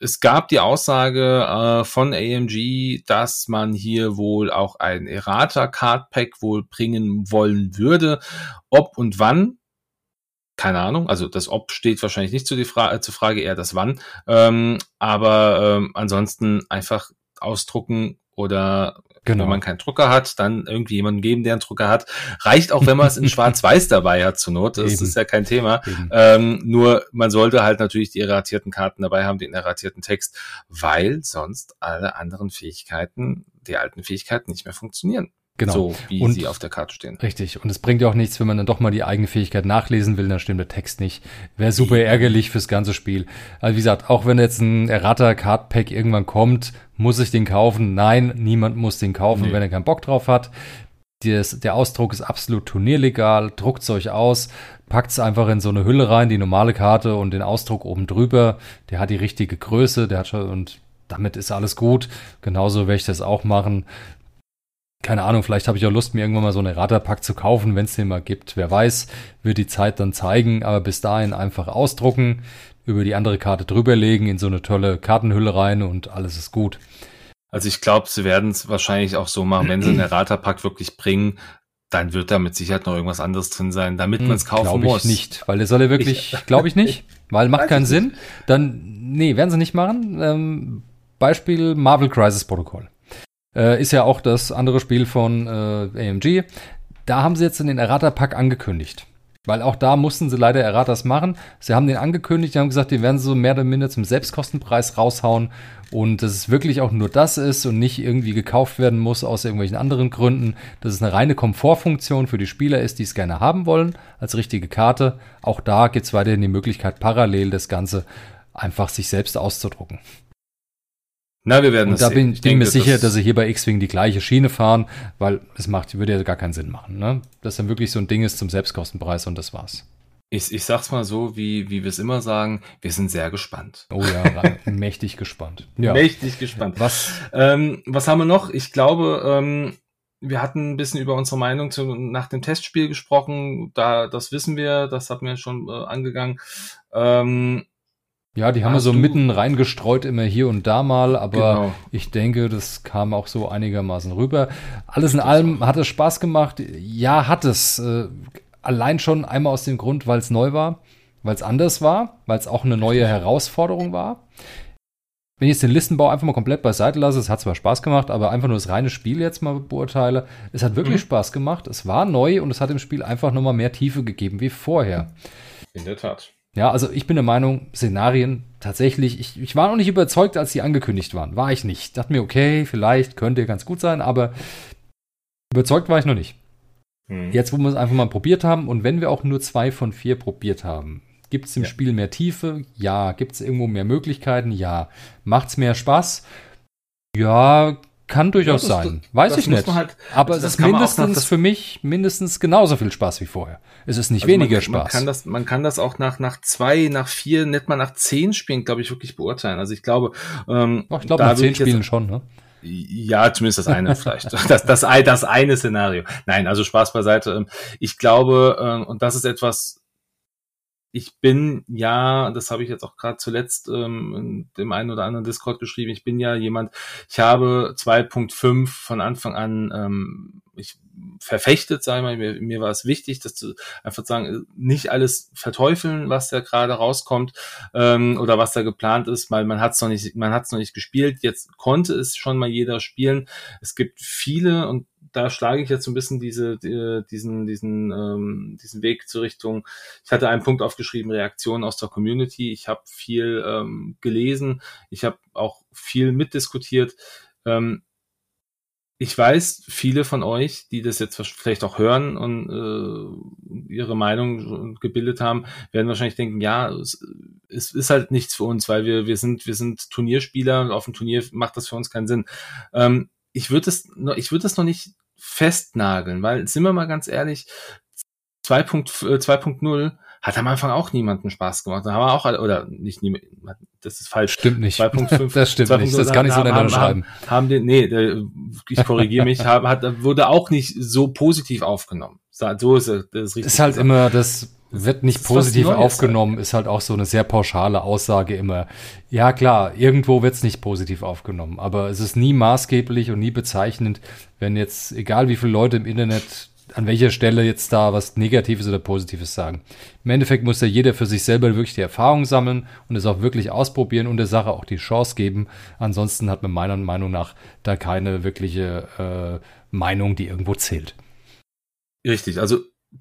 es gab die Aussage äh, von AMG, dass man hier wohl auch ein Errata Card Pack wohl bringen wollen würde. Ob und wann, keine Ahnung. Also das Ob steht wahrscheinlich nicht zu die Fra zur Frage, eher das Wann. Ähm, aber ähm, ansonsten einfach ausdrucken oder Genau. Wenn man keinen Drucker hat, dann irgendwie jemanden geben, der einen Drucker hat. Reicht auch, wenn man es in Schwarz-Weiß dabei hat zur Not. Das Eben. ist ja kein Thema. Ähm, nur man sollte halt natürlich die erratierten Karten dabei haben, den erratierten Text, weil sonst alle anderen Fähigkeiten, die alten Fähigkeiten nicht mehr funktionieren. Genau. So wie und, sie auf der Karte stehen. Richtig. Und es bringt ja auch nichts, wenn man dann doch mal die eigene Fähigkeit nachlesen will, dann stimmt der Text nicht. Wäre super ärgerlich fürs ganze Spiel. Also wie gesagt, auch wenn jetzt ein Errata Card Pack irgendwann kommt, muss ich den kaufen? Nein, niemand muss den kaufen, nee. wenn er keinen Bock drauf hat. Das, der Ausdruck ist absolut turnierlegal. Druckt es euch aus, packt es einfach in so eine Hülle rein, die normale Karte und den Ausdruck oben drüber. Der hat die richtige Größe, der hat schon und damit ist alles gut. Genauso werde ich das auch machen keine Ahnung, vielleicht habe ich auch Lust, mir irgendwann mal so eine Radarpack zu kaufen, wenn es den mal gibt. Wer weiß, wird die Zeit dann zeigen, aber bis dahin einfach ausdrucken, über die andere Karte drüberlegen, in so eine tolle Kartenhülle rein und alles ist gut. Also ich glaube, sie werden es wahrscheinlich auch so machen, wenn sie einen Erraterpack wirklich bringen, dann wird da mit Sicherheit noch irgendwas anderes drin sein, damit hm, man es kaufen glaub muss. Ich nicht, weil der soll ja wirklich, glaube ich nicht, weil macht keinen Sinn. Dann, nee, werden sie nicht machen. Ähm, Beispiel Marvel Crisis Protocol. Äh, ist ja auch das andere Spiel von äh, AMG. Da haben sie jetzt den Errata-Pack angekündigt. Weil auch da mussten sie leider Erratas machen. Sie haben den angekündigt, die haben gesagt, die werden so mehr oder minder zum Selbstkostenpreis raushauen und dass es wirklich auch nur das ist und nicht irgendwie gekauft werden muss aus irgendwelchen anderen Gründen, dass es eine reine Komfortfunktion für die Spieler ist, die es gerne haben wollen, als richtige Karte. Auch da gibt es weiterhin die Möglichkeit, parallel das Ganze einfach sich selbst auszudrucken. Na, wir werden und da sehen. bin ich bin mir sicher, dass sie hier bei X-Wing die gleiche Schiene fahren, weil es macht, würde ja gar keinen Sinn machen, ne? Dass dann wirklich so ein Ding ist zum Selbstkostenpreis und das war's. Ich, ich sag's mal so, wie, wie wir es immer sagen, wir sind sehr gespannt. Oh ja, mächtig gespannt. Ja. Mächtig gespannt. Was? Ähm, was haben wir noch? Ich glaube, ähm, wir hatten ein bisschen über unsere Meinung zu, nach dem Testspiel gesprochen. Da, das wissen wir, das hat mir schon äh, angegangen. Ähm, ja, die haben wir so mitten reingestreut, immer hier und da mal, aber genau. ich denke, das kam auch so einigermaßen rüber. Alles in allem hat es Spaß gemacht. Ja, hat es. Äh, allein schon einmal aus dem Grund, weil es neu war, weil es anders war, weil es auch eine neue Herausforderung war. Wenn ich jetzt den Listenbau einfach mal komplett beiseite lasse, es hat zwar Spaß gemacht, aber einfach nur das reine Spiel jetzt mal beurteile, es hat wirklich mhm. Spaß gemacht, es war neu und es hat dem Spiel einfach nochmal mehr Tiefe gegeben wie vorher. In der Tat. Ja, also ich bin der Meinung, Szenarien tatsächlich, ich, ich war noch nicht überzeugt, als sie angekündigt waren. War ich nicht. Dachte mir, okay, vielleicht könnte ganz gut sein, aber überzeugt war ich noch nicht. Hm. Jetzt, wo wir es einfach mal probiert haben und wenn wir auch nur zwei von vier probiert haben, gibt es im ja. Spiel mehr Tiefe? Ja. Gibt es irgendwo mehr Möglichkeiten? Ja. Macht es mehr Spaß? Ja, kann durchaus ja, das, sein. Weiß ich nicht. Halt, aber es ist mindestens für mich mindestens genauso viel Spaß wie vorher. Es ist nicht also weniger man, Spaß. Man kann das, man kann das auch nach, nach zwei, nach vier, nicht mal nach zehn Spielen, glaube ich, wirklich beurteilen. Also ich glaube, ähm, ich glaube, nach zehn Spielen schon, ne? Ja, zumindest das eine vielleicht. Das, das, das eine Szenario. Nein, also Spaß beiseite. Ähm, ich glaube, ähm, und das ist etwas, ich bin ja, das habe ich jetzt auch gerade zuletzt ähm, in dem einen oder anderen Discord geschrieben, ich bin ja jemand, ich habe 2.5 von Anfang an ähm, ich verfechtet, sage ich mal, mir, mir war es wichtig, dass zu einfach sagen, nicht alles verteufeln, was da gerade rauskommt ähm, oder was da geplant ist, weil man hat es noch nicht, man hat es noch nicht gespielt. Jetzt konnte es schon mal jeder spielen. Es gibt viele und da schlage ich jetzt so ein bisschen diese, die, diesen, diesen, ähm, diesen Weg zur Richtung. Ich hatte einen Punkt aufgeschrieben, Reaktionen aus der Community. Ich habe viel ähm, gelesen, ich habe auch viel mitdiskutiert. Ähm, ich weiß, viele von euch, die das jetzt vielleicht auch hören und äh, ihre Meinung gebildet haben, werden wahrscheinlich denken, ja, es, es, ist halt nichts für uns, weil wir, wir sind, wir sind Turnierspieler und auf dem Turnier macht das für uns keinen Sinn. Ähm, ich würde es, ich würde das noch nicht festnageln, weil sind wir mal ganz ehrlich, 2.0 äh, hat am Anfang auch niemanden Spaß gemacht. Da haben wir auch, oder nicht niemand, das ist falsch. Stimmt nicht. 2.5. das stimmt 2. nicht. Das kann ich so nicht schreiben. Haben, haben den, nee, ich korrigiere mich, hat, wurde auch nicht so positiv aufgenommen. So ist es, das ist richtig. Ist halt immer das, wird nicht positiv aufgenommen, ist halt auch so eine sehr pauschale Aussage immer. Ja klar, irgendwo wird es nicht positiv aufgenommen, aber es ist nie maßgeblich und nie bezeichnend, wenn jetzt, egal wie viele Leute im Internet an welcher Stelle jetzt da was Negatives oder Positives sagen. Im Endeffekt muss ja jeder für sich selber wirklich die Erfahrung sammeln und es auch wirklich ausprobieren und der Sache auch die Chance geben. Ansonsten hat man meiner Meinung nach da keine wirkliche äh, Meinung, die irgendwo zählt. Richtig, also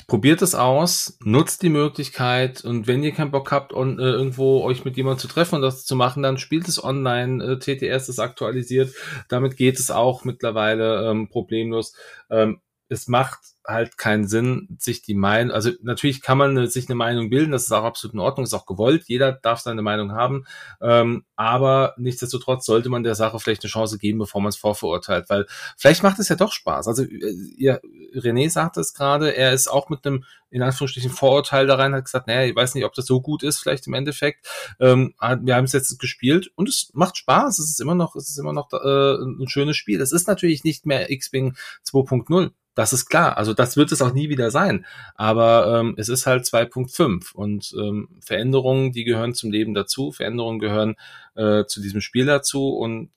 probiert es aus, nutzt die Möglichkeit und wenn ihr keinen Bock habt, on, äh, irgendwo euch mit jemandem zu treffen und das zu machen, dann spielt es online. Äh, TTS ist aktualisiert, damit geht es auch mittlerweile ähm, problemlos. Ähm, es macht halt keinen Sinn, sich die Meinung, also natürlich kann man sich eine Meinung bilden, das ist auch absolut in Ordnung, ist auch gewollt, jeder darf seine Meinung haben, ähm, aber nichtsdestotrotz sollte man der Sache vielleicht eine Chance geben, bevor man es vorverurteilt, weil vielleicht macht es ja doch Spaß. Also äh, ihr, René sagte es gerade, er ist auch mit einem in Anführungsstrichen Vorurteil da rein, hat gesagt, naja, ich weiß nicht, ob das so gut ist, vielleicht im Endeffekt. Ähm, wir haben es jetzt gespielt und es macht Spaß, es ist immer noch, es ist immer noch äh, ein schönes Spiel. Es ist natürlich nicht mehr X-Wing 2.0, das ist klar. Also das wird es auch nie wieder sein. Aber ähm, es ist halt 2.5 und ähm, Veränderungen, die gehören zum Leben dazu. Veränderungen gehören äh, zu diesem Spiel dazu. Und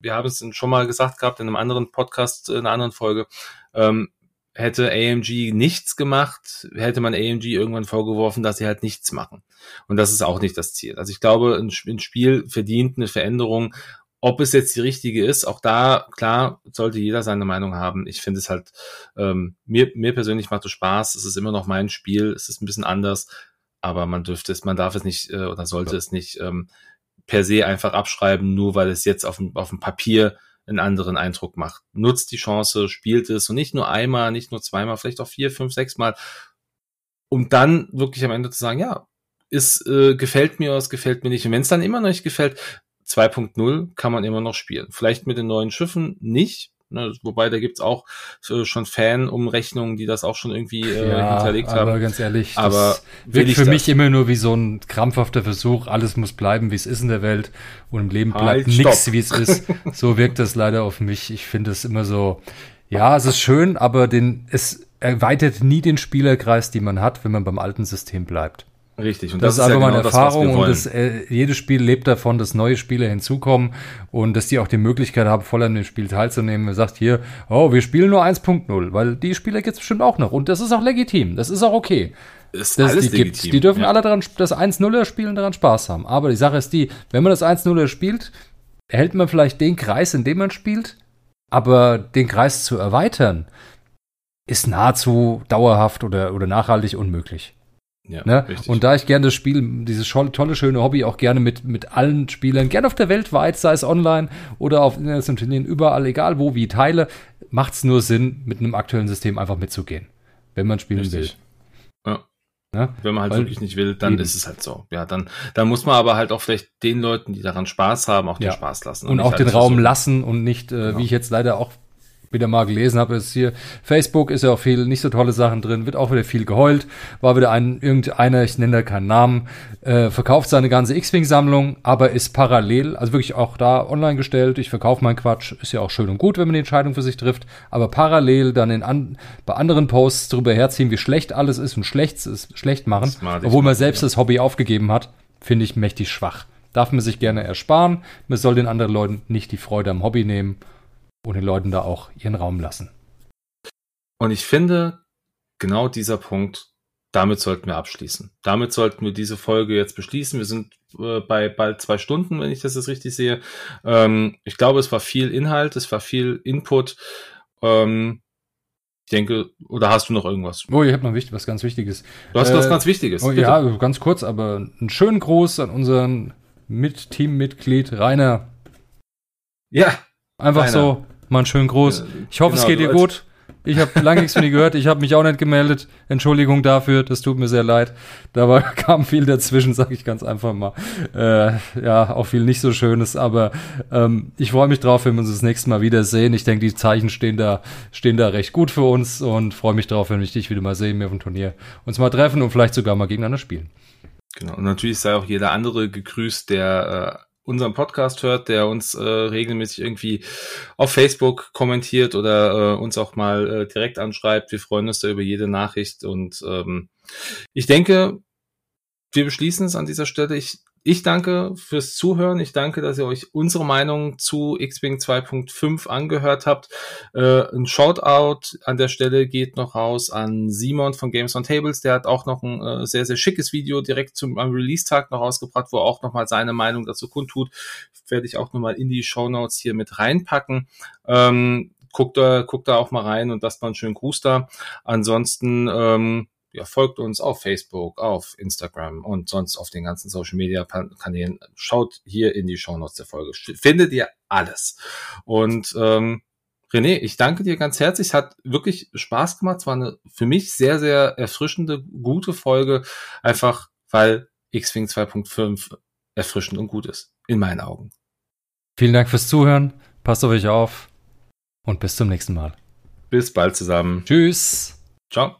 wir haben es schon mal gesagt gehabt in einem anderen Podcast, in einer anderen Folge. Ähm, hätte AMG nichts gemacht, hätte man AMG irgendwann vorgeworfen, dass sie halt nichts machen. Und das ist auch nicht das Ziel. Also ich glaube, ein Spiel verdient eine Veränderung ob es jetzt die richtige ist, auch da, klar, sollte jeder seine Meinung haben. Ich finde es halt, ähm, mir, mir persönlich macht es Spaß. Es ist immer noch mein Spiel. Es ist ein bisschen anders, aber man dürfte es, man darf es nicht äh, oder sollte ja. es nicht ähm, per se einfach abschreiben, nur weil es jetzt auf dem, auf dem Papier einen anderen Eindruck macht. Nutzt die Chance, spielt es und nicht nur einmal, nicht nur zweimal, vielleicht auch vier, fünf, sechs Mal, um dann wirklich am Ende zu sagen, ja, ist, äh, gefällt mir was, gefällt mir nicht. Und wenn es dann immer noch nicht gefällt, 2.0 kann man immer noch spielen. Vielleicht mit den neuen Schiffen nicht. Ne, wobei da gibt's auch äh, schon Fan-Umrechnungen, die das auch schon irgendwie äh, ja, hinterlegt aber haben. Aber ganz ehrlich, aber wirkt für mich immer nur wie so ein krampfhafter Versuch, alles muss bleiben, wie es ist in der Welt und im Leben bleibt halt, nichts, wie es ist. So wirkt das leider auf mich. Ich finde es immer so, ja, es ist schön, aber den, es erweitert nie den Spielerkreis, den man hat, wenn man beim alten System bleibt. Richtig. Und das, das ist einfach ja genau meine Erfahrung das, und das, äh, jedes Spiel lebt davon, dass neue Spieler hinzukommen und dass die auch die Möglichkeit haben, voll an dem Spiel teilzunehmen. Man sagt hier, oh, wir spielen nur 1.0, weil die Spieler gibt es bestimmt auch noch und das ist auch legitim, das ist auch okay. Ist alles die legitim. Gibt. Die dürfen ja. alle daran, das 1.0er spielen, daran Spaß haben. Aber die Sache ist die, wenn man das 1.0er spielt, erhält man vielleicht den Kreis, in dem man spielt, aber den Kreis zu erweitern, ist nahezu dauerhaft oder, oder nachhaltig unmöglich. Ja, ne? Und da ich gerne das Spiel, dieses tolle, schöne Hobby auch gerne mit, mit allen Spielern, gerne auf der Welt weit, sei es online oder auf internationalen überall, egal wo, wie teile, macht es nur Sinn, mit einem aktuellen System einfach mitzugehen, wenn man spielen richtig. will. Ja. Ne? Wenn man halt Weil, wirklich nicht will, dann eben. ist es halt so. Ja, dann, dann muss man aber halt auch vielleicht den Leuten, die daran Spaß haben, auch den ja. Spaß lassen. Und, und auch den Raum so. lassen und nicht, äh, genau. wie ich jetzt leider auch wieder mal gelesen habe, ist hier Facebook ist ja auch viel nicht so tolle Sachen drin, wird auch wieder viel geheult, war wieder ein irgendeiner, ich nenne da keinen Namen, äh, verkauft seine ganze X-Wing-Sammlung, aber ist parallel, also wirklich auch da online gestellt, ich verkaufe meinen Quatsch, ist ja auch schön und gut, wenn man die Entscheidung für sich trifft, aber parallel dann in an, bei anderen Posts drüber herziehen, wie schlecht alles ist und schlecht ist, schlecht machen, obwohl man selbst ja. das Hobby aufgegeben hat, finde ich mächtig schwach. Darf man sich gerne ersparen, man soll den anderen Leuten nicht die Freude am Hobby nehmen und den Leuten da auch ihren Raum lassen. Und ich finde, genau dieser Punkt, damit sollten wir abschließen. Damit sollten wir diese Folge jetzt beschließen. Wir sind äh, bei bald zwei Stunden, wenn ich das jetzt richtig sehe. Ähm, ich glaube, es war viel Inhalt, es war viel Input. Ähm, ich denke, oder hast du noch irgendwas? Oh, ich habe noch was ganz Wichtiges. Du hast äh, was ganz Wichtiges. Oh, ja, ganz kurz, aber einen schönen Gruß an unseren Mit Teammitglied Rainer. Ja. Einfach Rainer. so Mal einen schönen Gruß. Ich hoffe, genau, es geht dir gut. Ich habe lange nichts von dir gehört. Ich habe mich auch nicht gemeldet. Entschuldigung dafür. Das tut mir sehr leid. Da kam viel dazwischen, sage ich ganz einfach mal. Äh, ja, auch viel nicht so Schönes. Aber ähm, ich freue mich drauf, wenn wir uns das nächste Mal wiedersehen. Ich denke, die Zeichen stehen da, stehen da recht gut für uns und freue mich drauf, wenn ich dich wieder mal sehe, mir auf dem Turnier uns mal treffen und vielleicht sogar mal gegeneinander spielen. Genau. Und natürlich sei auch jeder andere gegrüßt, der äh, unseren Podcast hört, der uns äh, regelmäßig irgendwie auf Facebook kommentiert oder äh, uns auch mal äh, direkt anschreibt. Wir freuen uns da über jede Nachricht und ähm, ich denke, wir beschließen es an dieser Stelle. Ich ich danke fürs Zuhören. Ich danke, dass ihr euch unsere Meinung zu X-Wing 2.5 angehört habt. Äh, ein Shoutout an der Stelle geht noch raus an Simon von Games on Tables. Der hat auch noch ein äh, sehr, sehr schickes Video direkt zum Release-Tag noch rausgebracht, wo er auch nochmal seine Meinung dazu kundtut. Werde ich auch nochmal in die Show Notes hier mit reinpacken. Ähm, guckt da, guckt da auch mal rein und lasst mal einen schönen Gruß da. Ansonsten, ähm, ja, folgt uns auf Facebook, auf Instagram und sonst auf den ganzen Social Media Kanälen. Schaut hier in die Show Notes der Folge. Findet ihr alles. Und ähm, René, ich danke dir ganz herzlich. Es hat wirklich Spaß gemacht. Es war eine für mich sehr, sehr erfrischende, gute Folge. Einfach weil X-Wing 2.5 erfrischend und gut ist. In meinen Augen. Vielen Dank fürs Zuhören. Passt auf euch auf. Und bis zum nächsten Mal. Bis bald zusammen. Tschüss. Ciao.